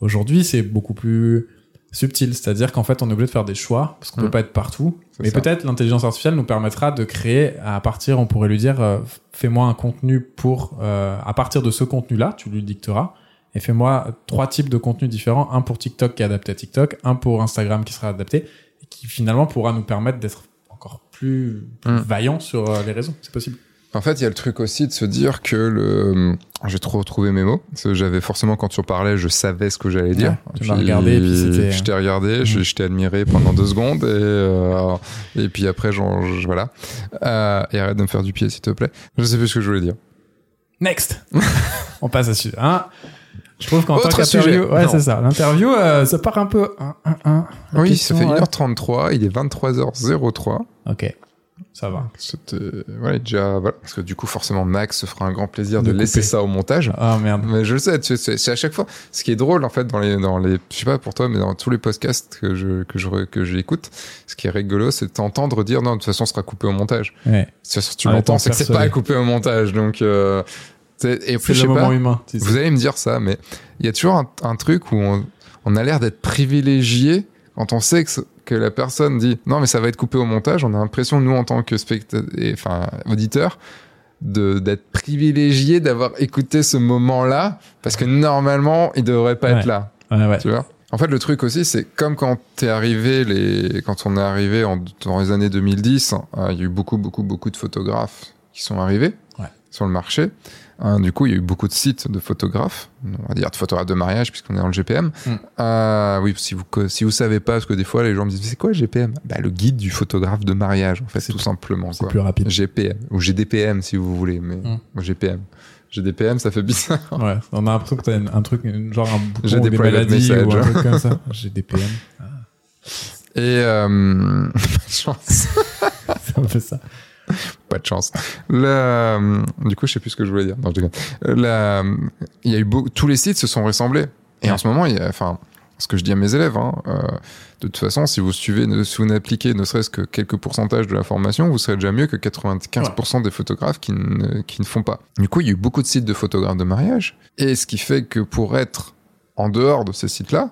Aujourd'hui c'est beaucoup plus subtil. C'est-à-dire qu'en fait on est obligé de faire des choix parce qu'on Mm. peut pas être partout. Mais peut-être l'intelligence artificielle nous permettra de créer à partir, on pourrait lui dire, euh, fais-moi un contenu pour, euh, à partir de ce contenu-là, tu lui dicteras, et fais-moi trois types de contenus différents, un pour TikTok qui est adapté à TikTok, un pour Instagram qui sera adapté, et qui finalement pourra nous permettre d'être encore plus, plus Mm. vaillant sur euh, les réseaux. C'est possible. En fait, il y a le truc aussi de se dire que le. J'ai trop retrouvé mes mots. Parce que j'avais forcément, quand tu en parlais, je savais ce que j'allais dire. Ouais, tu m'as regardé, et puis c'était- Je t'ai regardé, je, Mhm. je t'ai admiré pendant deux secondes, et, euh, et puis après, genre, je- voilà. Euh, et arrête de me faire du pied, s'il te plaît. Je sais plus ce que je voulais dire. Next On passe à sujet. Hein je trouve qu'en tant qu'interview, ouais, c'est ça. L'interview, euh, ça part un peu. un, un, un. La oui, question, ça fait ouais. 1h33, il est 23h03. Ok, ça va. Ouais, déjà. Voilà. Parce que du coup, forcément, Max se fera un grand plaisir de, De laisser ça au montage. Ah merde. Mais je le sais, c'est à chaque fois. Ce qui est drôle, en fait, dans les, dans les, je sais pas pour toi, mais dans tous les podcasts que je, que je, re- que j'écoute, ce qui est rigolo, c'est de t'entendre dire, non, de toute façon, ce sera coupé au montage. Ouais. Si tu En l'entends, c'est que c'est pas coupé au montage. Donc, euh, et C'est le moment pas, humain. tu sais. vous allez me dire ça, mais il y a toujours un, un truc où on, on a l'air d'être privilégié quand on sait que, que la personne dit non mais ça va être coupé au montage, on a l'impression nous en tant que enfin auditeur, d'être privilégié d'avoir écouté ce moment-là parce que normalement il devrait pas Ouais. être là. Ouais, ouais. Tu vois? En fait, le truc aussi, c'est comme quand t'es arrivé, les... quand on est arrivé en... dans les années 2010, euh, il y a eu beaucoup, beaucoup, beaucoup de photographes qui sont arrivés sur le marché. Hein, du coup, il y a eu beaucoup de sites de photographes, on va dire de photographes de mariage, puisqu'on est dans le GPM. Mm. Euh, oui, si vous co- si vous savez pas, parce que des fois les gens me disent c'est quoi le GPM Bah le guide du photographe de mariage, en fait, tout simplement. C'est plus rapide. GPM ou GDPM si vous voulez, mais Mm. GPM. GDPM, ça fait bizarre. Ouais, on a l'impression que t'as un, un truc, genre un bouton des des maladies ou un truc comme ça. J'ai des PM. Et euh... chance. C'est un peu ça. Pas de chance. La, euh, du coup, je sais plus ce que je voulais dire. Non, je déconne. Euh, La, il y a eu beau- tous les sites se sont ressemblés. Et Ouais. en ce moment, il y a, enfin, ce que je dis à mes élèves, hein, euh, de toute façon, si vous suivez, ne- si vous n'appliquez ne serait-ce que quelques pourcentages de la formation, vous serez déjà mieux que 95% des photographes qui ne, qui ne font pas. Du coup, il y a eu beaucoup de sites de photographes de mariage. Et ce qui fait que pour être en dehors de ces sites-là,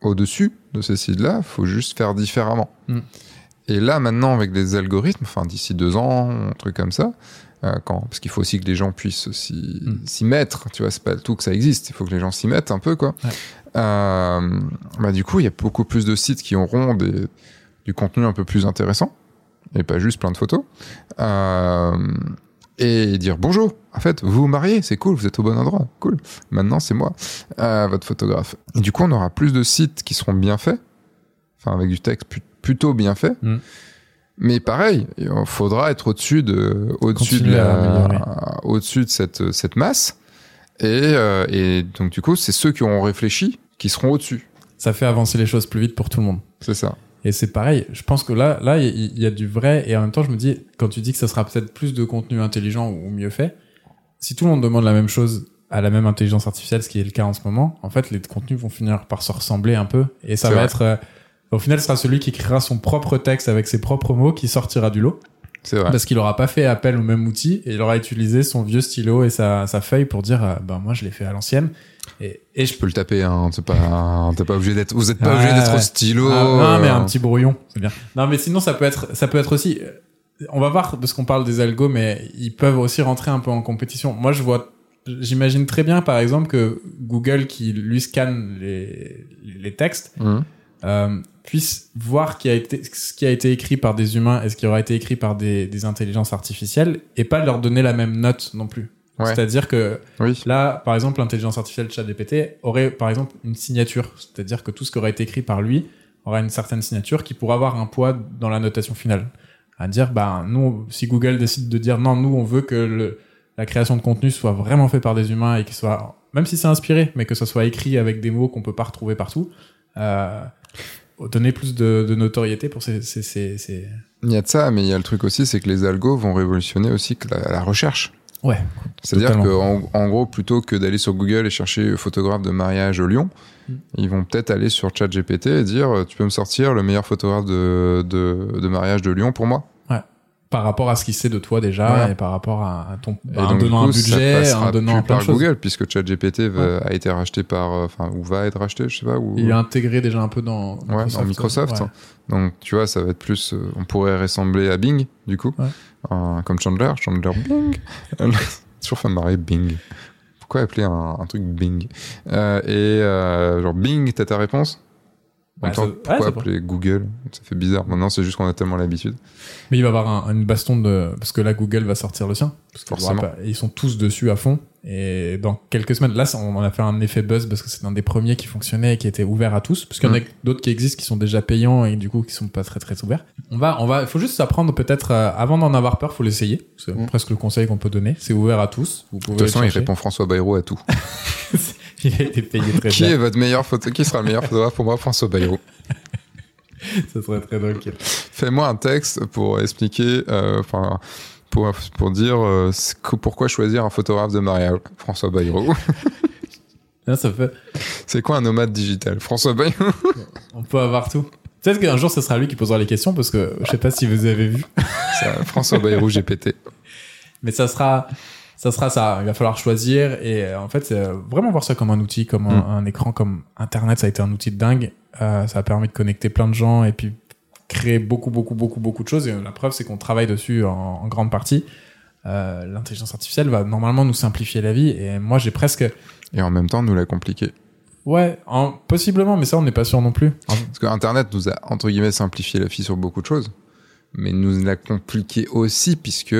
au-dessus de ces sites-là, faut juste faire différemment. Mm. Et là, maintenant, avec les algorithmes, enfin, d'ici deux ans, un truc comme ça, euh, quand, parce qu'il faut aussi que les gens puissent s'y Mm. s'y mettre, tu vois, c'est pas le tout que ça existe, il faut que les gens s'y mettent un peu, quoi. Ouais. Euh, bah, du coup, il y a beaucoup plus de sites qui auront des, du contenu un peu plus intéressant, et pas juste plein de photos. Euh, et dire bonjour, en fait, vous vous mariez, c'est cool, vous êtes au bon endroit, cool. Maintenant, c'est moi, euh, votre photographe. Et du coup, on aura plus de sites qui seront bien faits, enfin, avec du texte pu- plutôt bien fait. Mm. Mais pareil, il faudra être au-dessus de, au-dessus de la, au-dessus cette, cette masse. Et, euh, et donc, du coup, c'est ceux qui auront réfléchi qui seront au-dessus. Ça fait avancer les choses plus vite pour tout le monde. C'est ça. Et c'est pareil, je pense que là, là, il y, a du vrai, et en même temps, je me dis, quand tu dis que ça sera peut-être plus de contenu intelligent ou mieux fait, si tout le monde demande la même chose à la même intelligence artificielle, ce qui est le cas en ce moment, en fait, les contenus vont finir par se ressembler un peu, et ça va vrai. être, euh, au final, ce sera celui qui créera son propre texte avec ses propres mots qui sortira du lot, C'est vrai. parce qu'il aura pas fait appel au même outil, et il aura utilisé son vieux stylo et sa, sa feuille pour dire, euh, ben moi, je l'ai fait à l'ancienne, et, et je peux le taper, hein. C'est pas, t'es pas obligé d'être, vous êtes pas obligé d'être au stylo. Ah, non, mais un petit brouillon, c'est bien. Non, mais sinon, ça peut être, ça peut être aussi. euh, On va voir parce qu'on parle des algos, mais ils peuvent aussi rentrer un peu en compétition. Moi, je vois, j'imagine très bien, par exemple, que Google, qui lui scanne les, les textes, hum. euh, puisse voir qui a été, ce qui a été écrit par des humains et ce qui aura été écrit par des, des intelligences artificielles, et pas leur donner la même note non plus. Ouais. C'est-à-dire que Oui. Là, par exemple, l'intelligence artificielle ChatGPT aurait, par exemple, une signature. C'est-à-dire que tout ce qui aurait été écrit par lui aura une certaine signature qui pourra avoir un poids dans la notation finale. À dire, bah, nous, si Google décide de dire non, nous, on veut que le, la création de contenu soit vraiment fait par des humains et qu'il soit, même si c'est inspiré, mais que ça soit écrit avec des mots qu'on peut pas retrouver partout, euh, donner plus de, de notoriété pour ces, ces, ces, ces- Il y a de ça, mais il y a le truc aussi, c'est que les algos vont révolutionner aussi que la, la recherche. Ouais. C'est-à-dire qu'en en gros, plutôt que d'aller sur Google et chercher photographe de mariage Lyon, Mm. ils vont peut-être aller sur ChatGPT et dire euh, tu peux me sortir le meilleur photographe de, de, de mariage de Lyon pour moi. Par rapport à ce qu'il sait de toi déjà Voilà. et par rapport à, à ton, Et en donnant coup, un budget, en donnant par de. Google puisque ChatGPT a été racheté par, euh, enfin, ou va être racheté, je sais pas. Ou... Il est intégré déjà un peu dans Ouais, dans Microsoft. Ouais. Donc, tu vois, ça va être plus. euh, on pourrait ressembler à Bing, du coup. Euh, comme Chandler. Chandler Bing. Toujours fait me marrer Bing. Pourquoi appeler un, un truc Bing? Euh, Et euh, genre Bing, t'as ta réponse? En temps, ça- pourquoi appeler Google? Ça fait bizarre. Maintenant, c'est juste qu'on a tellement l'habitude. Mais il va y avoir un, une baston de parce que là Google va sortir le sien. Parce que Forcément. pas- ils sont tous dessus à fond. Et dans quelques semaines, là, on en a fait un effet buzz parce que c'est un des premiers qui fonctionnait et qui était ouvert à tous. Parce qu'il y en a Mm. d'autres qui existent qui sont déjà payants et du coup qui sont pas très très ouverts. On va, on va, il faut juste s'apprendre peut-être euh, avant d'en avoir peur, faut l'essayer. C'est Mm. presque le conseil qu'on peut donner. C'est ouvert à tous. Vous De toute façon, il répond François Bayrou à tout. il a été payé très Qui cher. est votre meilleur photo Qui sera le meilleur photographe pour moi François Bayrou. Ça serait très drôle. Fais-moi un texte pour expliquer, euh, enfin, pour, pour dire euh, pourquoi choisir un photographe de mariage. François Bayrou. Là, ça fait. C'est quoi un nomade digital François Bayrou On peut avoir tout. Peut-être qu'un jour, ce sera lui qui posera les questions parce que je sais pas si vous avez vu. Ça, François Bayrou GPT. Mais ça sera. Ça sera ça. Il va falloir choisir et euh, en fait, euh, vraiment voir ça comme un outil, comme un, Mm. un écran, comme Internet. Ça a été un outil de dingue. Euh, ça a permis de connecter plein de gens et puis créer beaucoup, beaucoup, beaucoup, beaucoup de choses. Et euh, la preuve, c'est qu'on travaille dessus en, en grande partie. L'intelligence artificielle va normalement nous simplifier la vie. Et moi, j'ai presque, Et en même temps, nous l'a compliqué. ouais, en, possiblement, mais ça, on n'est pas sûr non plus. Parce que Internet nous a, entre guillemets, simplifié la vie sur beaucoup de choses. Mais nous l'a compliqué aussi, puisque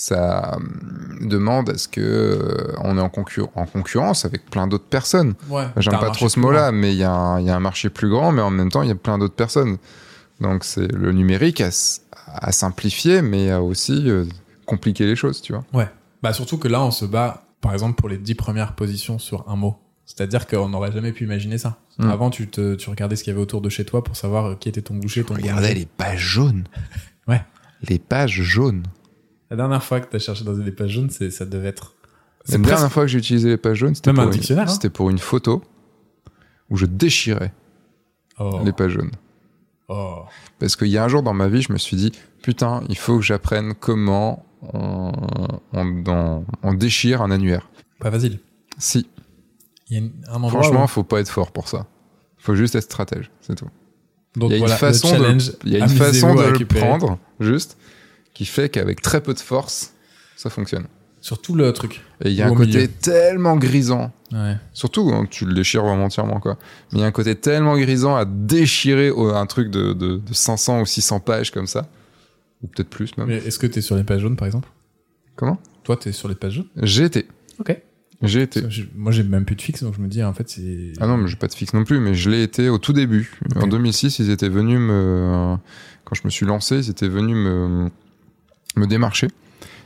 ça hum, demande à ce que euh, on est en, concur- en concurrence avec plein d'autres personnes. Ouais. J'aime pas trop ce mot-là, mais il y, a un- il y a un marché plus grand, mais en même temps, il y a plein d'autres personnes. Donc, c'est le numérique a, s- a simplifié, mais a aussi euh, compliqué les choses, tu vois. Bah surtout que là, on se bat, par exemple, pour les dix premières positions sur un mot. C'est-à-dire qu'on n'aurait jamais pu imaginer ça. Mm. Avant, tu, te, tu regardais ce qu'il y avait autour de chez toi pour savoir euh, qui était ton boucher, ton boulanger. les pages jaunes. Ouais. Les pages jaunes. La dernière fois que tu as cherché dans des pages jaunes, ça devait être... La dernière fois que j'ai utilisé les pages jaunes, c'était pour, un une- hein. c'était pour une photo où je déchirais Oh. les pages jaunes. Oh. Parce qu'il y a un jour dans ma vie, je me suis dit, putain, il faut que j'apprenne comment on, on- on- on déchire un annuaire. Pas facile. Si, Il y a un franchement, où- faut pas être fort pour ça. Faut juste être stratège, c'est tout. Donc il y a voilà, une façon, de, challenge, il y a une façon de le prendre, juste, qui fait qu'avec très peu de force, ça fonctionne. Sur tout le truc. Et il y a un côté milieu. tellement grisant Ouais. Surtout, hein, tu le déchires vraiment entièrement, quoi. Mais il y a un côté tellement grisant à déchirer au- un truc de, de, de 500 ou 600 pages comme ça. Ou peut-être plus, même. Mais est-ce que t'es sur les pages jaunes, par exemple? Comment? Toi, t'es sur les pages jaunes? J'ai été. Ok. J'ai été. Je- Moi, j'ai même plus de fixe, donc je me dis, en fait, c'est... Ah non, mais j'ai pas de fixe non plus, mais je l'ai été au tout début. Ok. En 2006, ils étaient venus me... Quand je me suis lancé, ils étaient venus me, me démarcher.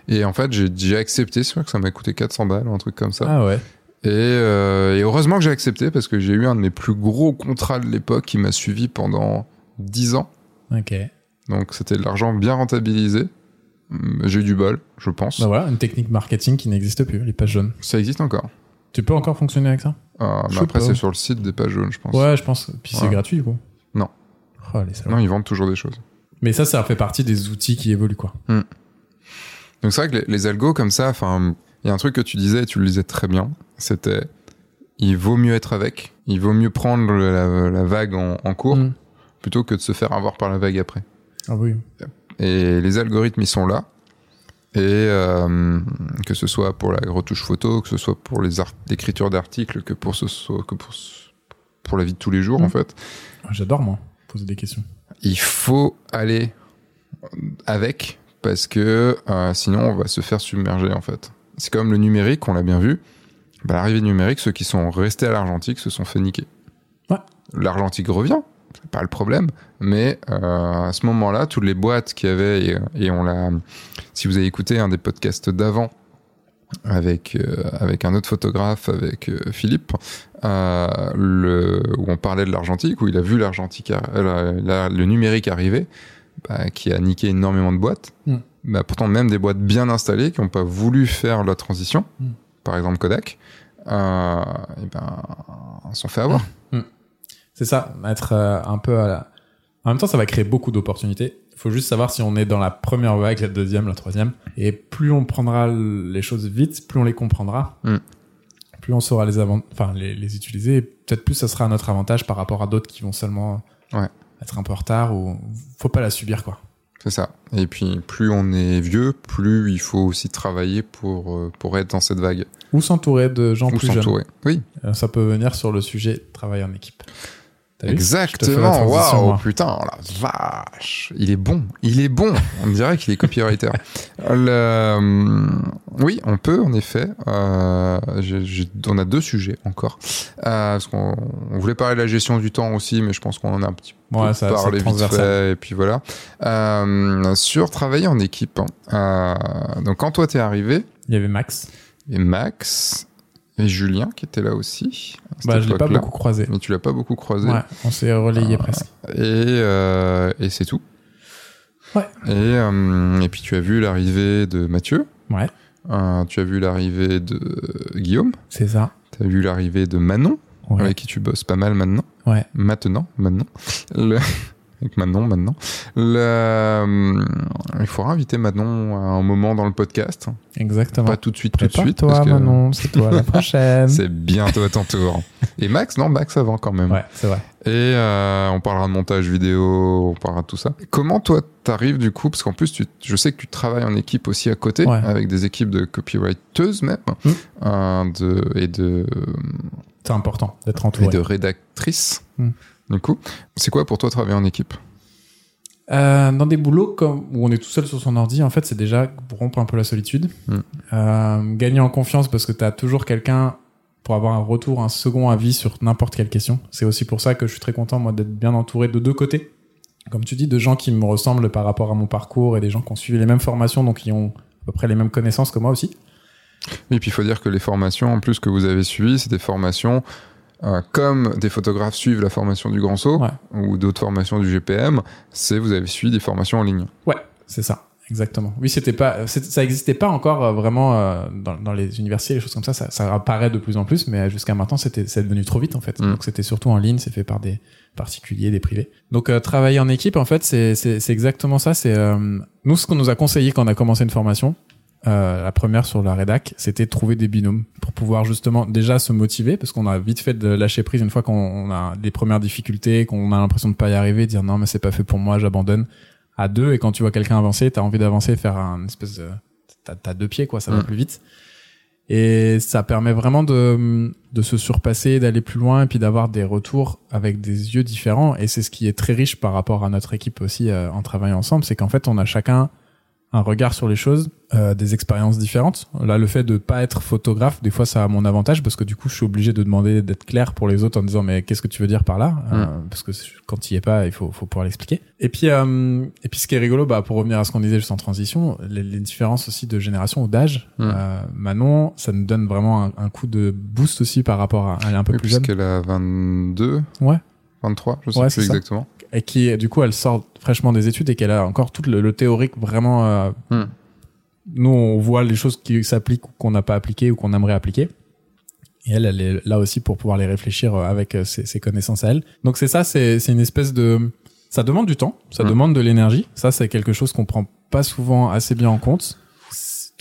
Et en fait, j'ai accepté. C'est vrai que ça m'a coûté 400 balles, un truc comme ça. Ah ouais. Et, euh, et heureusement que j'ai accepté parce que j'ai eu un de mes plus gros contrats de l'époque qui m'a suivi pendant 10 ans. Ok. Donc c'était de l'argent bien rentabilisé. Hum, J'ai eu du bol, je pense. Bah voilà, une technique marketing qui n'existe plus, les pages jaunes. Ça existe encore. Tu peux encore fonctionner avec ça? Sais après, c'est sur le site des pages jaunes, je pense. Ouais, je pense. Puis c'est gratuit, quoi. Non. Oh, les. Non, ils vendent toujours des choses. Mais ça, ça fait partie des outils qui évoluent, quoi. Donc c'est vrai que les, les algos comme ça, enfin, il y a un truc que tu disais et tu le disais très bien, c'était il vaut mieux être avec, il vaut mieux prendre la, la vague en, en cours Mm. plutôt que de se faire avoir par la vague après. Ah oui. Et les algorithmes, ils sont là. Et euh, que ce soit pour la retouche photo, que ce soit pour l'écriture d'articles, que pour ce soit que pour, pour la vie de tous les jours, en fait, J'adore, moi, poser des questions. Il faut aller avec parce que euh, sinon on va se faire submerger en fait. C'est comme le numérique, on l'a bien vu. Bah, L'arrivée du numérique, ceux qui sont restés à l'argentique se sont fait niquer. Ouais. L'argentique revient, c'est pas le problème, mais euh, à ce moment-là, toutes les boîtes qu'il y avait et, et on l'a. Si vous avez écouté un des podcasts d'avant avec euh, avec un autre photographe, avec euh, Philippe, euh, le, où on parlait de l'argentique, où il a vu l'argentique, arri- la- la- le numérique arriver, bah, qui a niqué énormément de boîtes. Mm. Bah, pourtant, même des boîtes bien installées qui n'ont pas voulu faire la transition, Mm. par exemple Kodak, et ben, s'en fait avoir. C'est ça, être euh, un peu à la... En même temps, ça va créer beaucoup d'opportunités. Il faut juste savoir si on est dans la première vague, la deuxième, la troisième. Et plus on prendra les choses vite, plus on les comprendra. Mm. Plus on saura les, avant... enfin, les, les utiliser. Et Peut-être plus ça sera à notre avantage par rapport à d'autres qui vont seulement Ouais. être un peu en retard ou faut pas la subir, quoi. C'est ça. Et puis, plus on est vieux, plus il faut aussi travailler pour, euh, pour être dans cette vague. Ou s'entourer de gens Ou plus jeunes. Oui, Euh, Ça peut venir sur le sujet travail en équipe. Exactement. Waouh, moi. putain, oh la vache. Il est bon. Il est bon. On dirait qu'il est copywriter. Le- hum, Oui, on peut, en effet. Euh, on a deux sujets encore. Euh, parce qu'on voulait parler de la gestion du temps aussi, mais je pense qu'on en a un petit peu Ouais, ça, parlé vite fait. Et puis voilà. Euh, sur travailler en équipe. hein. Euh, donc, quand toi t'es arrivé, Il y avait Max. et Max et Julien qui étaient là aussi. Bah, je l'ai pas beaucoup croisé. Mais tu l'as pas beaucoup croisé. Ouais, on s'est relayé Ah. presque. Et, euh, et c'est tout. Ouais. Et, euh, et puis tu as vu l'arrivée de Mathieu. Ouais, Euh, tu as vu l'arrivée de Guillaume. c'est ça. Tu as vu l'arrivée de Manon, Ouais. avec qui tu bosses pas mal maintenant. Ouais. Maintenant, maintenant. Le- avec Manon maintenant. Le... Il faudra inviter Manon à un moment dans le podcast. Exactement. Pas tout de suite, tout de suite. toi parce que Manon, c'est toi la prochaine. C'est bientôt à ton tour. Et Max, non, Max avant quand même. Ouais, c'est vrai. Et euh, on parlera de montage vidéo, on parlera de tout ça. Comment toi t'arrives du coup, parce qu'en plus tu, je sais que tu travailles en équipe aussi à côté, Ouais. avec des équipes de copywriteuses même, Mm. euh, de, et de C'est important d'être et entouré. de rédactrices. Mm. Du coup, c'est quoi pour toi travailler en équipe? Euh, dans des boulots comme où on est tout seul sur son ordi, en fait, c'est déjà pour rompre un peu la solitude. Mm. Euh, gagner en confiance parce que tu as toujours quelqu'un pour avoir un retour, un second avis sur n'importe quelle question. C'est aussi pour ça que je suis très content, moi, d'être bien entouré de deux côtés. Comme tu dis, de gens qui me ressemblent par rapport à mon parcours et des gens qui ont suivi les mêmes formations, donc qui ont à peu près les mêmes connaissances que moi aussi. Et puis il faut dire que les formations, en plus que vous avez suivies, c'est des formations euh, comme des photographes suivent la formation du Grand Saut Ouais. ou d'autres formations du GPM, c'est vous avez suivi des formations en ligne. Ouais, c'est ça. Exactement. Oui, c'était pas, ça existait pas encore euh, vraiment euh, dans, dans les universités, les choses comme ça, ça. Ça apparaît de plus en plus, mais jusqu'à maintenant, c'était, c'est devenu trop vite en fait. Mm. Donc c'était surtout en ligne, c'est fait par des particuliers, des privés. Donc euh, travailler en équipe, en fait, c'est, c'est, c'est exactement ça. C'est euh, nous ce qu'on nous a conseillé quand on a commencé une formation. Euh, la première sur la rédac, c'était trouver des binômes pour pouvoir justement déjà se motiver parce qu'on a vite fait de lâcher prise une fois qu'on on a des premières difficultés, qu'on a l'impression de pas y arriver, dire non mais c'est pas fait pour moi, j'abandonne à deux et quand tu vois quelqu'un avancer, t'as envie d'avancer, faire un espèce de t'as, t'as deux pieds quoi, ça va Mm. plus vite. Et ça permet vraiment de, de se surpasser, d'aller plus loin et puis d'avoir des retours avec des yeux différents. Et c'est ce qui est très riche par rapport à notre équipe aussi euh, en travaillant ensemble, c'est qu'en fait on a chacun un regard sur les choses, euh, des expériences différentes. Là, le fait de pas être photographe, des fois, ça a mon avantage parce que du coup, je suis obligé de demander d'être clair pour les autres en disant mais qu'est-ce que tu veux dire par là Euh, Parce que quand il y est pas, il faut, faut pouvoir l'expliquer. Et puis, euh, et puis, ce qui est rigolo, bah, pour revenir à ce qu'on disait juste en transition, les, les différences aussi de génération ou d'âge. Mm. Euh, Manon, ça nous donne vraiment un, un coup de boost aussi par rapport à elle est un peu Oui, plus jeune. puisqu'elle a 22, Ouais. 23, je sais Ouais, plus exactement. Et qui, du coup, elle sort fraîchement des études et qu'elle a encore tout le, le théorique vraiment. euh, Mm. Nous, on voit les choses qui s'appliquent ou qu'on n'a pas appliquées ou qu'on aimerait appliquer. Et elle, elle est là aussi pour pouvoir les réfléchir euh, avec euh, ses, ses connaissances à elle. Donc c'est ça, c'est c'est une espèce de... Ça demande du temps, ça Mm. demande de l'énergie. Ça, c'est quelque chose qu'on prend pas souvent assez bien en compte.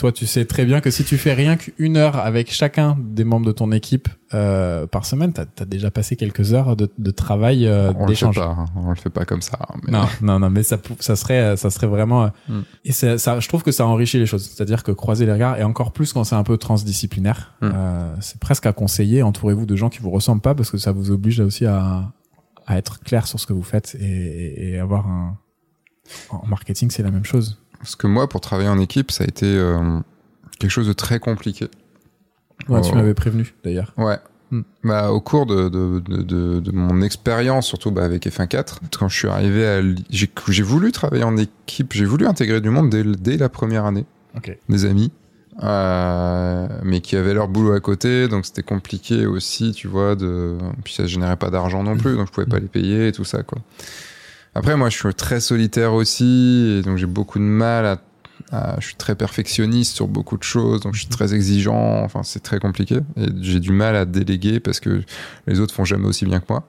Toi, tu sais très bien que si tu fais rien qu'une heure avec chacun des membres de ton équipe euh, par semaine, t'as as déjà passé quelques heures de, de travail euh, on le fait d'échange. pas, hein. on le fait pas comme ça. mais- Non, non, non, mais ça, ça serait, ça serait vraiment. euh, Mm. Et ça, je trouve que ça enrichit les choses. C'est-à-dire que croiser les regards, et encore plus quand c'est un peu transdisciplinaire, Mm. euh, c'est presque à conseiller. Entourez-vous de gens qui vous ressemblent pas parce que ça vous oblige aussi à, à être clair sur ce que vous faites et, et avoir un. En marketing, c'est la même chose. Parce que moi, pour travailler en équipe, ça a été euh, quelque chose de très compliqué. Ouais, tu Oh. m'avais prévenu d'ailleurs. Ouais. Hmm. Bah, au cours de, de, de, mon expérience, surtout bah, avec F1.4, quand je suis arrivé à... J'ai voulu travailler en équipe, j'ai voulu intégrer du monde dès, dès la première année, Ok. des amis, euh, mais qui avaient leur boulot à côté, donc c'était compliqué aussi, tu vois, de... puis ça générait pas d'argent non plus, donc je pouvais pas les payer et tout ça, quoi. Après, moi, je suis très solitaire aussi, et donc j'ai beaucoup de mal à je suis très perfectionniste sur beaucoup de choses, donc je suis très exigeant. Enfin, c'est très compliqué. Et j'ai du mal à déléguer parce que les autres font jamais aussi bien que moi.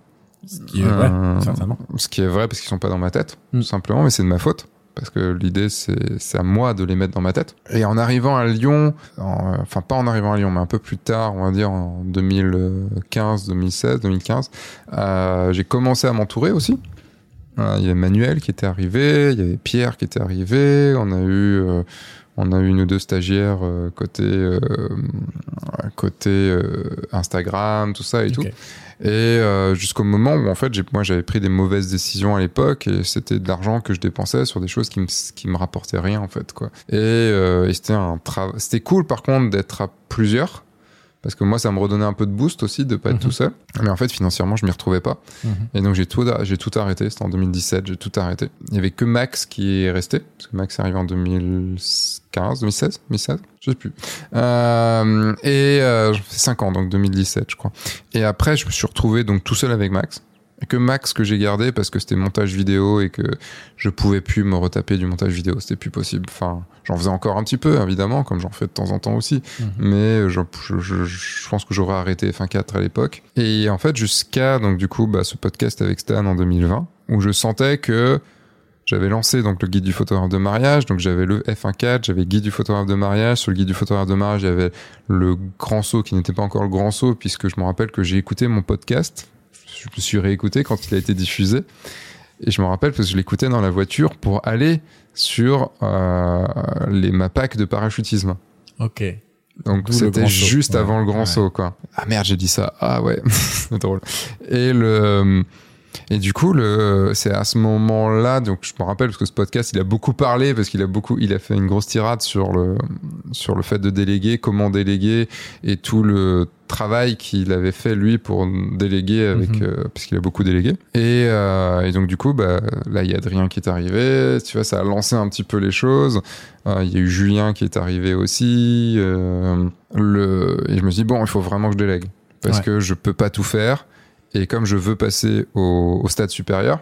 Ce qui est vrai, Euh, certainement. Ce qui est vrai parce qu'ils sont pas dans ma tête, Mm. tout simplement, mais c'est de ma faute. Parce que l'idée, c'est c'est à moi de les mettre dans ma tête. Et en arrivant à Lyon, en- enfin pas en arrivant à Lyon, mais un peu plus tard, on va dire en 2015, 2016, 2015, euh, j'ai commencé à m'entourer aussi. Il y avait Manuel qui était arrivé, il y avait Pierre qui était arrivé, on a eu, euh, on a eu une ou deux stagiaires euh, côté, euh, côté euh, Instagram, tout ça et tout. Et euh, jusqu'au moment où en fait, moi j'avais pris des mauvaises décisions à l'époque et c'était de l'argent que je dépensais sur des choses qui me, qui me rapportaient rien en fait quoi. Et, euh, et c'était un travail, c'était cool par contre d'être à plusieurs parce que moi ça me redonnait un peu de boost aussi de pas être Mhm. tout seul. Mais en fait financièrement je m'y retrouvais pas. Mhm. Et donc j'ai tout, j'ai tout arrêté. C'était en 2017, j'ai tout arrêté. Il y avait que Max qui est resté, parce que Max est arrivé en 2015, 2016, 2016, je sais plus. Euh, et euh, j'ai fait 5 ans, donc 2017, je crois. Et après, je me suis retrouvé donc tout seul avec Max. Que Max que j'ai gardé parce que c'était montage vidéo et que je pouvais plus me retaper du montage vidéo, c'était plus possible. Enfin, j'en faisais encore un petit peu évidemment, comme j'en fais de temps en temps aussi Mhm. mais je, je, je- je pense que j'aurais arrêté F1.4 à l'époque. Et en fait, jusqu'à donc du coup bah, ce podcast avec Stan en 2020, où je sentais que j'avais lancé donc le guide du photographe de mariage, donc j'avais le F1.4, j'avais le guide du photographe de mariage. Sur le guide du photographe de mariage, il y avait le grand saut qui n'était pas encore le grand saut, puisque je me rappelle que j'ai écouté mon podcast. Je me suis réécouté quand il a été diffusé. Et je me rappelle parce que je l'écoutais dans la voiture pour aller sur euh, les, ma pack de parachutisme. Ok. Donc c'était saut. juste Ouais. avant le grand Ouais. saut, quoi. Ah merde, j'ai dit ça. Ah ouais, c'est drôle. Et le et du coup, le c'est à ce moment-là, donc je me rappelle parce que ce podcast, il a beaucoup parlé parce qu'il a beaucoup, il a fait une grosse tirade sur le sur le fait de déléguer, comment déléguer et tout le travail qu'il avait fait lui pour déléguer avec euh, parce qu'il a beaucoup délégué. Et, euh, et donc du coup, bah là il y a Adrien qui est arrivé. Tu vois, ça a lancé un petit peu les choses. Euh, Il y a eu Julien qui est arrivé aussi. le... Et je me dit, bon, il faut vraiment que je délègue. Parce Ouais. que je peux pas tout faire. Et comme je veux passer au, au stade supérieur,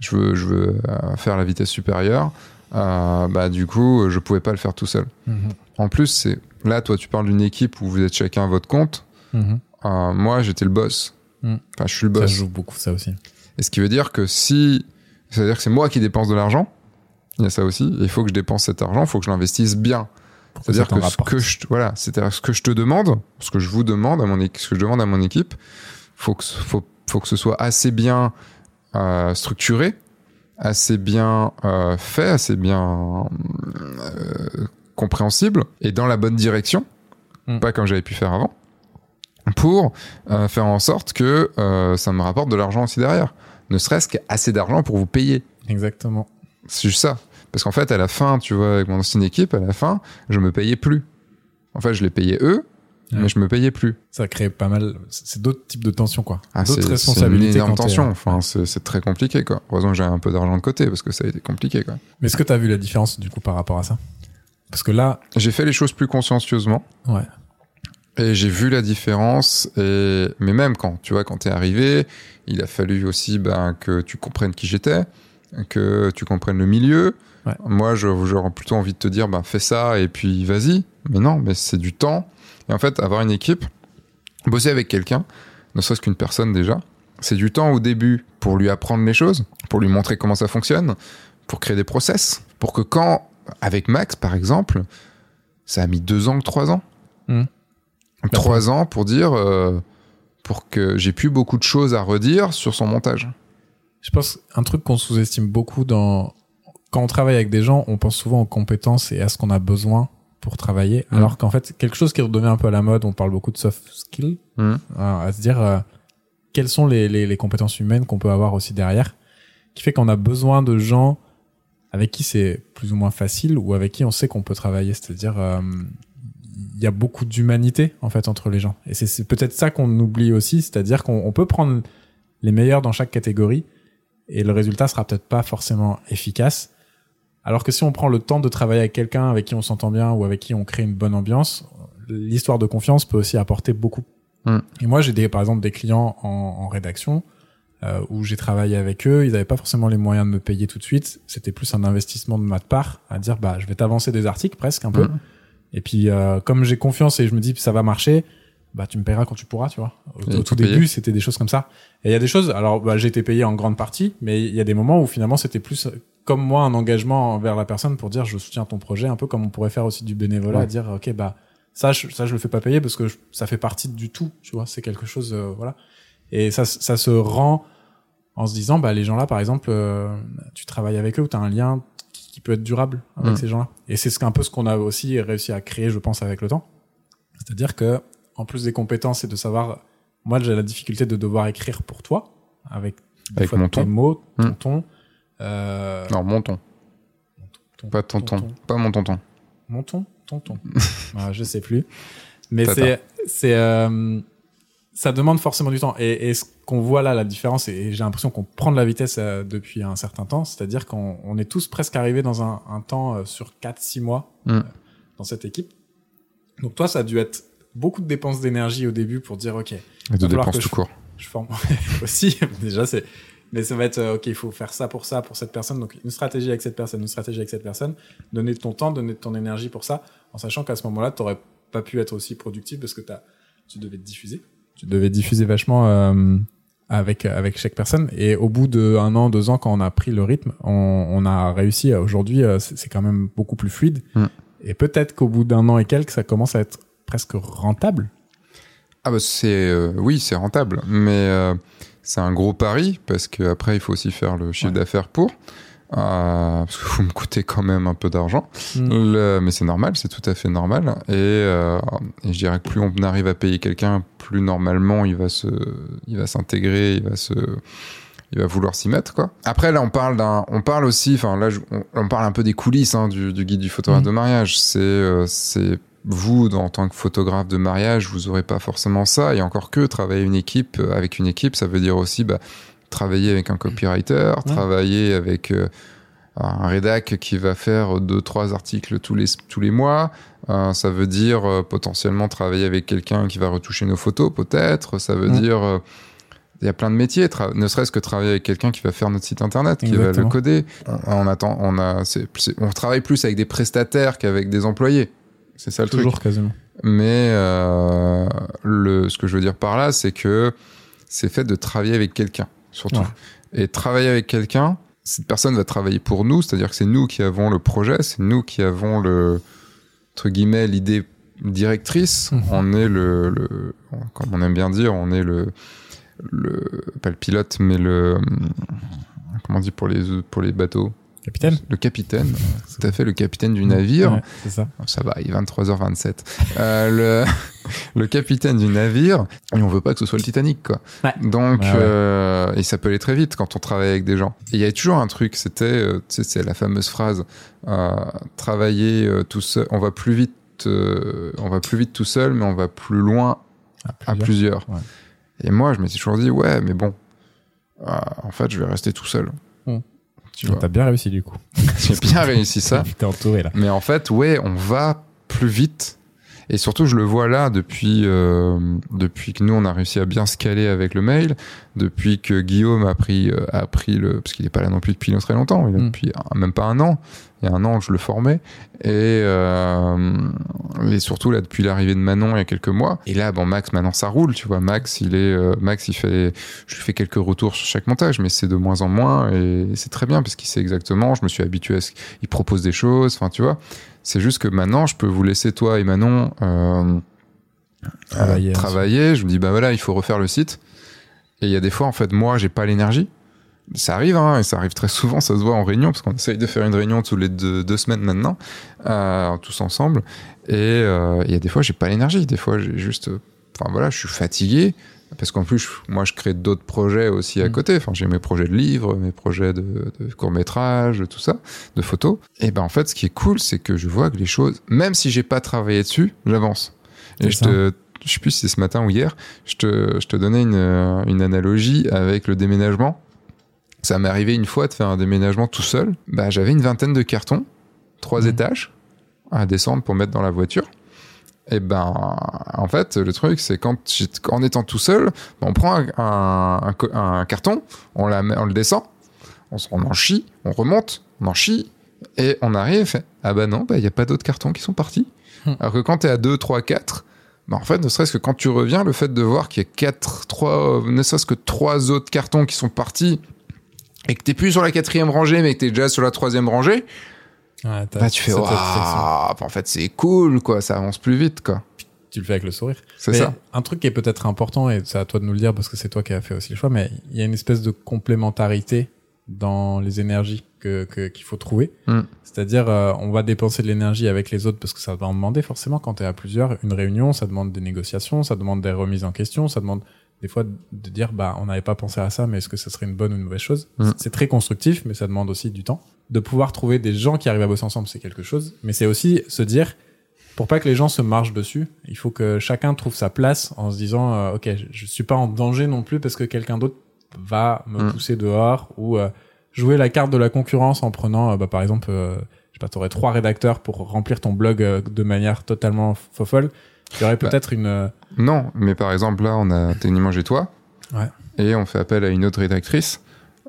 je veux, je veux faire la vitesse supérieure, bah, du coup, je pouvais pas le faire tout seul. Mhm. En plus, c'est là, toi, tu parles d'une équipe où vous êtes chacun à votre compte. Mhm. Euh, moi, j'étais le boss. Mm. Enfin, je suis le Ça boss. joue beaucoup, ça aussi. Et ce qui veut dire que si, c'est-à-dire que c'est moi qui dépense de l'argent, il y a ça aussi. Il faut que je dépense cet argent, il faut que je l'investisse bien. C'est-à-dire ça que ce que je, voilà, c'est-à-dire ce que je te demande, ce que je vous demande à mon équipe, ce que je demande à mon équipe, faut que, ce- faut, faut que ce soit assez bien euh, structuré, assez bien euh, fait, assez bien euh, compréhensible et dans la bonne direction, Mm. pas comme j'avais pu faire avant, pour euh, faire en sorte que euh, ça me rapporte de l'argent aussi derrière. Ne serait-ce qu'assez d'argent pour vous payer. Exactement. C'est juste ça. Parce qu'en fait, à la fin, tu vois, avec mon ancienne équipe, à la fin, je me payais plus. En fait, je les payais eux, Ouais. mais je me payais plus. Ça crée pas mal. C'est d'autres types de tensions, quoi. Ah, d'autres c'est une responsabilités. énorme tension. Enfin, c'est très compliqué, quoi. Heureusement que j'ai un peu d'argent de côté, parce que ça a été compliqué, quoi. Mais est-ce que t'as vu la différence, du coup, par rapport à ça? Parce que là, J'ai fait les choses plus consciencieusement. ouais. Et j'ai vu la différence. Et... Mais même quand, tu vois, quand t'es arrivé, il a fallu aussi ben, que tu comprennes qui j'étais, que tu comprennes le milieu. Ouais. Moi, j'aurais plutôt envie de te dire, ben, fais ça et puis vas-y. Mais non, mais c'est du temps. Et en fait, avoir une équipe, bosser avec quelqu'un, ne serait-ce qu'une personne déjà, c'est du temps au début pour lui apprendre les choses, pour lui montrer comment ça fonctionne, pour créer des process, pour que quand, avec Max par exemple, ça a mis deux ans ou trois ans. Mhm. Trois ans pour dire, euh, pour que j'ai plus beaucoup de choses à redire sur son montage. Je pense un truc qu'on sous-estime beaucoup dans quand on travaille avec des gens, on pense souvent aux compétences et à ce qu'on a besoin pour travailler, Mhm. alors qu'en fait quelque chose qui redevient un peu à la mode, on parle beaucoup de soft skills, Mhm. euh, à se dire euh, quelles sont les, les, les compétences humaines qu'on peut avoir aussi derrière, qui fait qu'on a besoin de gens avec qui c'est plus ou moins facile ou avec qui on sait qu'on peut travailler, c'est-à-dire euh, y a beaucoup d'humanité en fait entre les gens et c'est- peut-être ça qu'on oublie aussi, c'est-à-dire qu'on on peut prendre les meilleurs dans chaque catégorie et le résultat sera peut-être pas forcément efficace. Alors que si on prend le temps de travailler avec quelqu'un avec qui on s'entend bien ou avec qui on crée une bonne ambiance, l'histoire de confiance peut aussi apporter beaucoup. Mm. Et moi, j'ai des, par exemple des clients en, en rédaction euh, où j'ai travaillé avec eux, ils n'avaient pas forcément les moyens de me payer tout de suite. C'était plus un investissement de ma part à dire bah je vais t'avancer des articles presque un peu. Mhm. Et puis euh, comme j'ai confiance et je me dis ça va marcher, bah tu me paieras quand tu pourras, tu vois. Au, tout début, c'était des choses comme ça. Et il y a des choses. Alors bah, j'ai été payé en grande partie, mais il y a des moments où finalement c'était plus comme moi un engagement envers la personne pour dire je soutiens ton projet, un peu comme on pourrait faire aussi du bénévolat, Ouais. dire ok bah ça je, ça je le fais pas payer parce que je- ça fait partie du tout, tu vois. C'est quelque chose euh, voilà. Et ça ça se rend en se disant bah les gens là par exemple euh, tu travailles avec eux ou tu as un lien qui, peut être durable avec Mm. ces gens là et c'est ce qu'un peu ce qu'on a aussi réussi à créer je pense avec le temps c'est-à-dire que en plus des compétences et de savoir moi j'ai la difficulté de devoir écrire pour toi avec Avec fois mon tes ton. mots ton Mm. ton euh, Non, mon ton. ton- Pas tonton. ton- Pas mon tonton. mon ton tonton Ah, je sais plus mais c'est euh, ça demande forcément du temps et, et ce qu'on voit là la différence et j'ai l'impression qu'on prend de la vitesse euh, depuis un certain temps c'est-à-dire qu'on on est tous presque arrivés dans un, un temps euh, sur 4 6 mois Mm. euh, dans cette équipe donc toi ça a dû être beaucoup de dépenses d'énergie au début pour dire ok Et de dépenses tout je- court. je forme aussi déjà c'est mais ça va être euh, ok il faut faire ça pour ça pour cette personne donc une stratégie avec cette personne une stratégie avec cette personne donner de ton temps donner de ton énergie pour ça en sachant qu'à ce moment-là tu n'aurais pas pu être aussi productif parce que t'as tu devais te diffuser tu devais diffuser vachement euh, avec avec chaque personne. Et au bout de un an, deux ans, quand on a pris le rythme, on, on a réussi. Aujourd'hui, euh, c'est quand même beaucoup plus fluide. Mm. Et peut-être qu'au bout d'un an et quelques, ça commence à être presque rentable. Ah bah c'est euh, oui c'est rentable mais euh, c'est un gros pari parce que après il faut aussi faire le chiffre Ouais. d'affaires pour parce que vous me coûtez quand même un peu d'argent Mm. Le- mais c'est normal c'est tout à fait normal et, euh, et je dirais que plus on arrive à payer quelqu'un plus normalement il va se il va s'intégrer il va se il va vouloir s'y mettre quoi. Après là on parle d'un on parle aussi enfin là on, on parle un peu des coulisses hein, du, du guide du photographe Mhm. de mariage c'est euh, c'est vous en tant que photographe de mariage vous aurez pas forcément ça et encore que travailler une équipe euh, avec une équipe ça veut dire aussi bah, travailler avec un copywriter travailler avec euh, un rédac qui va faire deux trois articles tous les tous les mois Euh, ça veut dire euh, potentiellement travailler avec quelqu'un qui va retoucher nos photos peut-être ça veut dire il y a plein de métiers, ne serait-ce que travailler avec quelqu'un qui va faire notre site internet, qui va le coder. On, attend, on a, on travaille plus avec des prestataires qu'avec des employés. C'est ça le truc. Toujours quasiment. Mais euh, le, ce que je veux dire par là, c'est que c'est fait de travailler avec quelqu'un, surtout. Ouais. Et travailler avec quelqu'un, cette personne va travailler pour nous, c'est-à-dire que c'est nous qui avons le projet, c'est nous qui avons le, entre guillemets, l'idée directrice. Mhm. On est le, le, comme on aime bien dire, on est le, le, pas le pilote, mais le, comment on dit pour les, pour les bateaux? Capitaine Le capitaine, tout à fait, le capitaine du navire. Ouais, c'est ça. Ça va, il est 23h27. Euh, le, le capitaine du navire, et on veut pas que ce soit le Titanic, quoi. Ouais. Donc, Ouais, ouais. euh, et ça peut aller très vite quand on travaille avec des gens. Et il y a toujours un truc, c'était, euh, tu sais, c'est la fameuse phrase, euh, travailler euh, tout seul, on va plus vite, euh, on va plus vite tout seul, mais on va plus loin à plusieurs. Ouais. Et moi, je m'étais toujours dit, ouais, mais bon, euh, en fait, je vais rester tout seul. Hmm. Tu vois, T'as bien réussi du coup. j'ai bien réussi ça. T'es entouré là. Mais en fait, ouais, on va plus vite. Et surtout, je le vois là depuis euh, depuis que nous on a réussi à bien se caler avec le mail, depuis que Guillaume a pris euh, a pris le parce qu'il est pas là non plus depuis très longtemps, il a Mm. depuis un- même pas un an. Il y a un an que je le formais et euh, et surtout là depuis l'arrivée de Manon il y a quelques mois. Et là, bon Max maintenant ça roule, tu vois. Max il est Max il fait je lui fais quelques retours sur chaque montage, mais c'est de moins en moins et c'est très bien parce qu'il sait exactement. Je me suis habitué à ce qu'il propose des choses, enfin tu vois. C'est juste que maintenant, je peux vous laisser toi et Manon euh, Travailler, euh, travailler. Je me dis bah voilà, il faut refaire le site. Et il y a des fois, en fait, moi, j'ai pas l'énergie. Ça arrive, hein, et ça arrive très souvent, ça se voit en réunion, parce qu'on essaye de faire une réunion tous les deux, deux semaines maintenant, euh, tous ensemble. Et il y a des fois, j'ai pas l'énergie. Des fois, j'ai juste, enfin voilà, je suis fatigué. Parce qu'en plus, moi, je crée d'autres projets aussi à Mm. côté. Enfin, j'ai mes projets de livres, mes projets de, de courts-métrages, tout ça, de photos. Et ben, en fait, ce qui est cool, c'est que je vois que les choses, même si j'ai pas travaillé dessus, j'avance. Et je ça. te, je sais plus si c'est ce matin ou hier, je te, je te donnais une, euh, une analogie avec le déménagement. Ça m'est arrivé une fois de faire un déménagement tout seul. Bah, j'avais une vingtaine de cartons, trois Mhm. étages à descendre pour mettre dans la voiture. Et ben, en fait, le truc, c'est quand, en étant tout seul, ben, on prend un, un- un co- un carton, on, la met- on le descend, on, en chie, on remonte, on en chie, et on arrive et fait Ah bah non, il n'y a pas d'autres cartons qui sont partis. Hmm. Alors que quand tu es à 2, 3, 4, bah en fait, ne serait-ce que quand tu reviens, le fait de voir qu'il y a 4, 3, ne serait-ce que 3 autres cartons qui sont partis, et que t'es plus sur la quatrième rangée, mais que t'es déjà sur la troisième rangée, Ouais, bah tu fais Waouh. En fait, c'est cool, quoi, ça avance plus vite, quoi. Tu le fais avec le sourire. C'est ça. Un truc qui est peut-être important, et c'est à toi de nous le dire parce que c'est toi qui as fait aussi le choix, mais il y a une espèce de complémentarité dans les énergies que que- qu'il faut trouver. Mm. C'est-à-dire, euh, on va dépenser de l'énergie avec les autres parce que ça va en demander forcément quand tu es à plusieurs. Une réunion, ça demande des négociations, ça demande des remises en question, ça demande des fois de dire, bah, on n'avait pas pensé à ça, mais est-ce que ça serait une bonne ou une mauvaise chose? Mm. C'est très constructif, mais ça demande aussi du temps. De pouvoir trouver des gens qui arrivent à bosser ensemble, c'est quelque chose, mais c'est aussi se dire, pour pas que les gens se marchent dessus, il faut que chacun trouve sa place en se disant, euh, ok, je, je suis pas en danger non plus parce que quelqu'un d'autre va me Mm. pousser dehors ou euh, jouer la carte de la concurrence en prenant, euh, bah, par exemple, euh, je sais pas, t'aurais trois rédacteurs pour remplir ton blog de manière totalement faux folle. Il y aurait Bah. peut-être une, Non, mais par exemple, là, on a Techniquement et toi. Ouais. Et on fait appel à une autre rédactrice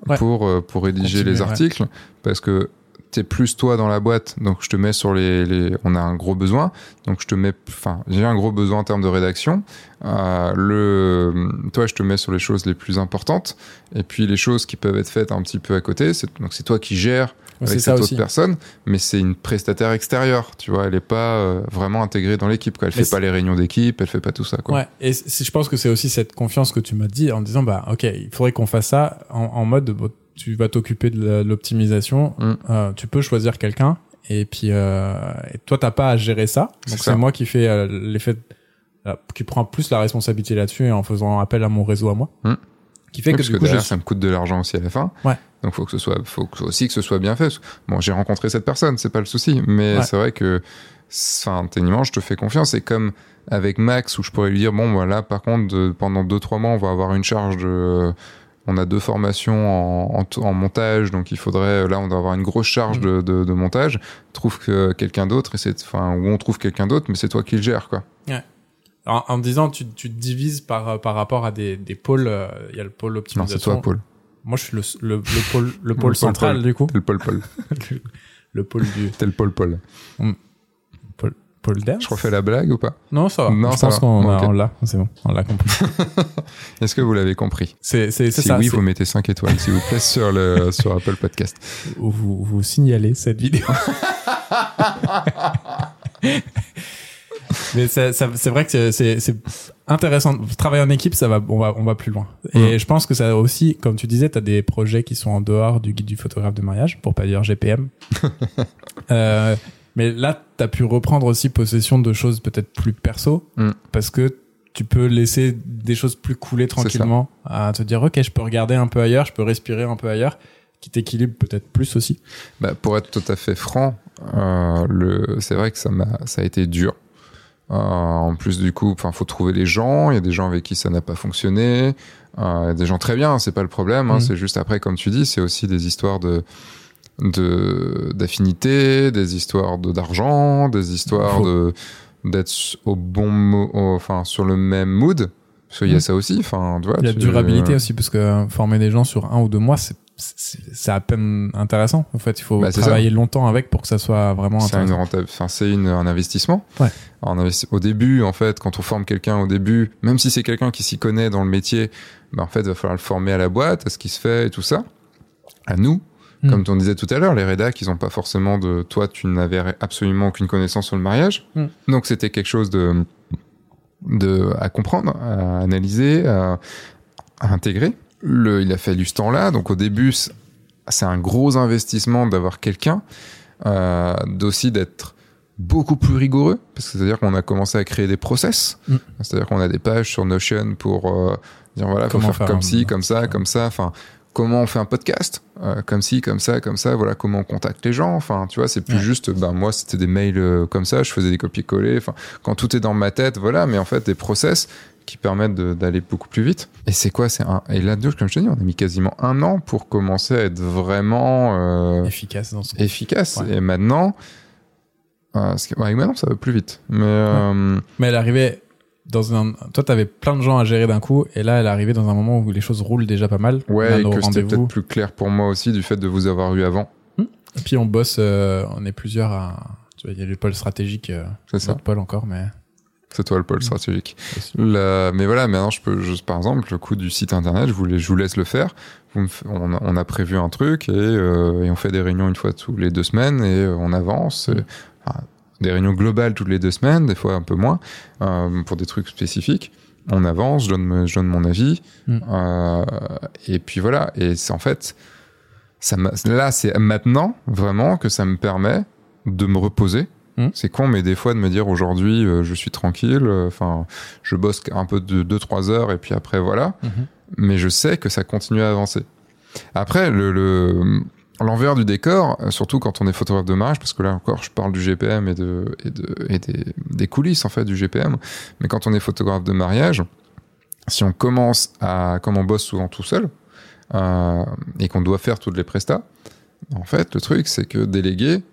Ouais. pour, euh, pour rédiger Continuer, les ouais. articles. Parce que t'es plus toi dans la boîte, donc je te mets sur les, les, on a un gros besoin, donc je te mets, enfin, j'ai un gros besoin en termes de rédaction. Euh, le, toi, je te mets sur les choses les plus importantes, et puis les choses qui peuvent être faites un petit peu à côté. C'est, donc c'est toi qui gères avec ça cette aussi. autre personne, mais c'est une prestataire extérieure, tu vois. Elle est pas euh, vraiment intégrée dans l'équipe, quoi. Elle Mais fait pas les réunions d'équipe, elle fait pas tout ça, quoi. Ouais, et je pense que c'est aussi cette confiance que tu m'as dit en disant bah ok, il faudrait qu'on fasse ça en, en mode tu vas t'occuper de l'optimisation, Mm. euh, tu peux choisir quelqu'un et puis euh, et toi t'as pas à gérer ça, donc c'est moi qui fais euh, l'effet euh, qui prend plus la responsabilité là-dessus en faisant appel à mon réseau à moi, Mm. qui fait Oui, que parce du que coup derrière, ça me coûte de l'argent aussi à la fin. Ouais. Donc faut que ce soit, faut que- aussi que ce soit bien fait. Bon, j'ai rencontré cette personne, c'est pas le souci, mais Ouais. c'est vrai que, enfin, techniquement, je te fais confiance. C'est comme avec Max où je pourrais lui dire, bon, voilà, par contre, de- pendant deux trois mois, on va avoir une charge de, on a deux formations en, en t- en montage, donc il faudrait, là, on doit avoir une grosse charge Mm. de, de, de montage. Trouve que quelqu'un d'autre, et c'est, enfin, ou on trouve quelqu'un d'autre, mais c'est toi qui le gères, quoi. en, en disant tu, tu te divises par par rapport à des, des pôles, euh, il y a le pôle Non, optimisation. c'est toi, Paul. Moi je suis le, le, le pôle le Le pôle pôle central du coup, T'es le Paul Paul. le, le pôle du T'es le Paul Paul. pôle d'air. Je refais la blague ou pas? Non, ça va. Non, je ça pense qu'on a- Ok. on l'a. C'est bon, on l'a compris. Est-ce que vous l'avez compris? C'est Si ça. oui, vous mettez 5 étoiles, s'il vous plaît, sur, le, sur Apple Podcast. vous, vous signalez cette vidéo. Mais ça- ça- c'est vrai que c'est- c'est c'est intéressant. Travailler en équipe, ça va, on va, on va plus loin. Et Mm. je pense que ça aussi, comme tu disais, tu as des projets qui sont en dehors du guide du photographe de mariage, pour pas dire GPM. euh, mais là, tu as pu reprendre aussi possession de choses peut-être plus perso, Mm. parce que tu peux laisser des choses plus couler tranquillement, à te dire, ok, je peux regarder un peu ailleurs, je peux respirer un peu ailleurs, qui t'équilibre peut-être plus aussi. Bah, pour être tout à fait franc, euh, le, c'est vrai que ça, m'a, ça a été dur. Euh, en plus, du coup, enfin, faut trouver les gens. Il y a des gens avec qui ça n'a pas fonctionné. Euh, il y a des gens très bien, c'est pas le problème. Hein, Mhm. C'est juste après, comme tu dis, c'est aussi des histoires de de d'affinité, des histoires de d'argent, des histoires Faut- de d'être au bon, enfin, sur le même mood. Parce qu'il y a Mhm. ça aussi. Enfin. Il y a tu- durabilité aussi, parce que euh, former des gens sur un ou deux mois, c'est- c'est à peine intéressant. En fait, il faut Bah, travailler longtemps avec pour que ça soit vraiment C'est une intéressant. enfin c'est un investissement. Ouais. En investi- au début, en fait, quand on forme quelqu'un au début, même si c'est quelqu'un qui s'y connaît dans le métier, bah, en fait, il va falloir le former à la boîte, à ce qui se fait et tout ça. À nous, Mm. comme on disait tout à l'heure, les rédacs, ils ont pas forcément de, toi, tu n'avais absolument aucune connaissance sur le mariage. Mm. Donc c'était quelque chose de, de, à comprendre, à analyser, à, à intégrer. Le, il a fallu ce temps-là. Donc au début, c'est un gros investissement d'avoir quelqu'un, euh, d'aussi d'être beaucoup plus rigoureux, parce que c'est-à-dire qu'on a commencé à créer des process, Mm. c'est-à-dire qu'on a des pages sur Notion pour euh, dire voilà, faut Comment faire, faire comme un- ci, comme ça, comme ça, enfin comment on fait un podcast, euh, comme ci, comme ça, comme ça, voilà comment on contacte les gens, enfin tu vois, c'est plus Ouais. juste, ben moi c'était des mails euh, comme ça, je faisais des copier-coller, enfin quand tout est dans ma tête, voilà, mais en fait des process qui permettent d'aller beaucoup plus vite. Et c'est quoi C'est un et là-dedans, comme je te dis, on a mis quasiment un an pour commencer à être vraiment euh, efficace dans ce efficace. Ouais. Et maintenant, euh, ouais, maintenant ça va plus vite. Mais euh, Mais elle arrivait dans un. Toi, t'avais plein de gens à gérer d'un coup, et là, elle est arrivée dans un moment où les choses roulent déjà pas mal. Ouais, et que c'était peut-être plus clair pour moi aussi du fait de vous avoir eu avant. Et puis on bosse, euh, on est plusieurs à. Tu vois, il y a le pôle stratégique, euh, C'est ça. pôle encore, mais. C'est toi le Mm. pôle stratégique. aussi. Le- mais voilà, maintenant je peux, par exemple, le coup du site internet, je vous, les- je vous laisse le faire. On, a, on a prévu un truc et, euh, et on fait des réunions une fois tous les deux semaines et euh, on avance. Et, Mm. enfin, des réunions globales toutes les deux semaines, des fois un peu moins, euh, pour des trucs spécifiques. On avance, je donne, me- je donne mon avis. Mm. et puis voilà. Et c'est en fait, ça là, c'est maintenant vraiment que ça me permet de me reposer. Mm. C'est con, mais des fois de me dire aujourd'hui, euh, je suis tranquille. euh, Enfin, je bosse un peu de 2-3 heures et puis après voilà. Mhm. Mais je sais que ça continue à avancer. Après, le, le- l'envers du décor, euh, surtout quand on est photographe de mariage, parce que là encore, je parle du GPM et, de, et, de, et des, des coulisses en fait du GPM. Mais quand on est photographe de mariage, si on commence à, comme on bosse souvent tout seul, euh, et qu'on doit faire toutes les prestats, en fait, le truc, c'est que déléguer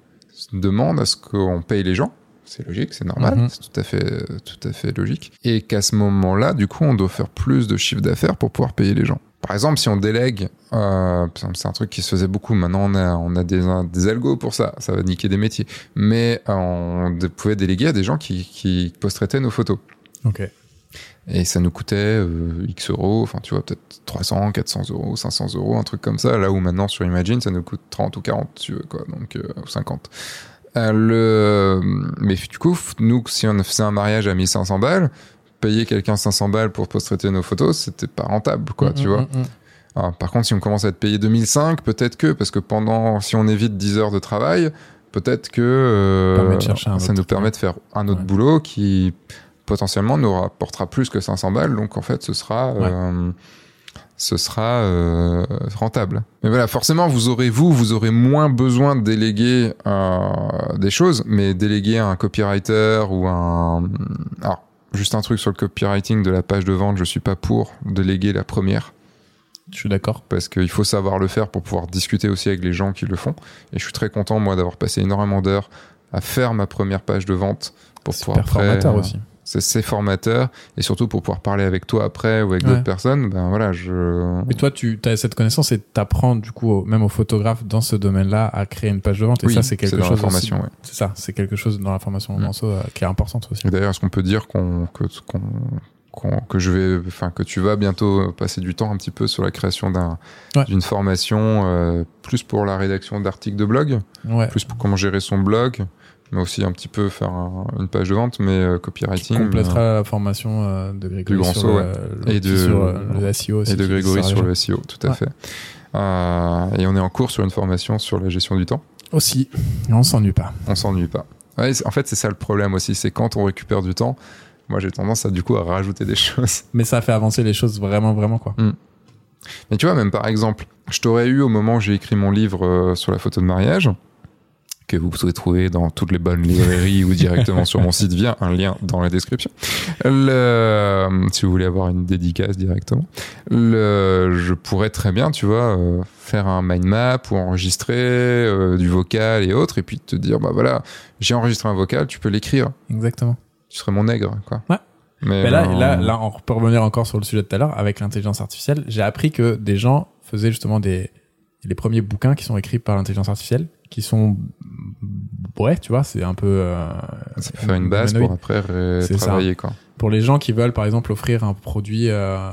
demande à ce qu'on paye les gens. C'est logique, c'est normal, Mhm. c'est tout à fait, tout à fait logique. Et qu'à ce moment-là, du coup, on doit faire plus de chiffre d'affaires pour pouvoir payer les gens. par exemple, si on délègue, euh, c'est un truc qui se faisait beaucoup. Maintenant, on a, on a des, des algos pour ça. Ça va niquer des métiers. Mais euh, on pouvait déléguer à des gens qui, qui post-traitaient nos photos. Ok. Et ça nous coûtait euh, X euros, enfin tu vois, peut-être 300, 400 euros, 500 euros, un truc comme ça. Là où maintenant sur Imagine, ça nous coûte 30 ou 40, tu veux, quoi, donc, euh, ou 50. Euh, le... Mais du coup, nous, si on faisait un mariage à 1500 balles, payer quelqu'un 500 balles pour post-traiter nos photos, c'était pas rentable, quoi, Mm, tu mm, vois. mm, mm. Alors, par contre, si on commence à être payé 2005, peut-être que, parce que pendant, si on évite 10 heures de travail, peut-être que euh, ça nous permet de faire un autre Ouais. boulot qui potentiellement nous rapportera plus que 500 balles. Donc en fait, ce sera, euh, ce sera euh, rentable. Mais voilà, forcément, vous aurez vous, vous aurez moins besoin de déléguer euh, des choses, mais déléguer un copywriter ou un, alors juste un truc sur le copywriting de la page de vente, je suis pas pour déléguer la première Je suis d'accord. parce qu'il faut savoir le faire pour pouvoir discuter aussi avec les gens qui le font. Et je suis très content, moi, d'avoir passé énormément d'heures à faire ma première page de vente pour pouvoir Super après, formateur euh, aussi. C'est formateur et surtout pour pouvoir parler avec toi après ou avec Ouais. d'autres personnes. Ben voilà, je. Mais toi, tu as cette connaissance et t'apprends du coup, au- même aux photographes dans ce domaine-là, à créer une page de vente. Et Oui, ça, c'est quelque dans la chose. formation, ouais. C'est ça, c'est quelque chose dans la formation Mm. Manso euh, qui est importante aussi. D'ailleurs, est-ce qu'on peut dire qu'on que que je vais, enfin que tu vas bientôt passer du temps un petit peu sur la création d'un Ouais. d'une formation euh, plus pour la rédaction d'articles de blog, plus pour comment gérer son blog, mais aussi un petit peu faire un- une page de vente, mais euh, Tu copywriting. compléteras la formation euh, de Grégory grand sur, saut, euh, Et l'outil de- sur euh, le SEO et de Grégory sur le SEO, tout à Ouais. fait. Euh, et on est en cours sur une formation sur la gestion du temps. Aussi. Et on s'ennuie pas. On s'ennuie pas. Ouais, en fait, c'est ça le problème aussi, c'est quand on récupère du temps. Moi, j'ai tendance à du coup à rajouter des choses. Mais ça fait avancer les choses vraiment, vraiment quoi. Mais tu vois, même par exemple, je t'aurais eu au moment où j'ai écrit mon livre euh, sur la photo de mariage, que vous pouvez trouver dans toutes les bonnes librairies ou directement sur mon site via un lien dans la description. Le, si vous voulez avoir une dédicace directement, le, je pourrais très bien, tu vois, euh, faire un mind map ou enregistrer euh, du vocal et autres, et puis te dire, bah voilà, j'ai enregistré un vocal, tu peux l'écrire. Exactement. Tu serais mon nègre, quoi. Ouais. Mais, Mais là, euh, là, là, on peut revenir encore sur le sujet de tout à l'heure avec l'intelligence artificielle. J'ai appris que des gens faisaient justement des les premiers bouquins qui sont écrits par l'intelligence artificielle, qui sont ouais, tu vois, c'est un peu euh, ça peut faire une base pour après C'est ça. travailler, quoi. pour les gens qui veulent par exemple offrir un produit euh,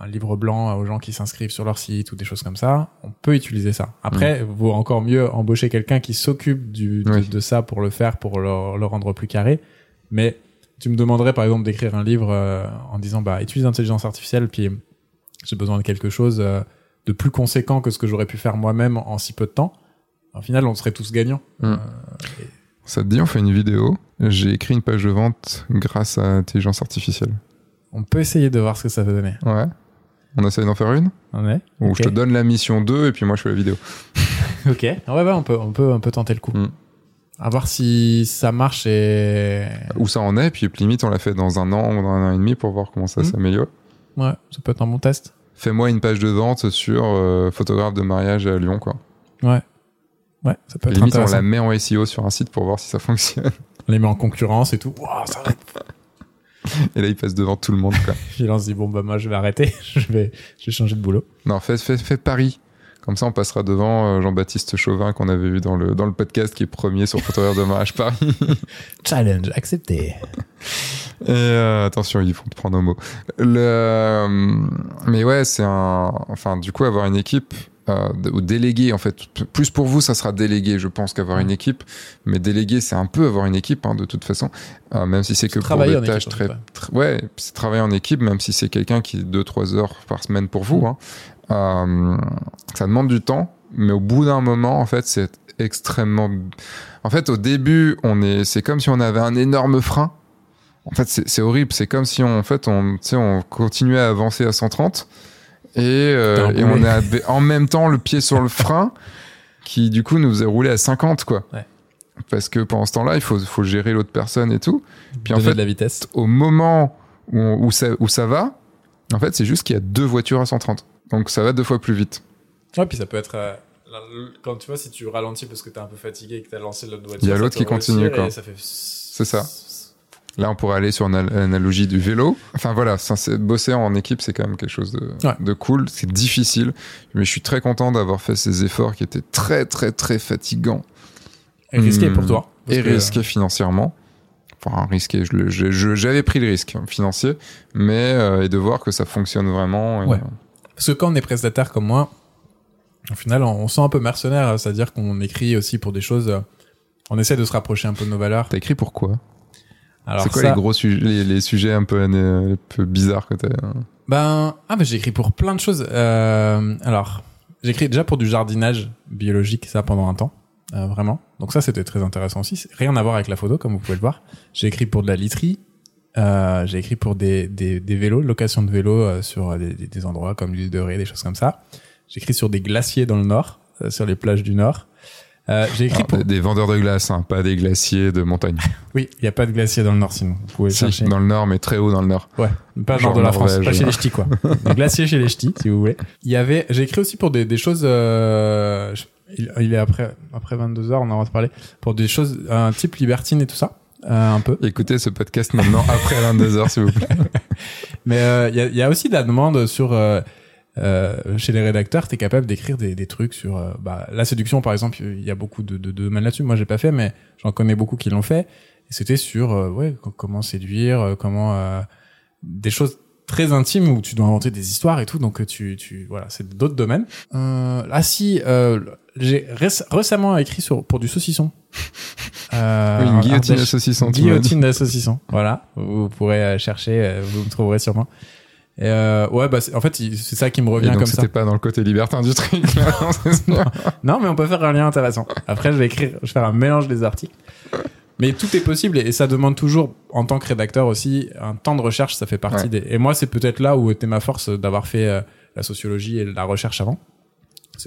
un livre blanc aux gens qui s'inscrivent sur leur site ou des choses comme ça, on peut utiliser ça. Après, vaut encore mieux embaucher quelqu'un qui s'occupe du de, Oui. de ça pour le faire pour le, le rendre plus carré, mais tu me demanderais par exemple d'écrire un livre euh, en disant bah utilise l'intelligence artificielle puis j'ai besoin de quelque chose euh, de plus conséquent que ce que j'aurais pu faire moi-même en si peu de temps. Au final, on serait tous gagnants. Mm. Euh, Ça te dit, on fait une vidéo. J'ai écrit une page de vente grâce à l'intelligence artificielle. on peut essayer de voir ce que ça peut donner. Ouais. On essaie d'en faire une est Ou je te donne la mission 2 et puis moi je fais la vidéo. Ok. Ouais, ouais, on peut, on peut, on peut tenter le coup. Mm. À voir si ça marche et Où ça en est, puis limite on l'a fait dans un an ou dans un an et demi pour voir comment ça Mm. s'améliore. ouais, ça peut être un bon test. Fais-moi une page de vente sur euh, photographe de mariage à Lyon, quoi. Ouais. Ouais, ça peut être limite on la met en SEO sur un site pour voir si ça fonctionne. On les met en concurrence et tout. Ça va. Et là il passe devant tout le monde, quoi. Puis là, on se dit bon bah moi je vais arrêter, je vais, je vais changer de boulot. non, fais, fais, fais Paris. Comme ça on passera devant euh, Jean-Baptiste Chauvin qu'on avait vu dans le, dans le podcast qui est premier sur photographe de mariage Paris. Challenge accepté. Et euh, attention, ils vont te prendre au mot. Le, euh, mais ouais, c'est un. Enfin, du coup, avoir une équipe euh, ou déléguer, en fait, plus pour vous, ça sera délégué, je pense, qu'avoir une équipe. Mais déléguer, c'est un peu avoir une équipe, hein, de toute façon. Euh, même si c'est que pour des en équipe, tâches très. fait, ouais. c'est travailler en équipe, même si c'est quelqu'un qui est 2-3 heures par semaine pour vous. Hein. Euh, ça demande du temps, mais au bout d'un moment, en fait, c'est extrêmement. En fait, au début, on est, c'est comme si on avait un énorme frein. En fait, c'est horrible. C'est comme si on, en fait, on, on continuait à avancer à 130 et, euh, et on avait en même temps le pied sur le frein qui, du coup, nous faisait rouler à 50, quoi. Ouais. Parce que pendant ce temps-là, il faut, faut gérer l'autre personne et tout. Puis en Donner fait, de la vitesse. au moment où, on- où, ça, où ça va, en fait, c'est juste qu'il y a deux voitures à 130. Donc ça va deux fois plus vite. Ouais, puis ça peut être euh, quand tu vois si tu ralentis parce que t'es un peu fatigué et que t'as lancé l'autre voiture. Il y a l'autre qui continue, quoi. C'est ça. Là, on pourrait aller sur une analogie du vélo. Enfin voilà, bosser en équipe, c'est quand même quelque chose de, Ouais. de cool. C'est difficile, mais je suis très content d'avoir fait ces efforts qui étaient très très très fatigants Et risqué Hmm. pour toi. Et que- risqués financièrement. Enfin risqué, j'avais pris le risque financier, mais euh, et de voir que ça fonctionne vraiment. et, Ouais. euh, Parce que quand on est prestataire comme moi, au final, on, on se sent un peu mercenaire, c'est-à-dire qu'on écrit aussi pour des choses. euh, on essaie de se rapprocher un peu de nos valeurs. T'as écrit pourquoi C'est quoi ça, les gros sujets, les, les sujets un peu, un peu bizarres que t'as euh Ben, ah, ben j'ai écrit pour plein de choses. Euh, alors, j'ai écrit déjà pour du jardinage biologique, ça pendant un temps, euh, vraiment. Donc ça, c'était très intéressant aussi. Rien à voir avec la photo, comme vous pouvez le voir. J'ai écrit pour de la literie. Euh, j'ai écrit pour des, des, des vélos, location de vélos euh, sur des, des, des endroits comme l'île de Ré, des choses comme ça. J'ai écrit sur des glaciers dans le nord, euh, sur les plages du nord. Euh, j'ai écrit Alors, pour... des, vendeurs de glace, hein, pas des glaciers de montagne. Oui, il n'y a pas de glaciers dans le nord, sinon vous pouvez Si, chercher. dans le nord, mais très haut dans le nord. Ouais, pas Genre de la France, pas chez les ch'tis quoi. Des glaciers chez les ch'tis, si vous voulez. Il y avait, j'ai écrit aussi pour des, des choses, euh, il, il est après, après 22 heures, on en va parler, pour des choses, un type libertine et tout ça, euh, un peu. Écoutez ce podcast maintenant après 22h, s'il vous plaît. Mais euh, il y, a, il y a aussi de la demande sur, euh, chez les rédacteurs, t'es capable d'écrire des, des trucs sur, euh, bah, la séduction par exemple, il y a beaucoup de, de, de domaines là-dessus. Moi j'ai pas fait, mais j'en connais beaucoup qui l'ont fait. Et c'était sur, euh, ouais, co- comment séduire, comment, euh, des choses très intimes où tu dois inventer des histoires et tout. Donc tu, tu, voilà, c'est d'autres domaines. Euh, ah si, euh, j'ai réc- récemment écrit sur pour du saucisson. Euh, Oui, une guillotine à saucisson. Guillotine de saucisson. Voilà, vous pourrez chercher, vous me trouverez sûrement. Et euh, ouais, bah en fait, c'est ça qui me Et revient donc comme ça. c'était pas dans le côté libertin du truc. là, non, mais on peut faire un lien intéressant. Après, je vais écrire, je vais faire un mélange des articles. Mais tout est possible et ça demande toujours, en tant que rédacteur aussi, un temps de recherche. Ça fait partie Ouais. des. Et moi, c'est peut-être là où était ma force d'avoir fait euh, la sociologie et la recherche avant.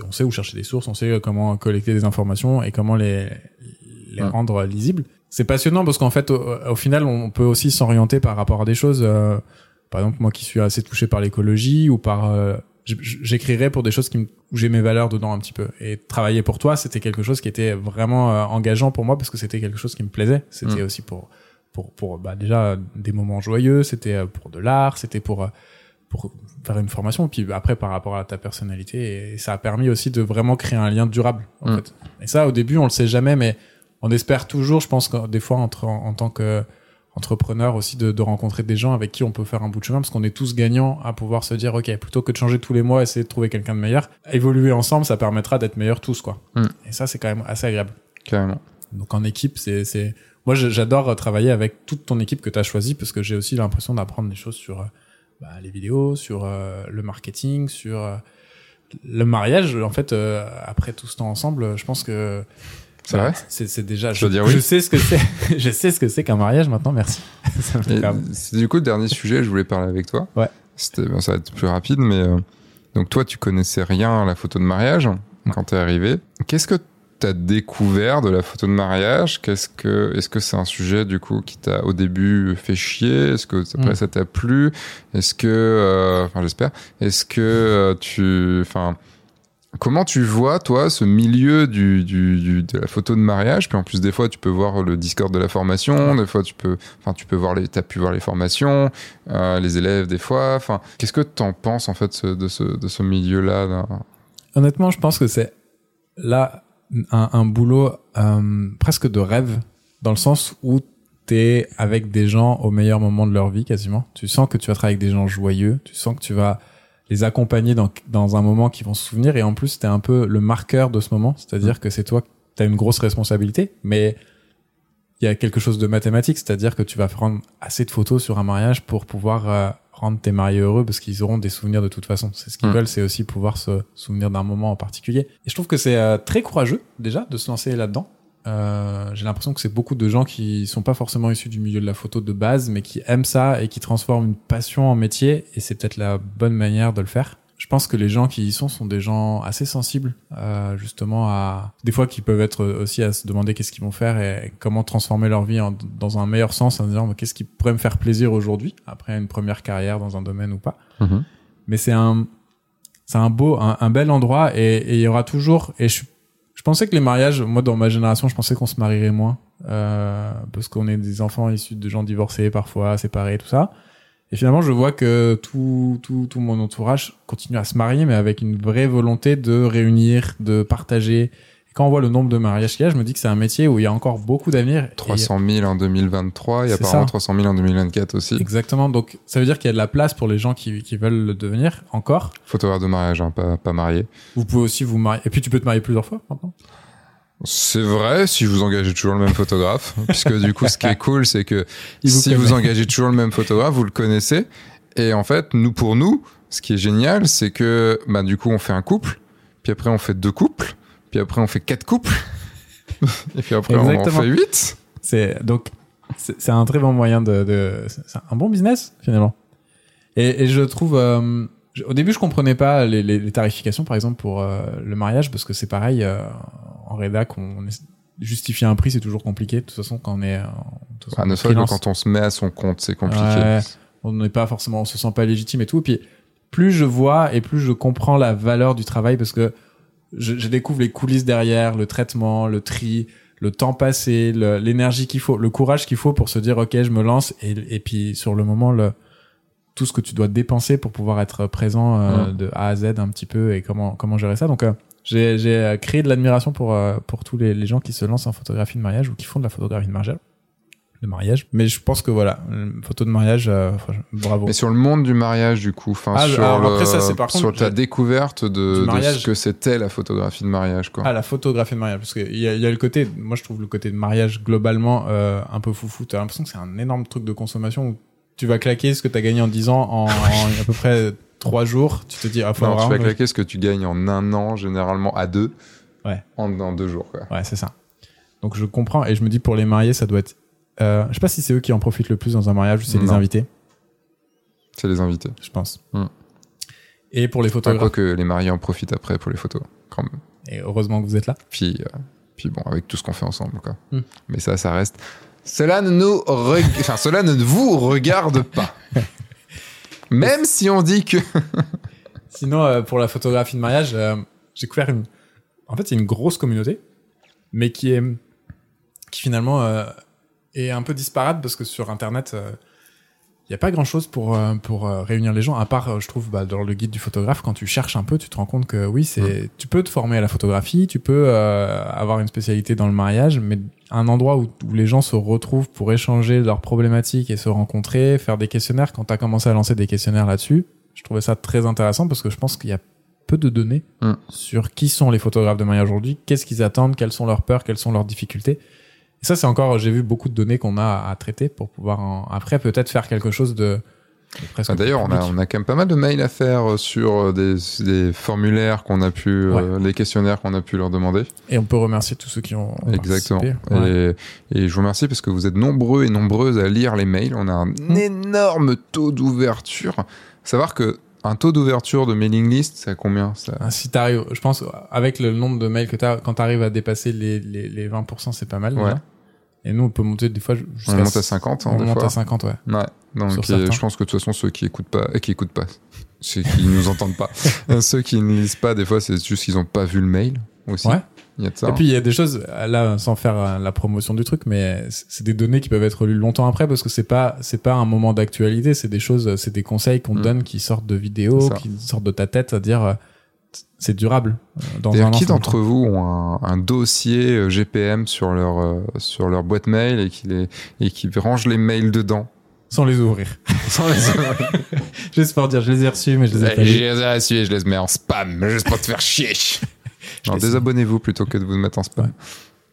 On sait où chercher des sources, on sait euh, comment collecter des informations et comment les les Ouais. rendre lisibles. C'est passionnant parce qu'en fait, au, au final, on peut aussi s'orienter par rapport à des choses. euh, par exemple, moi qui suis assez touché par l'écologie ou par euh, j'écrirais pour des choses qui me, où j'ai mes valeurs dedans un petit peu. Et travailler pour toi, c'était quelque chose qui était vraiment euh, engageant pour moi parce que c'était quelque chose qui me plaisait. C'était Mm. aussi pour pour pour bah déjà des moments joyeux, c'était euh, pour de l'art, c'était pour euh, pour faire une formation puis après par rapport à ta personnalité et ça a permis aussi de vraiment créer un lien durable en Mm. fait. Et ça au début, on le sait jamais mais on espère toujours, je pense que des fois entre en, en tant que entrepreneur aussi de, de rencontrer des gens avec qui on peut faire un bout de chemin parce qu'on est tous gagnants à pouvoir se dire ok plutôt que de changer tous les mois essayer de trouver quelqu'un de meilleur évoluer ensemble ça permettra d'être meilleurs tous quoi Mm. et ça c'est quand même assez agréable Carrément. donc en équipe c'est c'est moi j'adore travailler avec toute ton équipe que tu as choisi parce que j'ai aussi l'impression d'apprendre des choses sur euh, bah, les vidéos sur euh, le marketing sur euh, le mariage en fait euh, après tout ce temps ensemble je pense que C'est vrai c'est déjà Je je, veux dire oui. je sais ce que c'est je sais ce que c'est qu'un mariage maintenant merci Ça Et du coup dernier sujet, je voulais parler avec toi. Ouais. C'était, bon, ça va être plus rapide, mais euh, donc toi, tu connaissais rien à la photo de mariage quand t'es arrivé. Qu'est-ce que t'as découvert de la photo de mariage? Qu'est-ce que, est-ce que c'est un sujet du coup qui t'a au début fait chier? Est-ce que après Mm. ça t'a plu? Est-ce que, euh, enfin j'espère, est-ce que euh, tu, enfin Comment tu vois, toi, ce milieu du, du, du- de la photo de mariage? Puis en plus, des fois, tu peux voir le Discord de la formation, des fois, tu peux, enfin, tu peux voir les, pu voir les formations, euh, les élèves, des fois. Enfin, qu'est-ce que t'en penses en fait ce- de ce, de ce milieu-là là Honnêtement, je pense que c'est là un, un boulot euh, presque de rêve, dans le sens où t'es avec des gens au meilleur moment de leur vie quasiment. Tu sens que tu vas travailler avec des gens joyeux, tu sens que tu vas les accompagner dans, dans un moment qu'ils vont se souvenir, et en plus t'es un peu le marqueur de ce moment, c'est-à-dire que c'est toi, t'as une grosse responsabilité, mais il y a quelque chose de mathématique, c'est-à-dire que tu vas prendre assez de photos sur un mariage pour pouvoir euh, rendre tes mariés heureux parce qu'ils auront des souvenirs de toute façon. C'est ce qu'ils Mm. veulent, c'est aussi pouvoir se souvenir d'un moment en particulier. Et je trouve que c'est euh, très courageux déjà de se lancer là-dedans. Euh, J'ai l'impression que c'est beaucoup de gens qui sont pas forcément issus du milieu de la photo de base, mais qui aiment ça et qui transforment une passion en métier. Et c'est peut-être la bonne manière de le faire. Je pense que les gens qui y sont sont des gens assez sensibles, euh, justement à des fois qui peuvent être aussi à se demander qu'est-ce qu'ils vont faire et comment transformer leur vie en- dans un meilleur sens en disant qu'est-ce qui pourrait me faire plaisir aujourd'hui après une première carrière dans un domaine ou pas. Mais c'est un c'est un beau un, un bel endroit et il y aura toujours et je je pensais que les mariages moi dans ma génération je pensais qu'on se marierait moins euh, parce qu'on est des enfants issus de gens divorcés, parfois séparés, tout ça. Et finalement, je vois que tout, tout, tout mon entourage continue à se marier, mais avec une vraie volonté de réunir, de partager. Quand on voit le nombre de mariages qu'il y a, je me dis que c'est un métier où il y a encore beaucoup d'avenir. 300 000 en 2023 et apparemment ça. 300 000 en 2024 aussi. Exactement. Donc, ça veut dire qu'il y a de la place pour les gens qui, qui veulent le devenir encore. Photographe de mariage, hein, pas, pas marié. Vous pouvez aussi vous marier. Et puis, tu peux te marier plusieurs fois maintenant. C'est vrai si vous engagez toujours le même photographe, puisque du coup, ce qui est cool, c'est que vous si connaît. vous engagez toujours le même photographe, vous le connaissez. Et en fait, nous pour nous, ce qui est génial, c'est que bah du coup, on fait un couple, puis après on fait deux couples, puis après on fait quatre couples, et puis après on en fait huit. C'est donc c'est un très bon moyen de, de c'est un bon business finalement. Et, et je trouve euh, je- au début je comprenais pas les, les, les tarifications par exemple pour euh, le mariage parce que c'est pareil euh, en rédac on, on est- justifier un prix c'est toujours compliqué de toute façon quand on est euh, toute façon, Ah, ne en serait-ce que quand on se met à son compte, c'est compliqué. Ouais. on n'est pas forcément on se sent pas légitime et tout et puis plus je vois et plus je comprends la valeur du travail parce que je, je découvre les coulisses derrière le traitement le tri le temps passé l'énergie qu'il faut le courage qu'il faut pour se dire ok je me lance. Et, et puis sur le moment le tout ce que tu dois dépenser pour pouvoir être présent euh, de A à Z un petit peu et comment comment gérer ça. Donc euh, j'ai j'ai euh, créé de l'admiration pour euh, pour tous les, les gens qui se lancent en photographie de mariage ou qui font de la photographie de mariage de mariage mais je pense que voilà une photo de mariage euh, bravo Mais sur le monde du mariage, du coup, enfin, Ah, sur, alors le- après, ça, c'est par contre, sur ta découverte de, ce que c'était la photographie de mariage, quoi. Ah, la photographie de mariage. Parce qu'il y y a le côté, moi je trouve le côté de mariage globalement euh, un peu foufou. T'as l'impression que c'est un énorme truc de consommation où tu vas claquer ce que t'as gagné en 10 ans en, en à peu près 3 jours. Tu te dis, ah, faut non, tu vas claquer ce que tu gagnes en un an, généralement à deux. Ouais. En, en deux jours, quoi. Ouais, c'est ça. Donc je comprends et je me dis pour les mariés, ça doit être. Euh, je sais pas si c'est eux qui en profitent le plus dans un mariage ou c'est les Non. invités, C'est les invités. je pense. Hmm. Et pour les Enfin, quoi photographes. que les mariés en profitent après pour les photos, quand même. Et heureusement que vous êtes là. Puis, euh, puis bon, avec tout ce qu'on fait ensemble, quoi. Hmm. Mais ça, ça reste. Cela ne nous, reg- enfin, cela ne vous regarde pas. Même si on dit que. Sinon, euh, pour la photographie de mariage, euh, j'ai découvert une. En fait, c'est une grosse communauté, mais qui est qui finalement euh, est un peu disparate parce que sur Internet, il n'y a pas grand chose pour euh, pour euh, réunir les gens. À part, euh, je trouve, bah, dans le guide du photographe, quand tu cherches un peu, tu te rends compte que oui, c'est tu peux te former à la photographie, tu peux euh, avoir une spécialité dans le mariage, mais un endroit où, où les gens se retrouvent pour échanger leurs problématiques et se rencontrer, faire des questionnaires. Quand tu as commencé à lancer des questionnaires là-dessus, je trouvais ça très intéressant parce que je pense qu'il y a peu de données Mm. sur qui sont les photographes de mariage aujourd'hui, qu'est-ce qu'ils attendent, quelles sont leurs peurs, quelles sont leurs difficultés. Et ça, c'est encore, j'ai vu beaucoup de données qu'on a à traiter pour pouvoir en- après peut-être faire quelque chose de. Ah, D'ailleurs, on a, public. on a quand même pas mal de mails à faire euh, sur euh, des, des formulaires qu'on a pu, euh, les questionnaires qu'on a pu leur demander. Et on peut remercier tous ceux qui ont Exactement. participé. Ouais. Et, et je vous remercie parce que vous êtes nombreux et nombreuses à lire les mails. On a un Mm. énorme taux d'ouverture. Savoir que un taux d'ouverture de mailing list, c'est à combien ça Ah, Si t'arrives, je pense, avec le nombre de mails que t'as, quand t'arrives à dépasser les, les, les 20%, c'est pas mal. déjà. Ouais. Et nous, on peut monter des fois On jusqu'à monte à 50 hein, on monte à 50, ouais. Ouais. Donc euh, je pense que de toute façon ceux qui écoutent pas, euh, qui écoutent pas, ceux qui nous entendent pas, Euh, ceux qui ne lisent pas, des fois c'est juste qu'ils ont pas vu le mail aussi. Ouais. Il y a de ça. Et puis il y a des choses là sans faire euh, la promotion du truc, mais c'est c'est des données qui peuvent être lues longtemps après parce que c'est pas c'est pas un moment d'actualité, c'est des choses, c'est des conseils qu'on te Mm. donne qui sortent de vidéos, C'est qui sortent de ta tête, à dire euh, c'est durable. euh, Dans un qui d'entre vous ont un, un dossier GPM sur leur sur leur boîte mail et qui les et qui range les mails dedans? Sans les ouvrir. Sans les Juste pour dire, je les ai reçus, mais je les ai pas. Je les ai reçus et je les mets en spam juste pour te faire chier. Les- désabonnez-vous plutôt que de vous mettre en spam. Ouais.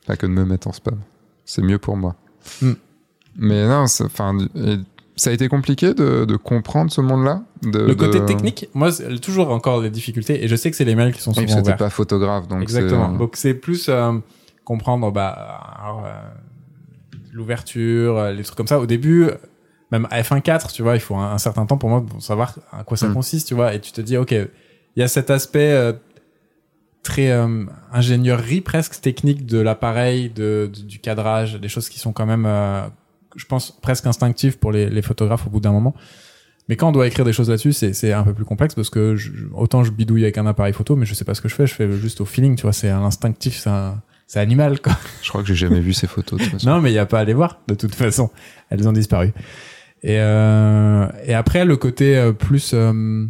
Enfin, que de me mettre en spam. C'est mieux pour moi. Mm. Mais non, enfin, ça a été compliqué de, de comprendre ce monde-là. de- Le côté de- technique, moi, toujours encore les difficultés, et je sais que c'est les mails qui sont souvent ouverts. pas photographe, donc Exactement. Donc c'est plus euh, comprendre bah, alors, euh, l'ouverture, euh, les trucs comme ça. Au début, même à F1.4, tu vois, il faut un, un certain temps pour moi pour savoir à quoi ça Mm. consiste, tu vois. Et tu te dis, ok, il y a cet aspect euh, très euh, ingénierie presque technique de l'appareil, de, de- du cadrage, des choses qui sont quand même, euh, je pense, presque instinctives pour les, les photographes au bout d'un moment. Mais quand on doit écrire des choses là-dessus, c'est, c'est un peu plus complexe parce que je- autant je bidouille avec un appareil photo, mais je sais pas ce que je fais, je fais juste au feeling, tu vois, c'est à l'instinctif, c'est un, c'est animal quoi. Je crois que j'ai jamais vu ces photos. De toute façon. Non, mais il y a pas à les voir de toute façon. Elles ont disparu. Et euh, et après le côté euh, plus, euh,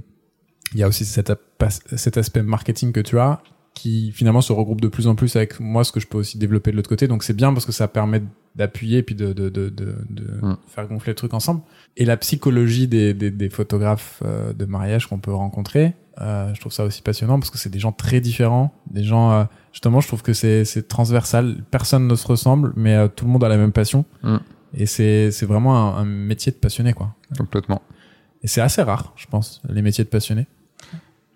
il y a aussi cet aspect marketing que tu as qui finalement se regroupe de plus en plus avec moi ce que je peux aussi développer de l'autre côté. Donc c'est bien parce que ça permet d'appuyer et puis de de de de, de Mm. faire gonfler le truc ensemble. Et la psychologie des des, des photographes euh, de mariage qu'on peut rencontrer, euh, je trouve ça aussi passionnant parce que c'est des gens très différents, des gens euh, justement je trouve que c'est c'est transversal, personne ne se ressemble mais euh, tout le monde a la même passion. Mm. Et c'est c'est vraiment un, un métier de passionné quoi. Complètement. Et c'est assez rare, je pense, les métiers de passionné.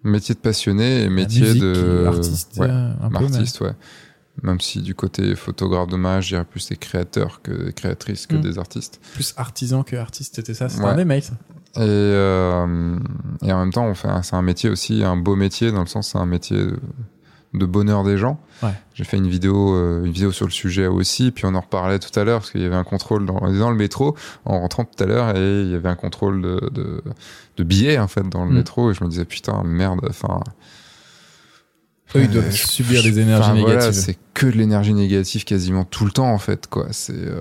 Métier de passionné et métier musique, de artiste, Ouais. euh, un peu, mais- artiste, ouais. Même si du côté photographe dommage, je dirais plus des créateurs que des créatrices que Mm. des artistes. plus artisan que artiste, c'était ça. C'était Ouais. un des. Et, euh, et en même temps, on fait c'est un métier aussi, un beau métier dans le sens c'est un métier de, de bonheur des gens. Ouais. J'ai fait une vidéo, euh, une vidéo sur le sujet aussi, puis on en reparlait tout à l'heure parce qu'il y avait un contrôle dans, le métro en rentrant tout à l'heure et il y avait un contrôle de, de, de billets en fait dans le Mm. métro et je me disais putain merde, enfin Eux, ils doivent Euh, subir je- des énergies voilà, négatives. c'est que de l'énergie négative quasiment tout le temps en fait quoi. C'est euh,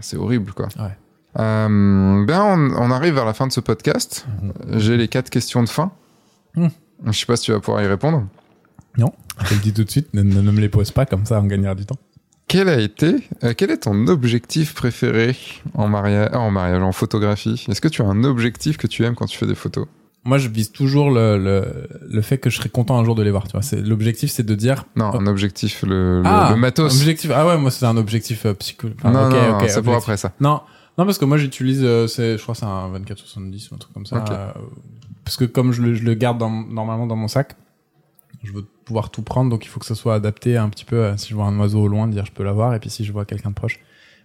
c'est horrible quoi. Ouais. Euh, ben on, on arrive vers la fin de ce podcast. Mhm. J'ai les quatre questions de fin. Hmm. Je sais pas si tu vas pouvoir y répondre. Je te le dis tout de suite, ne, ne- ne me les pose pas, comme ça on gagnera du temps. Quel a été, euh, quel est ton objectif préféré en mariage, en mariage, en photographie? Est-ce que tu as un objectif que tu aimes quand tu fais des photos? Moi, je vise toujours le, le, le fait que je serai content un jour de les voir. Tu vois, c'est l'objectif, c'est de dire. Non, Oh. un objectif, le, le- ah, le matos. Objectif. Ah ouais, moi c'est un objectif euh, psycho. enfin, non, ok, non, non, pour après ça. Non, non, parce que moi j'utilise, euh, c'est, je crois que c'est un 24-70 ou un truc comme ça. Euh, parce que comme je le, je le garde dans- normalement dans mon sac, je veux pouvoir tout prendre, donc il faut que ça soit adapté un petit peu. si je vois un oiseau au loin, dire je peux l'avoir, et puis si je vois quelqu'un de proche.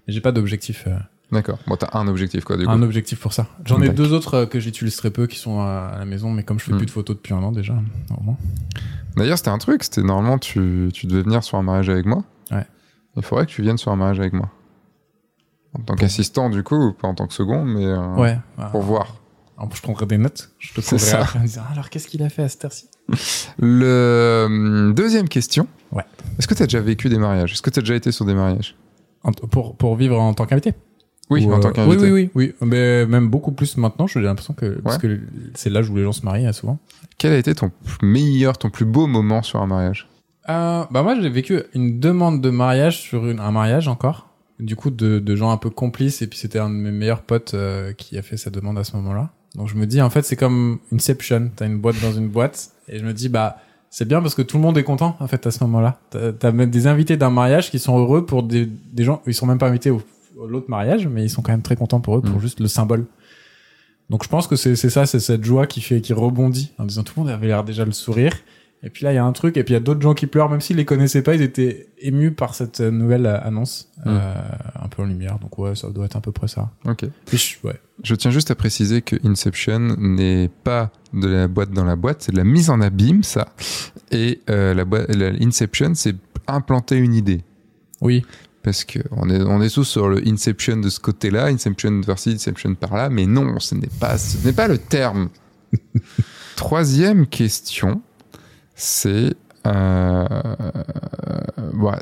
Mais j'ai pas d'objectif, euh, D'accord. Bon, t'as un objectif quoi du coup. un objectif pour ça. J'en ai deux autres euh, que j'utilise très peu qui sont à, la maison, mais comme je fais Hmm. plus de photos depuis un an déjà, au moins. D'ailleurs, c'était un truc. C'était normalement tu, tu devais venir sur un mariage avec moi. Ouais. Il faudrait que tu viennes sur un mariage avec moi. En tant qu'assistant du coup, ou pas en tant que second, mais euh, Ouais. pour voir. Plus, je prendrai des notes. Je te ça. après en me disant, Ah, alors qu'est-ce qu'il a fait à cette heure-ci? Le hum, deuxième question. Ouais. Est-ce que tu as déjà vécu des mariages? Est-ce que tu as déjà été sur des mariages? Pour, pour vivre en tant qu'invité? Oui, Ou, en euh, tant qu'invité. Oui, oui, oui, oui. Mais même beaucoup plus maintenant, j'ai l'impression que, parce que c'est l'âge où les gens se marient, hein, souvent. Quel a été ton meilleur, ton plus beau moment sur un mariage? Euh, bah, moi, j'ai vécu une demande de mariage sur une, un mariage encore. Du coup, de, de gens un peu complices, et puis c'était un de mes meilleurs potes euh, qui a fait sa demande à ce moment-là. Donc je me dis, en fait, c'est comme Inception. T'as une boîte dans une boîte, et je me dis, bah, c'est bien parce que tout le monde est content, en fait, à ce moment-là. T'as même des invités d'un mariage qui sont heureux pour des, des gens, ils sont même pas invités au, à l'autre mariage, mais ils sont quand même très contents pour eux, pour Mm. juste le symbole. Donc je pense que c'est c'est ça, c'est cette joie qui fait, qui rebondit, en disant tout le monde avait l'air déjà le sourire. Et puis là, il y a un truc, et puis il y a d'autres gens qui pleurent, même s'ils les connaissaient pas, ils étaient émus par cette euh, nouvelle euh, annonce, euh, un peu en lumière. Donc ouais, ça doit être à peu près ça. Ok. Je- ouais. Je tiens juste à préciser que Inception n'est pas de la boîte dans la boîte, c'est de la mise en abîme, ça. Et euh, la boîte, la- Inception, c'est implanter une idée. Oui. Parce que on est, on est tous sur le Inception de ce côté-là, Inception vers-ci, Inception par-là, mais non, ce n'est pas, ce n'est pas le terme. Troisième question, c'est, euh,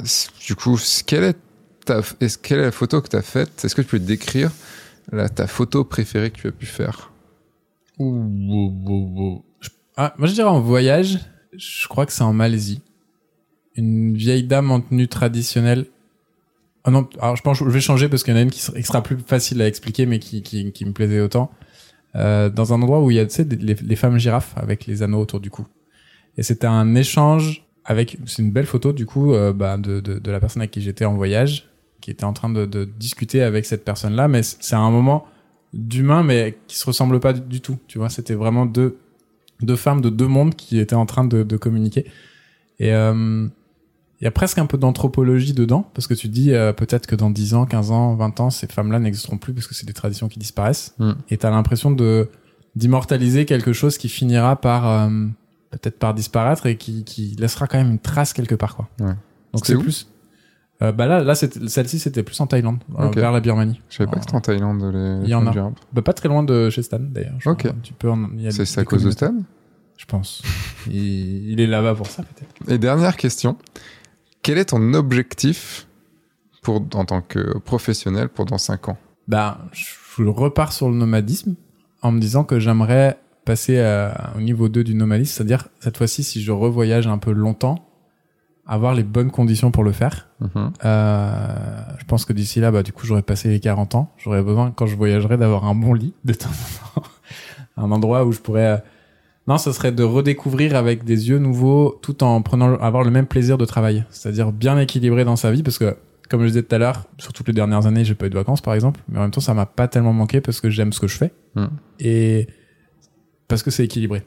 c'est- du coup, quelle est ta, est-ce, quelle est la photo que tu as faite? Est-ce que tu peux décrire la, ta photo préférée que tu as pu faire? Je- Ah, moi je dirais en voyage, je crois que c'est en Malaisie. Une vieille dame en tenue traditionnelle. Ah non, alors je pense je vais changer parce qu'il y en a une qui sera, plus facile à expliquer mais qui, me plaisait autant. Euh, dans un endroit où il y a, tu sais, les femmes girafes avec les anneaux autour du cou. Et c'était un échange avec, c'est une belle photo du coup, euh, bah, de, de, de la personne avec qui j'étais en voyage, qui était en train de, de discuter avec cette personne-là, mais c'est un moment d'humain mais qui se ressemble pas du, tout. Tu vois, c'était vraiment deux, deux femmes de deux mondes qui étaient en train de, de communiquer. Et euh, il y a presque un peu d'anthropologie dedans, parce que tu dis euh, peut-être que dans 10 ans, 15 ans, 20 ans, ces femmes-là n'existeront plus parce que c'est des traditions qui disparaissent. Mm. Et t'as l'impression de d'immortaliser quelque chose qui finira par euh, peut-être par disparaître et qui, qui laissera quand même une trace quelque part quoi. Ouais. Donc c'est plus euh, bah là là celle-ci c'était plus en Thaïlande euh, vers la Birmanie. Je savais pas que c'était en Thaïlande, les Il y en a. Bah, pas très loin de chez Stan d'ailleurs. Ok. Tu peux C'est, à cause de. Stan Je pense. il, il est là-bas pour ça peut-être. Et dernière question. Quel est ton objectif pour, en tant que professionnel pour dans 5 ans? Ben, je repars sur le nomadisme en me disant que j'aimerais passer à- au niveau 2 du nomadisme, c'est-à-dire cette fois-ci, si je revoyage un peu longtemps, avoir les bonnes conditions pour le faire. Mhm. Euh, je pense que d'ici là, bah, du coup, j'aurais passé les 40 ans. J'aurais besoin, quand je voyagerai, d'avoir un bon lit de temps en temps. un endroit où je pourrais... euh, Non, ce serait de redécouvrir avec des yeux nouveaux, tout en prenant, avoir le même plaisir de travail. C'est-à-dire bien équilibré dans sa vie, parce que, comme je disais tout à l'heure, sur toutes les dernières années, j'ai pas eu de vacances, par exemple. Mais en même temps, ça m'a pas tellement manqué parce que j'aime ce que je fais. Mm. Et parce que c'est équilibré.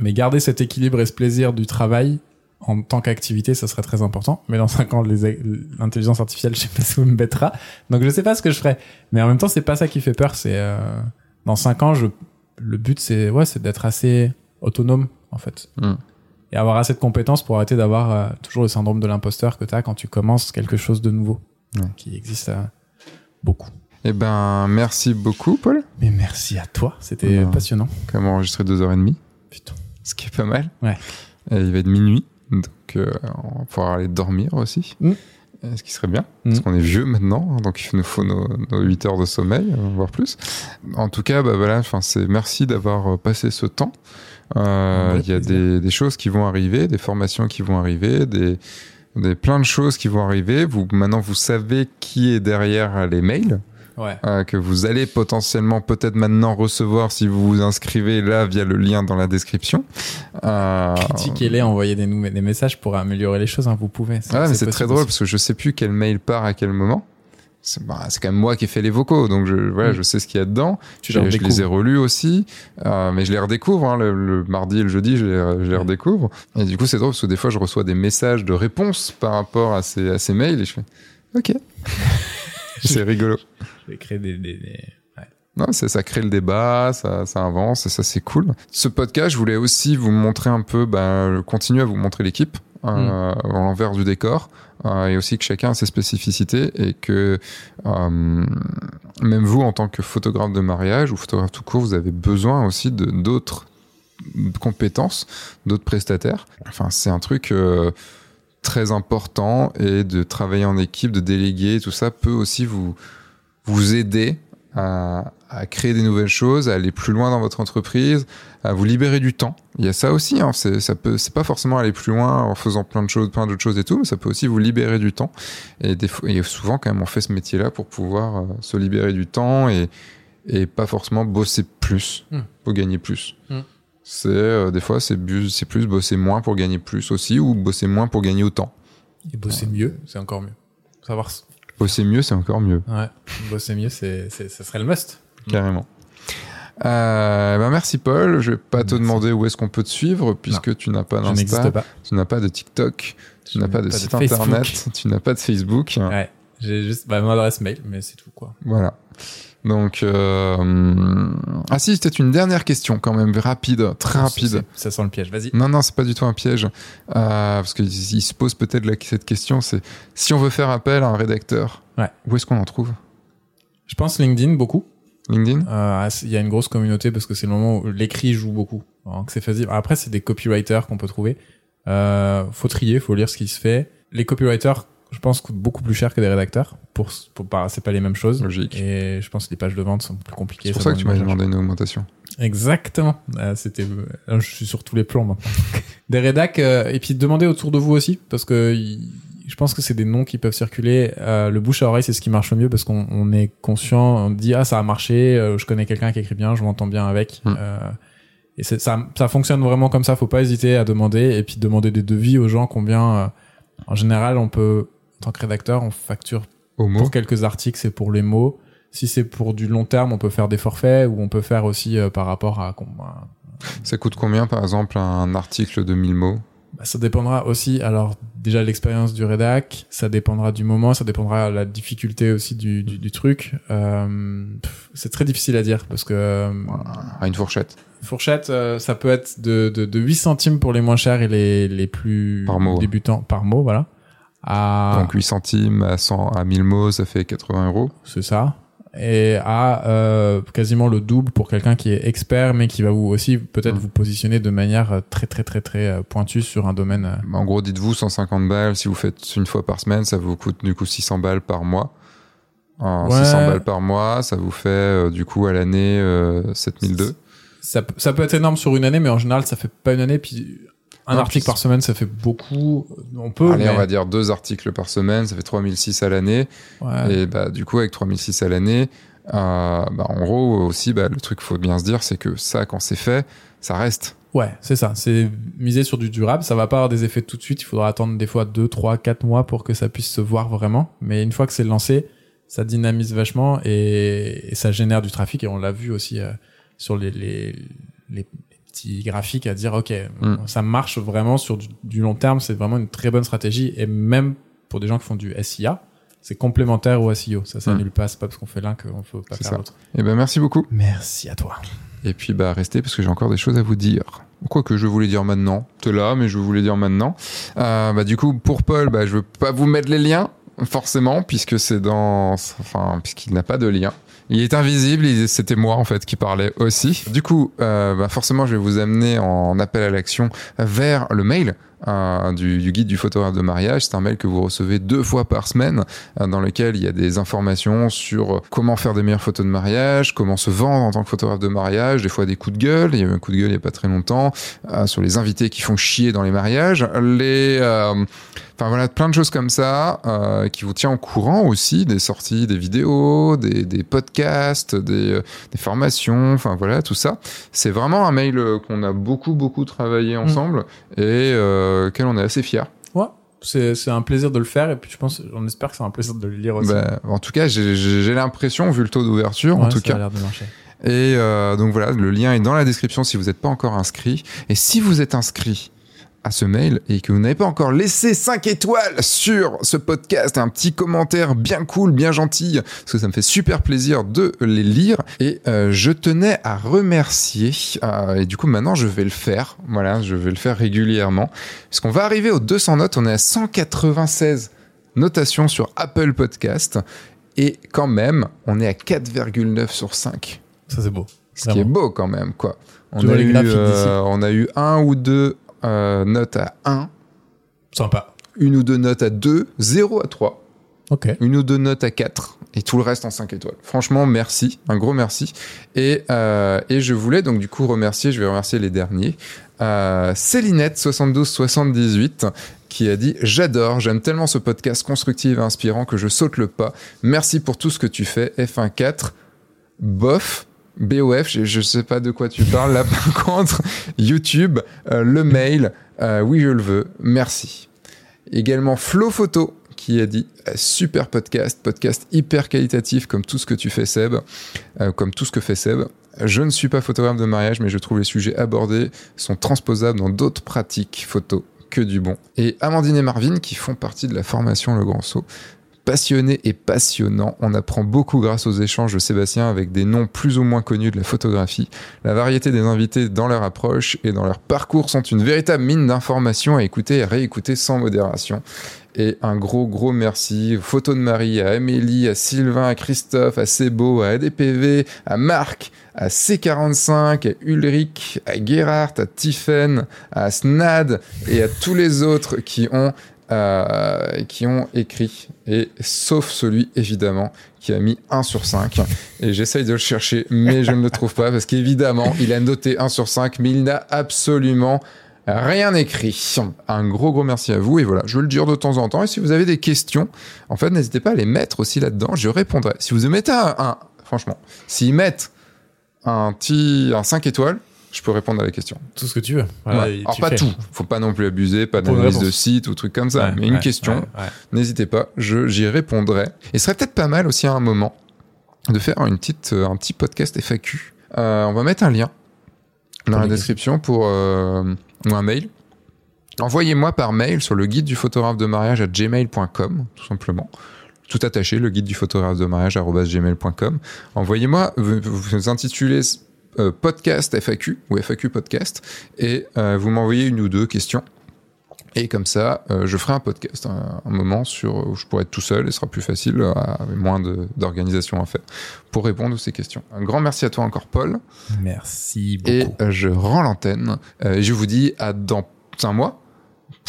Mais garder cet équilibre et ce plaisir du travail en tant qu'activité, ça serait très important. Mais dans 5 ans, l'intelligence artificielle, je sais pas si vous me bêtera. Donc je sais pas ce que je ferai. Mais en même temps, c'est pas ça qui fait peur. C'est euh, dans 5 ans, je, le but c'est ouais, c'est d'être assez autonome en fait. Mm. Et avoir assez de compétences pour arrêter d'avoir euh, toujours le syndrome de l'imposteur que tu as quand tu commences quelque chose de nouveau, qui existe euh, beaucoup. Eh ben, merci beaucoup, Paul. Mais merci à toi, c'était Ouais. passionnant. Quand même enregistré 2h30, Putain. ce qui est pas mal. Ouais. Et il va être minuit, donc euh, on va pouvoir aller dormir aussi. Mm. Euh, Ce qui serait bien, parce Mm. qu'on est vieux maintenant, donc il nous faut nos, nos 8 heures de sommeil, euh, voire plus. En tout cas, bah voilà, c'est merci d'avoir passé ce temps. Euh, Il y a des, des choses qui vont arriver, des formations qui vont arriver, des, des plein de choses qui vont arriver. Vous maintenant, vous savez qui est derrière les mails Ouais. euh, que vous allez potentiellement peut-être maintenant recevoir si vous vous inscrivez là via le lien dans la description. Euh, Critiquez-les, envoyez des, messages pour améliorer les choses, hein, vous pouvez. Ouais, mais c'est très drôle parce que je sais plus quel mail part à quel moment. C'est bah, quand même moi qui ai fait les vocaux, donc je, voilà, Mm. je sais ce qu'il y a dedans. Tu Je, les je les ai relus aussi, euh, mais je les redécouvre hein, le, le mardi et le jeudi, je les, je les redécouvre. Et du coup, c'est drôle parce que des fois, je reçois des messages de réponse par rapport à ces, à ces mails et je fais OK. c'est rigolo. Je vais créer des... des, des- ouais. Non, ça, ça crée le débat, ça, ça avance, et ça c'est cool. Ce podcast, je voulais aussi vous montrer un peu, bah, continuer à vous montrer l'équipe euh, à l'envers du décor, euh, et aussi que chacun a ses spécificités et que euh, même vous, en tant que photographe de mariage ou photographe tout court, vous avez besoin aussi de d'autres compétences, d'autres prestataires. Enfin, c'est un truc euh, très important et de travailler en équipe, de déléguer, tout ça peut aussi vous vous aider à, à créer des nouvelles choses, à aller plus loin dans votre entreprise, à vous libérer du temps. Il y a ça aussi, hein, c'est, ça peut, c'est pas forcément aller plus loin en faisant plein de choses, plein d'autres choses et tout, mais ça peut aussi vous libérer du temps. Et, des et souvent, quand même, on fait ce métier-là pour pouvoir euh, se libérer du temps et, et pas forcément bosser plus Hmm. pour gagner plus. Hmm. C'est euh, des fois c'est bu- c'est plus bosser moins pour gagner plus aussi ou bosser moins pour gagner autant. Et bosser mieux, c'est encore mieux. Savoir... Bosser mieux c'est encore mieux. Ouais, bosser mieux, c'est, ça serait le must. Carrément. Euh, ben merci Paul, je vais pas te demander où est-ce qu'on peut te suivre puisque tu n'as pas d'Insta, tu n'as pas de TikTok, tu n'as pas de site internet, tu n'as pas de Facebook. Ouais, j'ai juste bah, mon adresse mail, mais c'est tout, quoi. Voilà. Donc euh, ah si, c'était une dernière question quand même rapide, très rapide. Ça sent le piège, vas-y. Non, non, c'est pas du tout un piège. Euh, parce qu'il il se pose peut-être cette question, c'est si on veut faire appel à un rédacteur, Ouais. où est-ce qu'on en trouve? Je pense LinkedIn, beaucoup. LinkedIn? Euh, Il y a une grosse communauté parce que c'est le moment où l'écrit joue beaucoup. Que c'est facile. Après, c'est des copywriters qu'on peut trouver. Euh, faut trier, faut lire ce qui se fait. Les copywriters, je pense, coûtent beaucoup plus cher que des rédacteurs. Pour, pour pas, c'est pas les mêmes choses. Logique. Et je pense que les pages de vente sont plus compliquées. C'est pour ça que tu m'as demandé une augmentation. Exactement. Euh, C'était, euh, je suis sur tous les plans maintenant. des rédacs euh, et puis demandez autour de vous aussi parce que je pense que c'est des noms qui peuvent circuler. Euh, le bouche à oreille, c'est ce qui marche le mieux parce qu'on on est conscient, on dit ah ça a marché, euh, je connais quelqu'un qui écrit bien, je m'entends bien avec. Mm. Euh, et ça, ça fonctionne vraiment comme ça. Faut pas hésiter à demander et puis demander des devis aux gens. Combien, euh, en général, on peut, tant que rédacteur, on facture Au pour quelques articles, c'est pour les mots. Si c'est pour du long terme, on peut faire des forfaits ou on peut faire aussi euh, par rapport à. à- Ça coûte combien, par exemple, un article de 1000 mots? Bah, ça dépendra aussi. Alors déjà l'expérience du rédac, ça dépendra du moment, ça dépendra de la difficulté aussi du, du, du truc. Euh, c'est très difficile à dire parce que à une fourchette fourchette, euh, ça peut être de, de, de 8 centimes pour les moins chers et les, les plus Par mot. débutants par mot, voilà. À, Donc 8 centimes à 100 à 1000 mots, ça fait 80 euros. c'est ça. et à euh, quasiment le double pour quelqu'un qui est expert mais qui va vous aussi peut-être Mm. vous positionner de manière euh, très très très très euh, pointue sur un domaine. En gros, dites-vous 150 balles. Si vous faites une fois par semaine, ça vous coûte du coup 600 balles par mois. Euh, Ouais. 600 balles par mois, ça vous fait euh, du coup à l'année euh, 7002. Ça, peut- ça peut être énorme sur une année, mais en général ça fait pas une année. Puis un Non, article par semaine ça fait beaucoup. On peut. Allez, mais- on va dire deux articles par semaine, ça fait 3006 à l'année. Ouais. Et bah, du coup, avec 3006 à l'année, euh, bah, en gros, aussi, bah, le truc qu'il faut bien se dire, c'est que ça, quand c'est fait, ça reste. Ouais, c'est ça. C'est miser sur du durable. Ça va pas avoir des effets tout de suite. Il faudra attendre des fois 2, 3, 4 mois pour que ça puisse se voir vraiment. Mais une fois que c'est lancé, ça dynamise vachement et, et ça génère du trafic. Et on l'a vu aussi euh, sur les, les, les petits graphiques à dire, OK, Mm. ça marche vraiment sur du, du long terme. C'est vraiment une très bonne stratégie. Et même pour des gens qui font du SIA, c'est complémentaire au SEO. Ça s'annule pas. C'est pas parce qu'on fait l'un qu'on peut pas faire l'autre. Et ben, merci beaucoup. Merci à toi. Et puis, bah, restez parce que j'ai encore des choses à vous dire. Quoique je voulais dire maintenant. T'es là, mais je voulais dire maintenant. Euh, bah, du coup, pour Paul, bah, je veux pas vous mettre les liens, forcément, puisque c'est dans, enfin, puisqu'il n'a pas de lien. Il est invisible, c'était moi en fait qui parlais aussi. Du coup, euh, bah forcément, je vais vous amener en appel à l'action vers le mail euh, du, du guide du photographe de mariage. C'est un mail que vous recevez deux fois par semaine, euh, dans lequel il y a des informations sur comment faire des meilleures photos de mariage, comment se vendre en tant que photographe de mariage, des fois des coups de gueule. Il y a eu un coup de gueule il y a pas très longtemps euh, sur les invités qui font chier dans les mariages, les euh, Enfin voilà, plein de choses comme ça qui vous tient au courant aussi des sorties, des vidéos, des, des podcasts, des, des formations, enfin voilà, tout ça. C'est vraiment un mail qu'on a beaucoup, beaucoup travaillé ensemble et auquel on est assez fiers. Ouais. C'est, c'est un plaisir de le faire et puis je pense, on espère que c'est un plaisir de le lire aussi. Bah, en tout cas, j'ai- l'impression, vu le taux d'ouverture, en tout ça a cas. l'air de marcher. Et euh, donc voilà, le lien est dans la description si vous n'êtes pas encore inscrit. Et si vous êtes inscrit à ce mail et que vous n'avez pas encore laissé 5 étoiles sur ce podcast, un petit commentaire bien cool, bien gentil, parce que ça me fait super plaisir de les lire. Et euh, je tenais à remercier, euh, et du coup maintenant je vais le faire, voilà, je vais le faire régulièrement, parce qu'on va arriver aux 200 notes, on est à 196 notations sur Apple Podcast, et quand même, on est à 4,9 sur 5. Ça, c'est beau. Ce qui est beau quand même, quoi. On a, eu, euh, on a eu un ou deux euh, notes à 1, Sympa. une ou deux notes à 2, 0 à 3, Ok. une ou deux notes à 4, et tout le reste en 5 étoiles. Franchement, merci, un gros merci. Et, euh, et je voulais donc du coup remercier, je vais remercier les derniers, euh, Célinette7278 qui a dit J'adore, j'aime tellement ce podcast constructif et inspirant que je saute le pas. Merci pour tout ce que tu fais. F14, bof. BOF, je, je sais pas de quoi tu parles là par contre. YouTube, euh, le mail, euh, oui je le veux, merci. Également Flo Photo qui a dit euh, super podcast, podcast hyper qualitatif comme tout ce que tu fais Seb, comme tout ce que fait Seb. Je ne suis pas photographe de mariage mais je trouve les sujets abordés sont transposables dans d'autres pratiques photo que du bon. Et Amandine et Marvin qui font partie de la formation Le Grand Saut passionné et passionnant. On apprend beaucoup grâce aux échanges de Sébastien avec des noms plus ou moins connus de la photographie. La variété des invités dans leur approche et dans leur parcours sont une véritable mine d'informations à écouter et réécouter sans modération. Et un gros, gros merci aux photos de Marie, à Amélie, à Sylvain, à Christophe, à Sebo, à ADPV, à Marc, à C45, à Ulrich, à Gerhardt, à Tiffen, à Snad et à tous les autres qui ont euh, qui ont écrit, et sauf celui évidemment qui a mis 1 sur 5. Et j'essaye de le chercher, mais je ne le trouve pas, parce qu'évidemment, il a noté 1 sur 5, mais il n'a absolument rien écrit. Un gros gros merci à vous, et voilà, je veux le dire de temps en temps, et si vous avez des questions, en fait, n'hésitez pas à les mettre aussi là-dedans, je répondrai. Si vous mettez un, un franchement, s'ils mettent un petit, un 5 étoiles, je peux répondre à la question. Tout ce que tu veux. Voilà, Ouais. et Alors tu pas fais. tout, faut pas non plus abuser, pas d'analyse de site ou trucs comme ça, Ouais, mais une ouais, question, n'hésitez pas, j'y répondrai. Et ce serait peut-être pas mal aussi à un moment de faire une petite, euh, un petit podcast FAQ. Euh, on va mettre un lien dans la description pour euh, ou un mail. Envoyez-moi par mail sur le guide du photographe de mariage à gmail.com, tout simplement. Tout attaché, le guide du photographe de mariage gmail.com. Envoyez-moi, vous, vous intitulez podcast FAQ ou FAQ podcast et euh, vous m'envoyez une ou deux questions. Et comme ça, euh, je ferai un podcast, un, un moment sur où je pourrais être tout seul et ce sera plus facile, euh, avec moins d'organisation à faire, pour répondre à ces questions. Un grand merci à toi encore, Paul. Merci beaucoup. Et euh, je rends l'antenne. Euh, et je vous dis à dans un mois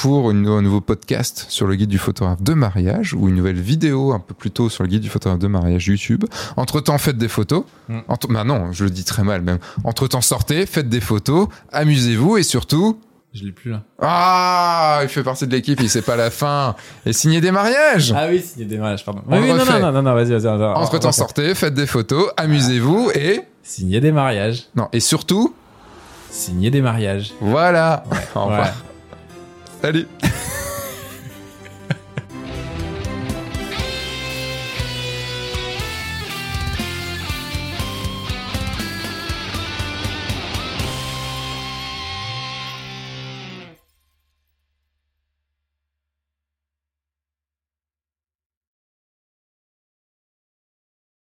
pour une, un nouveau podcast sur le guide du photographe de mariage ou une nouvelle vidéo un peu plus tôt sur le guide du photographe de mariage YouTube. Entre-temps, faites des photos. Mm. Entre, bah non, je le dis très mal même. Entre-temps, sortez, faites des photos, amusez-vous et surtout... Je l'ai plus là. Ah, il fait partie de l'équipe, il sait pas la fin. Et signez des mariages Ah oui, signer des mariages, pardon. On Ah oui, non, non, non, non, non, vas-y, vas-y. Entre-temps, On refait. sortez, faites des photos, amusez-vous et... Signer des mariages. Non, et surtout, Signer des mariages. voilà. Au revoir. Ouais. Allez